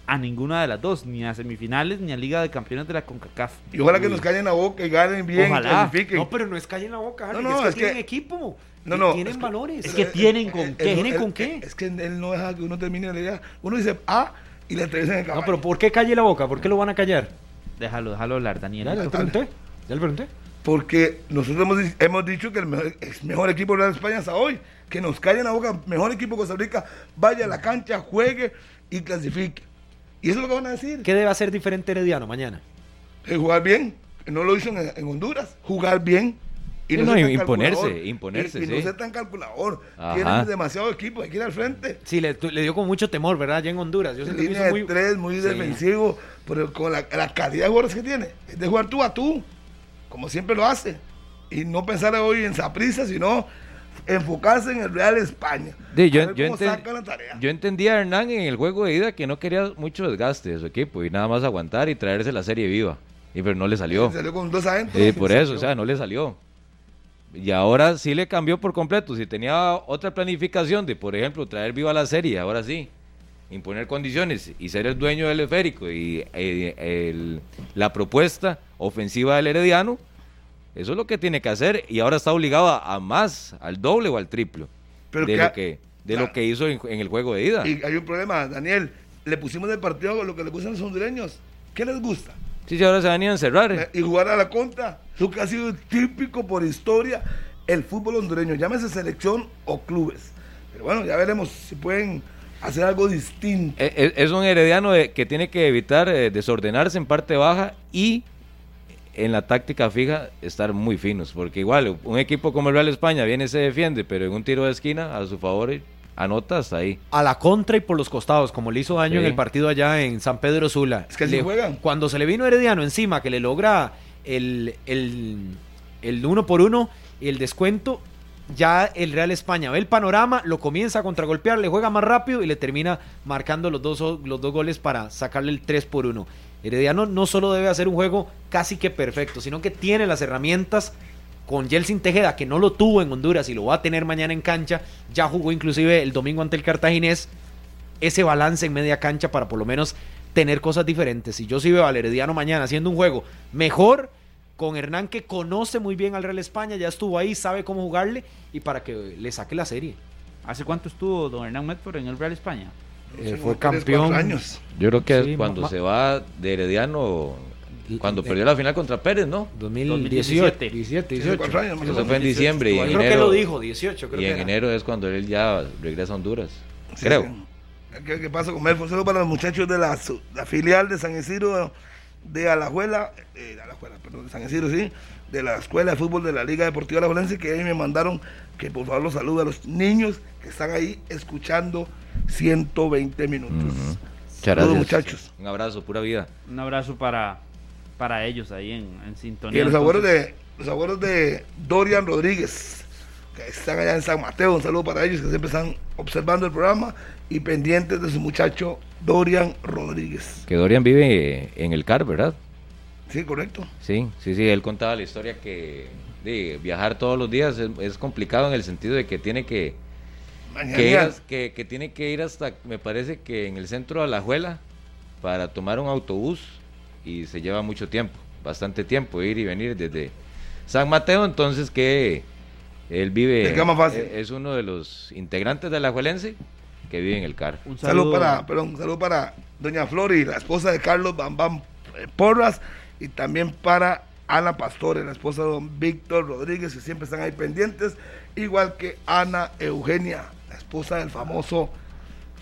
a ninguna de las dos, ni a semifinales ni a Liga de Campeones de la CONCACAF. Y ojalá que nos callen la boca y ganen bien, Ojalá. clasifiquen. No, pero no es calle en la boca, Harry, No, no, es que es que- tienen equipo. No, no, Tienen es que- valores. Es que tienen con Eh, qué. eh, ¿Tienen eh, con eh, qué? Es que él no deja que uno termine la idea. Uno dice A y le entrevistan en el No, caballo. pero ¿por qué calle la boca? ¿Por qué lo van a callar? Déjalo, déjalo hablar, Daniel. Ya, ya le pregunté. Ya le pregunté. Porque nosotros hemos, hemos dicho que el mejor, es mejor equipo de España hasta hoy. Que nos callen la boca, mejor equipo de Costa Rica, vaya a la cancha, juegue y clasifique. Y eso es lo que van a decir. ¿Qué debe hacer diferente Herediano mañana? Eh, jugar bien. No lo hizo en, en Honduras. Jugar bien. Ser no, tan imponerse, imponerse, Y, y no sí. ser tan calculador. Ajá. Tienen demasiado equipo, hay que ir al frente. Sí, le, le dio con mucho temor, ¿verdad? Allá en Honduras. Yo línea hizo de tres, muy Sí. defensivo, pero con la, la calidad de jugadores que tiene, es de jugar tú a tú, como siempre lo hace. Y no pensar hoy en Saprissa, sino enfocarse en el Real España. Sí, yo, enten- entendía a Hernán en el juego de ida que no quería mucho desgaste de su equipo y nada más aguantar y traerse la serie viva. Y pero no le salió. Salió con dos adentro. Sí, y por eso, o sea, no le salió. Y ahora sí le cambió por completo. Si tenía otra planificación de, por ejemplo, traer viva la serie, ahora sí, imponer condiciones y ser el dueño del esférico y eh, el- la propuesta ofensiva del Herediano, eso es lo que tiene que hacer y ahora está obligado a, a más, al doble o al triplo Pero de, que- lo, que, de claro. lo que hizo en, en el juego de ida. Y hay un problema, Daniel. Le pusimos del partido lo que le gustan los hondureños. ¿Qué les gusta? Sí, sí, ahora se van a encerrar. Eh, Y jugar a la contra. Lo que ha sido típico por historia el fútbol hondureño. Llámese selección o clubes. Pero bueno, ya veremos si pueden hacer algo distinto. Eh, eh, Es un herediano de- que tiene que evitar eh, desordenarse en parte baja y en la táctica fija estar muy finos, porque igual un equipo como el Real España viene y se defiende, pero en un tiro de esquina a su favor anota hasta ahí. a la contra y por los costados, como le hizo daño Sí. en el partido allá en San Pedro Sula. Es que Le- juegan. Cuando se le vino Herediano encima, que le logra el, el, el uno por uno y el descuento, ya el Real España ve el panorama, lo comienza a contragolpear, le juega más rápido y le termina marcando los dos, los dos goles para sacarle el 3 por 1. Herediano no solo debe hacer un juego casi que perfecto, sino que tiene las herramientas con Jelsin Tejeda, que no lo tuvo en Honduras y lo va a tener mañana en cancha, ya jugó inclusive el domingo ante el Cartaginés, ese balance en media cancha para por lo menos tener cosas diferentes. Y yo sí veo al Herediano mañana haciendo un juego mejor con Hernán que conoce muy bien al Real España, ya estuvo ahí, sabe cómo jugarle y para que le saque la serie. ¿Hace cuánto estuvo don Hernán Medford en el Real España? Eh, fue campeón. años. Yo creo que Sí, es cuando se va de Herediano, cuando Eh, perdió la final contra Pérez, ¿no? 2018, 2017. 17, Hace 18. cuatro años, más o Eso fue en diciembre y Yo en creo enero, que lo dijo, 18, creo y en enero es cuando él ya regresa a Honduras. Sí, Creo. ¿Qué, qué pasa con Melford? Solo para los muchachos de la, la filial de San Isidro de Alajuela, eh, de Alajuela, perdón, de San Isidro, sí, de la Escuela de Fútbol de la Liga Deportiva Alajuelense, que ahí me mandaron que por favor los salude a los niños que están ahí escuchando 120 minutos. Muchas Saludos, gracias. muchachos. Un abrazo, pura vida. Un abrazo para, para ellos ahí en, en sintonía. Y los abuelos de los abuelos de Dorian Rodríguez, que están allá en San Mateo, un saludo para ellos que siempre están observando el programa y pendientes de su muchacho Dorian Rodríguez. Que Dorian vive en el CAR, ¿verdad? Sí, correcto. Sí, sí, sí, él contaba la historia que de viajar todos los días es, es complicado en el sentido de que tiene que, que, ir que, que tiene que ir hasta, me parece que en el centro de Alajuela para tomar un autobús y se lleva mucho tiempo, bastante tiempo ir y venir desde San Mateo, entonces que él vive, eh, es uno de los integrantes de Alajuelense que vive en el CAR. Un Salud saludo, para, perdón, salud para doña Flori, la esposa de Carlos Bam Bam eh, Porras, y también para Ana Pastore, la esposa de don Víctor Rodríguez, que siempre están ahí pendientes, igual que Ana Eugenia, la esposa del famoso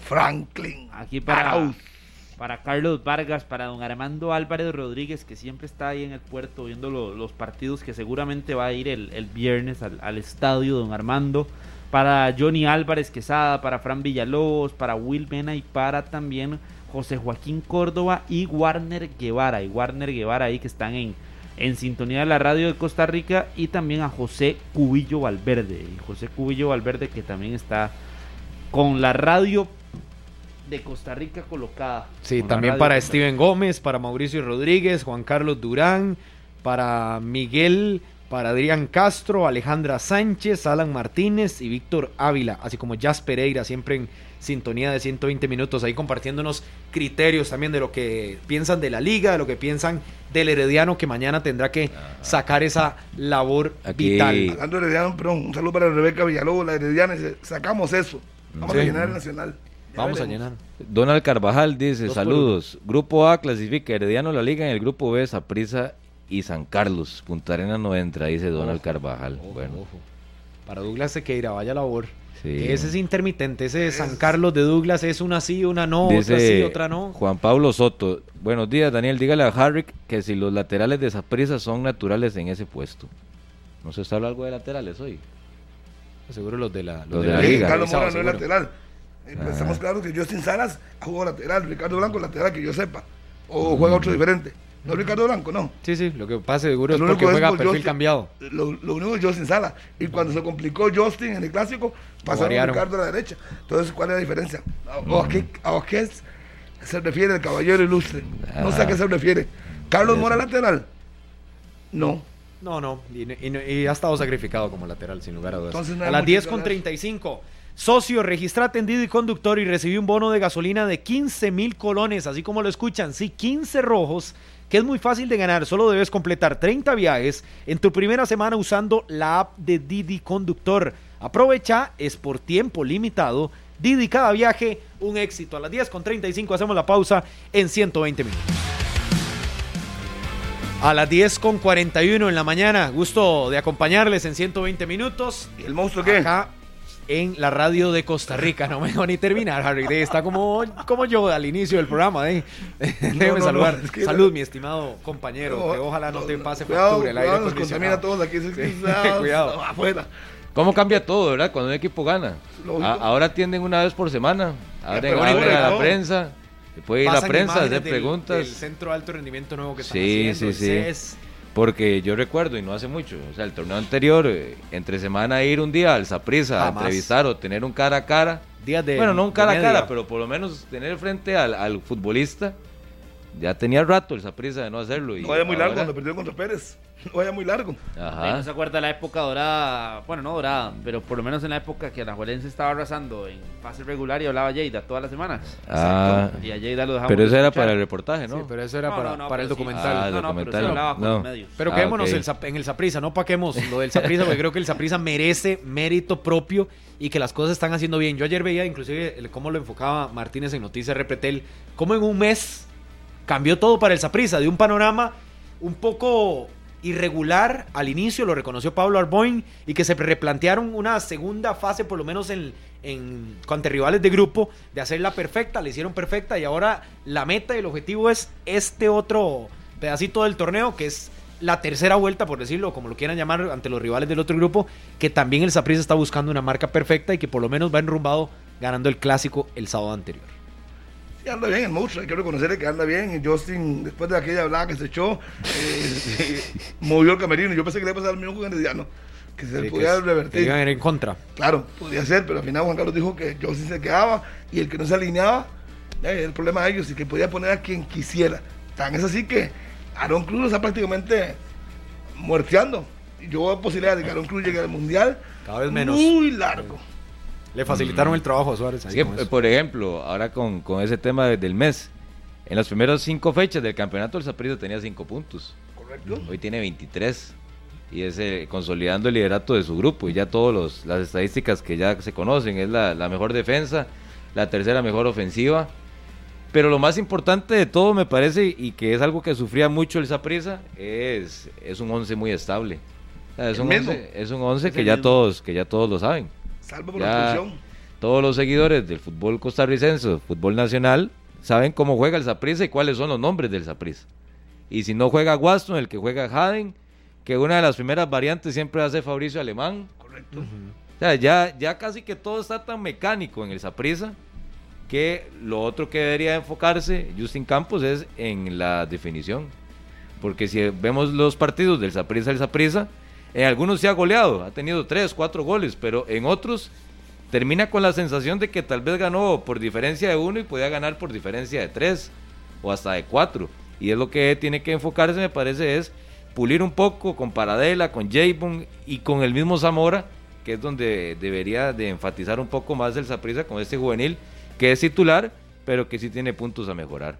Franklin. Aquí para, Arauz. para Carlos Vargas, para don Armando Álvarez Rodríguez, que siempre está ahí en el puerto viendo lo- los partidos, que seguramente va a ir el, el viernes al, al estadio, don Armando. Para Johnny Álvarez Quesada, para Fran Villalobos, para Will Mena y para también José Joaquín Córdoba y Warner Guevara. Y Warner Guevara ahí que están en, en sintonía de la radio de Costa Rica. Y también a José Cubillo Valverde. Y José Cubillo Valverde que también está con la radio de Costa Rica colocada. Sí, también para. Steven Gómez, para Mauricio Rodríguez, Juan Carlos Durán, para Miguel, para Adrián Castro, Alejandra Sánchez, Alan Martínez y Víctor Ávila, así como Jazz Pereira, siempre en sintonía de 120 minutos, ahí compartiéndonos criterios también de lo que piensan de la liga, de lo que piensan del Herediano, que mañana tendrá que sacar esa labor Aquí- vital. Hablando de Herediano, perdón, un saludo para Rebeca Villalobos, la Herediana, sacamos eso. Vamos Sí. a llenar el Nacional. Ya Vamos a llenar. Donald Carvajal dice, saludos. Grupo A clasifica Herediano la liga en el grupo B, Saprissa y San Carlos. Punta Arena no entra, dice Donald Carvajal. Ojo, bueno, ojo. Para Douglas Sequeira, vaya labor. Sí. Que ese es intermitente, ese de San Carlos de Douglas es una sí, una no, otra Dice sí, otra no. Juan Pablo Soto. Buenos días, Daniel. Dígale a Harrick que si los laterales de Saprissa son naturales en ese puesto. ¿No se está hablando algo de laterales hoy? Seguro los de la, Los de la liga. Carlos Mora no es lateral. Eh, pues Ah. Estamos claros que Justin Salas ha jugado lateral, Ricardo Blanco lateral que yo sepa. O juega otro diferente. No Ricardo Blanco, no. Sí, sí, lo que pasa seguro es porque juega perfil Justin- cambiado. Lo, lo único es Justin Sala. Y cuando se complicó Justin en el clásico, pasaron a. Ricardo a la derecha. Entonces, ¿cuál es la diferencia? ¿O a qué, a qué se refiere el caballero ilustre? No sé a qué se refiere. ¿Carlos Mora lateral? No. No, no, y, y- y ha estado sacrificado como lateral, sin lugar a dudas. Entonces no hay a las mucho 10 que con hablar. 35. Socio, registra atendido y conductor y recibí un bono de gasolina de 15 mil colones, así como lo escuchan, sí, 15 rojos, que es muy fácil de ganar, solo debes completar 30 viajes en tu primera semana usando la app de Didi Conductor. Aprovecha, es por tiempo limitado, Didi cada viaje, un éxito. A las 10 con 35 hacemos la pausa en 120 minutos. A las 10 con 41 en la mañana, gusto de acompañarles en 120 minutos. ¿Y el monstruo qué? Acá en la radio de Costa Rica. No me dejo ni terminar, Harry. Está como, como yo al inicio del programa. ¿eh? Déjeme no, saludar. no, es que- Salud, mi estimado compañero. No, que ojalá no, te pase cuidado, factura el aire cuidado, nos contamina a acondicionado. todos aquí. Sí, Cuidado. Afuera. ¿Cómo cambia todo, verdad? Cuando un equipo gana. Lógico. A- ahora atienden una vez por semana. Y a la prensa. Puede ir a la prensa, hacer preguntas. Del centro de alto rendimiento nuevo que están Sí, haciendo. sí, sí. el CES. Porque yo recuerdo, y no hace mucho, o sea, el torneo anterior, eh, entre semana ir un día al Saprissa a entrevistar o tener un cara a cara. Días de. bueno, no un cara a cara, pero por lo menos tener frente al, al futbolista. Ya tenía rato el Saprissa de no hacerlo. Y No muy largo ahora- cuando perdió contra Pérez. No vaya muy largo. Ahí Ajá. no se acuerda la época dorada, bueno, no dorada, pero por lo menos en la época que Alajuelense estaba arrasando en fase regular y hablaba Lleida todas las semanas. Ah, Y a Lleida lo dejamos pero eso era escuchar. para el reportaje, ¿no? Sí, pero eso era No, para, no, no, para el pero sí. documental. Ah, el no, no, pero documental. sí hablaba con No. los medios. Pero Ah, quedémonos en el Saprisa, no paquemos lo del Saprisa, porque creo que el Saprisa merece mérito propio y que las cosas están haciendo bien. Yo ayer veía inclusive el- cómo lo enfocaba Martínez en Noticias Repretel, cómo en un mes cambió todo para el Saprisa, de un panorama un poco irregular al inicio, lo reconoció Pablo Arboin, y que se replantearon una segunda fase, por lo menos en, en ante rivales de grupo, de hacerla perfecta, la hicieron perfecta, y ahora la meta y el objetivo es este otro pedacito del torneo, que es la tercera vuelta, por decirlo, como lo quieran llamar, ante los rivales del otro grupo, que también el Saprissa está buscando una marca perfecta y que por lo menos va enrumbado ganando el clásico el sábado anterior. Anda bien el monstruo, hay que reconocerle que anda bien. Y Justin, después de aquella hablada que se echó, eh, movió el camerino. Yo pensé que le iba a pasar al mismo con Herediano, que se le que revertir. iban a ir en contra. Claro, podía ser, pero al final Juan Carlos dijo que Justin se quedaba y el que no se alineaba, eh, el problema de ellos y que podía poner a quien quisiera. Tan es así que Aaron Cruz lo está prácticamente muerteando. Yo veo posibilidades de que Aaron Cruz llegue al mundial Cada vez menos. muy largo. Le facilitaron el trabajo a Suárez. ahí por ejemplo, ahora con, con ese tema de- del mes, en las primeras cinco fechas del campeonato el Saprissa tenía cinco puntos. ¿Correcto? Hoy tiene 23 y es eh, consolidando el liderato de su grupo y ya todas las estadísticas que ya se conocen, es la, la mejor defensa, la tercera mejor ofensiva. Pero lo más importante de todo me parece y que es algo que sufría mucho el Saprissa es, es un 11 muy estable. O sea, es, un mismo. 11, es un 11 Es que ya mismo. todos que ya todos lo saben. Salvo por Ya. la expulsión. Todos los seguidores del fútbol costarricense, del fútbol nacional, saben cómo juega el Saprissa y cuáles son los nombres del Saprissa. Y si no juega Waston, el que juega Haden, que una de las primeras variantes siempre hace Fabricio Alemán. Correcto. O sea, ya, ya casi que todo está tan mecánico en el Saprissa que lo otro que debería enfocarse Justin Campos es en la definición. Porque si vemos los partidos del Saprissa el Saprissa, en algunos se ha goleado, ha tenido tres, cuatro goles, pero en otros termina con la sensación de que tal vez ganó por diferencia de uno y podía ganar por diferencia de tres o hasta de cuatro. Y es lo que tiene que enfocarse, me parece, es pulir un poco con Paradela, con Jaybon y con el mismo Zamora, que es donde debería de enfatizar un poco más el Saprissa con este juvenil, que es titular, pero que sí tiene puntos a mejorar.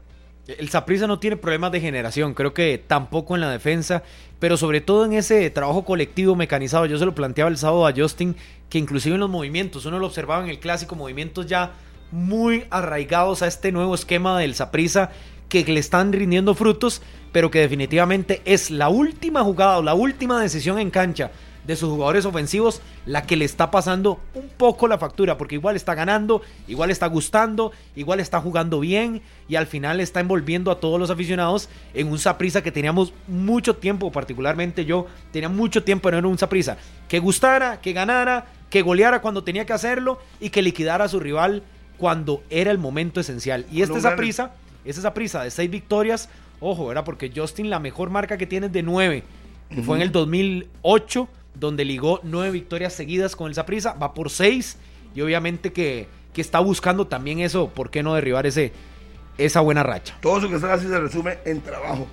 El Saprissa no tiene problemas de generación, creo que tampoco en la defensa, pero sobre todo en ese trabajo colectivo mecanizado. Yo se lo planteaba el sábado a Justin, que inclusive en los movimientos, uno lo observaba en el clásico, movimientos ya muy arraigados a este nuevo esquema del Saprissa que le están rindiendo frutos, pero que definitivamente es la última jugada o la última decisión en cancha de sus jugadores ofensivos la que le está pasando un poco la factura, porque igual está ganando, igual está gustando, igual está jugando bien y al final está envolviendo a todos los aficionados en un Saprisa que teníamos mucho tiempo, particularmente yo, tenía mucho tiempo en un Saprisa que gustara, que ganara, que goleara cuando tenía que hacerlo y que liquidara a su rival cuando era el momento esencial. Y este Saprisa, es esa prisa de seis victorias, ojo, era porque Justin la mejor marca que tiene es de nueve, que fue en el 2008 donde ligó nueve victorias seguidas con el Saprissa, va por seis y obviamente que, que, está buscando también eso, ¿por qué no derribar ese, esa buena racha? Todo eso que está así se resume en trabajo.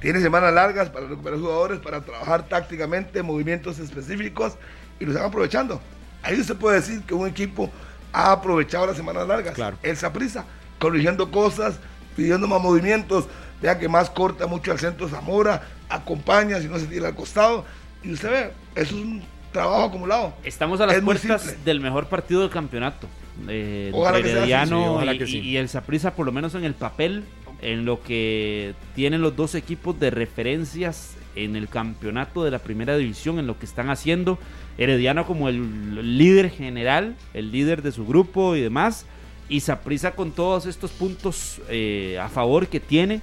Tiene semanas largas para recuperar jugadores, para trabajar tácticamente, movimientos específicos y lo están aprovechando. Ahí se puede decir que un equipo ha aprovechado las semanas largas. Claro. El Saprissa, corrigiendo cosas, pidiendo más movimientos. Vea que más corta mucho al centro Zamora, acompaña si no se tira al costado y usted ve, eso es un trabajo acumulado. Estamos a las puertas del mejor partido del campeonato. Eh, ojalá Herediano y, el Saprissa, por lo menos en el papel, en lo que tienen los dos equipos de referencias en el campeonato de la primera división, en lo que están haciendo. Herediano como el líder general, el líder de su grupo y demás. Y Saprissa con todos estos puntos eh, a favor que tiene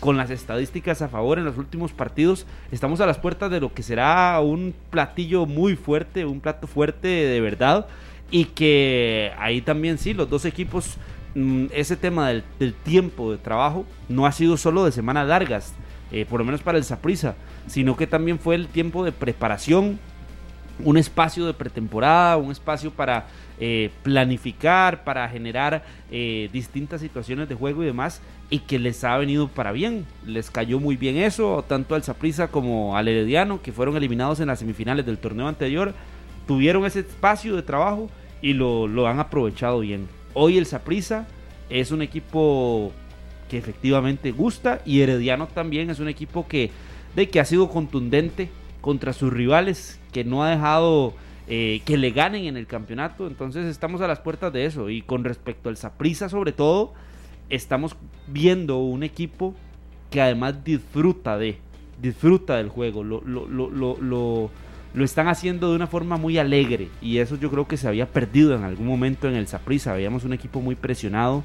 con las estadísticas a favor en los últimos partidos, estamos a las puertas de lo que será un platillo muy fuerte, un plato fuerte de verdad. Y que ahí también sí, los dos equipos, mm, ese tema del, tiempo de trabajo no ha sido solo de semanas largas, eh, por lo menos para el Saprisa, sino que también fue el tiempo de preparación, un espacio de pretemporada, un espacio para eh, planificar, para generar eh, distintas situaciones de juego y demás, y que les ha venido para bien. Les cayó muy bien eso, tanto al Saprissa como al Herediano, que fueron eliminados en las semifinales del torneo anterior, tuvieron ese espacio de trabajo y lo, lo han aprovechado bien. Hoy el Saprissa es un equipo que efectivamente gusta y Herediano también es un equipo que, de que ha sido contundente contra sus rivales, que no ha dejado eh, que le ganen en el campeonato. Entonces estamos a las puertas de eso. Y con respecto al Saprisa, sobre todo, estamos viendo un equipo que además disfruta de, disfruta del juego. Lo, lo, lo, lo, están haciendo de una forma muy alegre. Y eso yo creo que se había perdido en algún momento en el Saprisa. Veíamos un equipo muy presionado.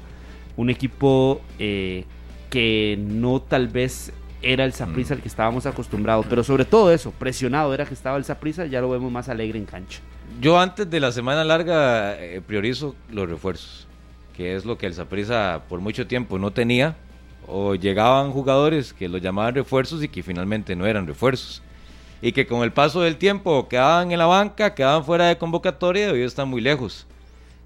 Un equipo eh, que no tal vez era el Saprisa al que estábamos acostumbrados. Pero sobre todo eso, presionado era que estaba el Saprisa, ya lo vemos más alegre en cancha. Yo antes de la semana larga eh, priorizo los refuerzos, que es lo que el Saprisa por mucho tiempo no tenía. O llegaban jugadores que los llamaban refuerzos y que finalmente no eran refuerzos. Y que con el paso del tiempo quedaban en la banca, quedaban fuera de convocatoria y hoy están muy lejos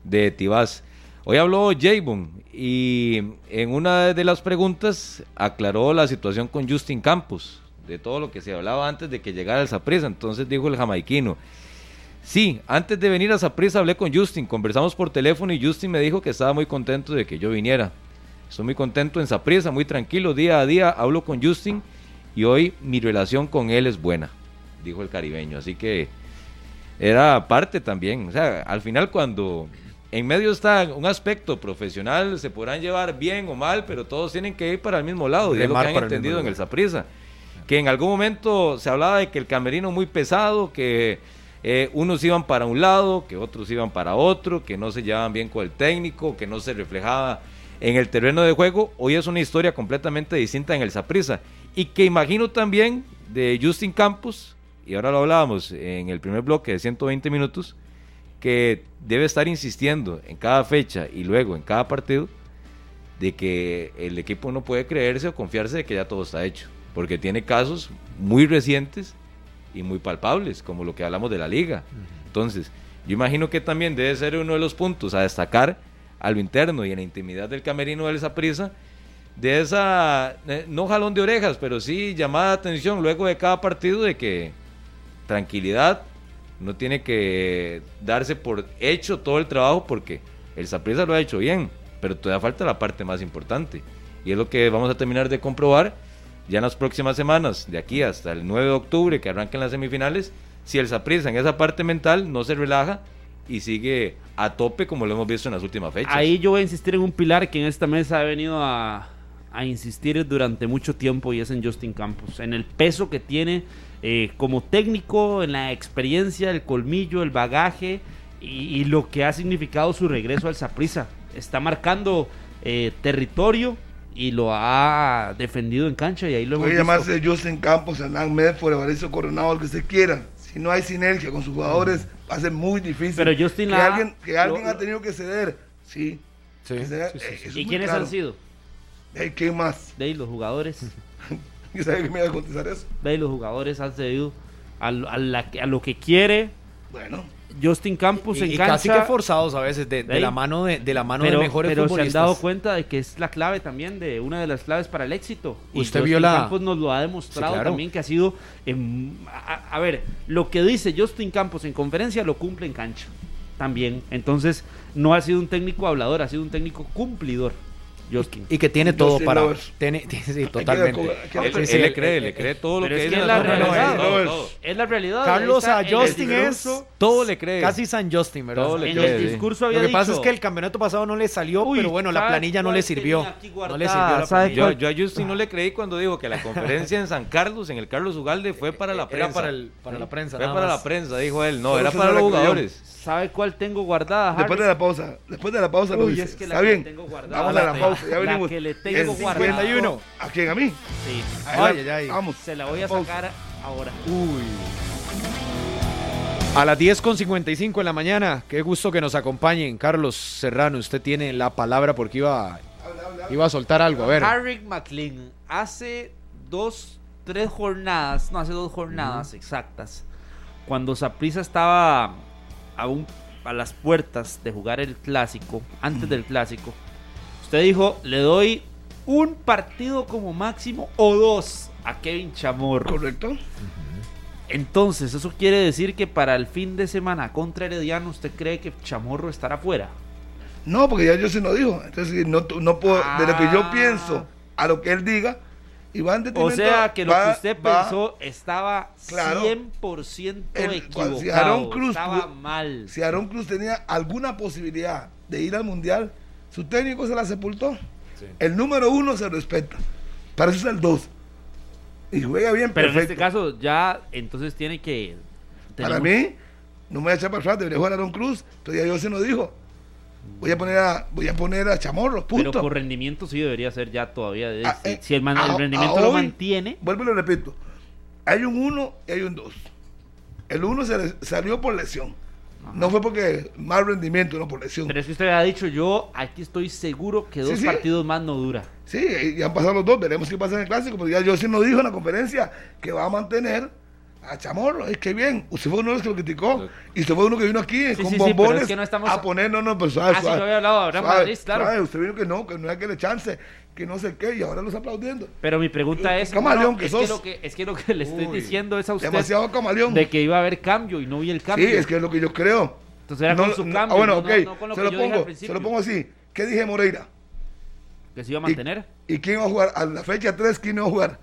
de Tibás. Hoy habló Jayvon y en una de las preguntas aclaró la situación con Justin Campos, de todo lo que se hablaba antes de que llegara el Saprissa. Entonces dijo el jamaiquino, sí, antes de venir a Saprissa hablé con Justin, conversamos por teléfono y Justin me dijo que estaba muy contento de que yo viniera. Estoy muy contento en Saprissa, muy tranquilo, día a día hablo con Justin y hoy mi relación con él es buena, dijo el caribeño. Así que era parte también, o sea, al final cuando en medio está un aspecto profesional, se podrán llevar bien o mal, pero todos tienen que ir para el mismo lado, y es lo que han entendido en el Saprisa. Que en algún momento se hablaba de que el camerino muy pesado, que eh, unos iban para un lado, que otros iban para otro, que no se llevaban bien con el técnico, que no se reflejaba en el terreno de juego. Hoy es una historia completamente distinta en el Saprisa. Y que imagino también de Justin Campos, y ahora lo hablábamos en el primer bloque de 120 minutos, que debe estar insistiendo en cada fecha y luego en cada partido de que el equipo no puede creerse o confiarse de que ya todo está hecho, porque tiene casos muy recientes y muy palpables, como lo que hablamos de la liga. Entonces, yo imagino que también debe ser uno de los puntos a destacar a lo interno y en la intimidad del camerino de esa prisa, de esa, eh, no jalón de orejas, pero sí llamada de atención luego de cada partido de que tranquilidad, no tiene que darse por hecho todo el trabajo porque el Saprissa lo ha hecho bien, pero todavía falta la parte más importante. Y es lo que vamos a terminar de comprobar ya en las próximas semanas, de aquí hasta el 9 de octubre que arranquen las semifinales, si el Saprissa en esa parte mental no se relaja y sigue a tope como lo hemos visto en las últimas fechas. Ahí yo voy a insistir en un pilar que en esta mesa ha venido a, a insistir durante mucho tiempo y es en Justin Campos, en el peso que tiene eh, como técnico, en la experiencia, el colmillo, el bagaje y, y lo que ha significado su regreso al Saprissa. Está marcando eh, territorio y lo ha defendido en cancha y ahí lo hemos Puede visto. llamarse Justin Campos, Hernán Medford, Evaristo Coronado, el que se quiera. Si no hay sinergia con sus jugadores, va a ser muy difícil. Pero Justin que la- alguien, que alguien lo- ha tenido que ceder. Sí. Sí, Que ceder, sí, sí, eh, ¿Y quiénes claro. han sido? ¿Quién más? De ahí los jugadores. Yo sabía que me iba a contestar eso. Ahí los jugadores han cedido a, lo- a la- a lo que quiere Bueno, Justin Campos Y, en y cancha. casi que forzados a veces de, de la mano de, de la mano pero, de mejores pero se han futbolistas. dado cuenta de que es la clave también de una de las claves para el éxito. Y Usted Justin vio la- Campos nos lo ha demostrado Sí, claro. también que ha sido. en- a, a ver, lo que dice Justin Campos en conferencia lo cumple en cancha también. Entonces, no ha sido un técnico hablador, ha sido un técnico cumplidor. Justin. Y que tiene todo Justin para. Tiene, tiene- sí, totalmente. Él, Sí, él sí, le cree, le cree todo lo que es que es la realidad. todo, todo. Es la realidad. Carlos a Justin es todo le cree. Casi San Justin, ¿verdad? Todo le En cree, el discurso había Lo que pasa es que el campeonato pasado no le salió, Uy, pero bueno, la ¿sabe planilla no le sirvió. No le sirvió la ¿Sabe planilla. Yo, yo a Justin no le creí cuando dijo que la conferencia en San Carlos, en el Carlos Ugalde, fue para la prensa. Era para, el, para la prensa. Fue para la prensa, dijo él. No, era para los jugadores. ¿Sabe cuál tengo guardada, después de la pausa, después de la pausa lo Uy, dice. es que la Está que bien. tengo guardada, Vamos a la la- pausa, ya la venimos. que le tengo En guardada. 51. ¿A quién? ¿A mí? Sí. Adelante. ay, ay. Vamos. Se la voy a Pausa. sacar ahora. A las 10.55 en la mañana, qué gusto que nos acompañen. Carlos Serrano, usted tiene la palabra porque iba, iba a soltar algo. A ver. Harry McLean, hace dos, tres jornadas, no, hace dos jornadas exactas, cuando Saprissa estaba aún a las puertas de jugar el clásico, antes del clásico, usted dijo, le doy un partido como máximo o dos a Kevin Chamorro. Correcto. Entonces, eso quiere decir que para el fin de semana contra Herediano, ¿usted cree que Chamorro estará fuera? No, porque ya yo se lo dijo. Entonces, no, no puedo, de lo que yo Ah. pienso a lo que él diga, y va en O sea, que lo va- que usted va- pensó estaba Claro. 100% El- equivocado. si Aaron Cruz estaba mal. Si Aaron Cruz tenía alguna posibilidad de ir al mundial, su técnico se la sepultó. El número uno se respeta. Para eso es el dos. Y juega bien, Pero en este caso ya entonces tiene que... Para mí, no me voy a echar para atrás, debería jugar Aaron Cruz. Entonces ya yo se lo dijo. Voy a poner a, voy a poner a Chamorro, Pero por rendimiento sí debería ser ya todavía. Ah, si, eh, si el, man- el a- rendimiento lo mantiene... Vuelvo y lo repito. Hay un uno y hay un dos. El uno se le- salió por lesión. No fue porque mal rendimiento, no por lesión. Pero es que usted ha dicho, yo aquí estoy seguro que dos Sí, sí. partidos más no dura. Sí, ya han pasado los dos, veremos qué pasa en el clásico, pero ya yo sí nos dijo en la conferencia que va a mantener a Chamorro, es que bien, usted fue uno de los que lo criticó, y usted fue uno que vino aquí Sí, con sí, sí, bombones es que no estamos- a poner, no, no, pero suave, Ah, sí, suave, había hablado de Abraham suave, Madrid, claro. suave, usted vino que no, que no hay que le chance, que no sé qué, y ahora los aplaudiendo. Pero mi pregunta es... camaleón no, que es, sos. que lo que, es que lo que le estoy Uy, diciendo es a usted Demasiado camaleón. de que iba a haber cambio y no vi el Sí, cambio. es que es lo que yo creo. Entonces era con su cambio, ah, bueno, no- ok, no- no con lo se, que lo yo dije al pongo, se lo pongo así. ¿Qué dije Moreira? Que se iba a ¿Y- mantener. ¿Y, quién va a jugar? A la fecha 3, ¿quién va a jugar?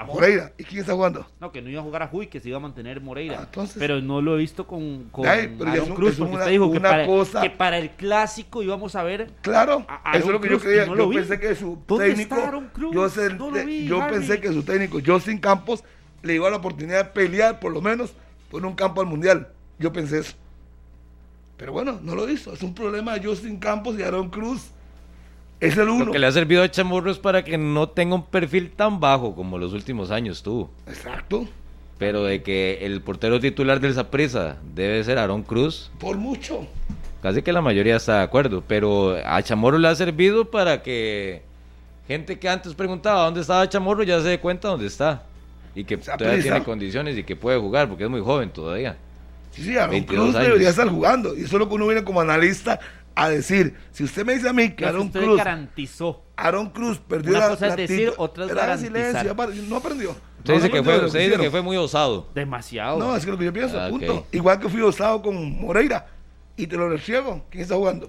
A Moreira. ¿Y quién está jugando? No, que no iba a jugar a Juy, que se iba a mantener Moreira. Ah, entonces- pero no lo he visto con, con ya Aaron un- Cruz, porque una- usted dijo que para, cosa- que para el clásico íbamos a ver. Claro, A- eso es lo que Cruz, yo creía. no yo vi. pensé que su ¿Dónde técnico, Cruz? yo, No vi, yo pensé que su técnico, Justin Campos, le iba a la oportunidad de pelear por lo menos por un campo al mundial. Yo pensé eso. Pero bueno, no lo hizo. Es un problema de Justin Campos y Aaron Cruz. Es el uno. Lo que le ha servido a Chamorro es para que no tenga un perfil tan bajo como los últimos años tuvo. Exacto. Pero de que el portero titular del Saprissa debe ser Aaron Cruz, Por mucho. casi que la mayoría está de acuerdo. Pero a Chamorro le ha servido para que gente que antes preguntaba dónde estaba Chamorro ya se dé cuenta dónde está. Y que todavía tiene condiciones y que puede jugar porque es muy joven todavía. Sí, sí, Aaron 22 Cruz años. debería estar jugando. Y eso es lo que uno viene como analista a decir. Si usted me dice a mí que Aaron usted Cruz, garantizó. Aaron Cruz perdió Una la, cosa es la decir, otra es garantizar. silencio, no aprendió. Usted No dice, que fue, lo que usted dice que hicieron. fue muy osado. Demasiado. No, es que lo que yo pienso, Ah, punto. Igual que fui osado con Moreira y te lo recibo. ¿Quién está jugando?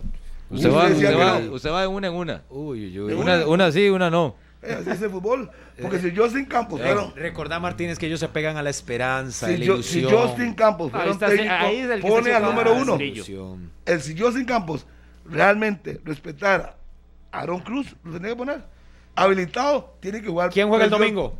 Usted va, usted, va, no. usted va de una en una. Uy, uy, uy. Una, una sí, una no. Eh, así es el fútbol. Porque si Justin Campos fueron, Recordá, Martínez, que ellos se pegan a la esperanza, a si, la yo- si. Justin Campos Ahí fuera un está, técnico, ahí es el que pone al número uno. El si Justin Campos realmente respetara a Aaron Cruz, lo tenía que poner. habilitado, tiene que jugar. ¿Quién juega el domingo?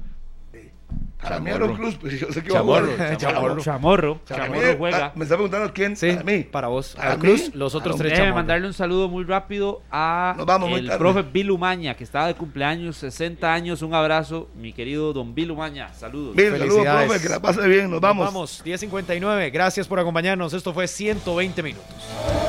Para mí Aaron Cruz, pues yo sé que va a Chamorro, jugar. Chamorro. Chamorro, Chamorro juega. ah, Me está preguntando quién. Sí, Para mí. para vos. Para Cruz, los otros tres Déjeme chamorros. mandarle un saludo muy rápido a Nos vamos el profe Bill Umaña, que estaba de cumpleaños, 60 años. Un abrazo, mi querido don Bill Umaña. Saludos. Bien, saludos, Felicidades. profe, que la pase bien. Nos Nos vamos. vamos, 10.59. Gracias por acompañarnos. Esto fue 120 minutos.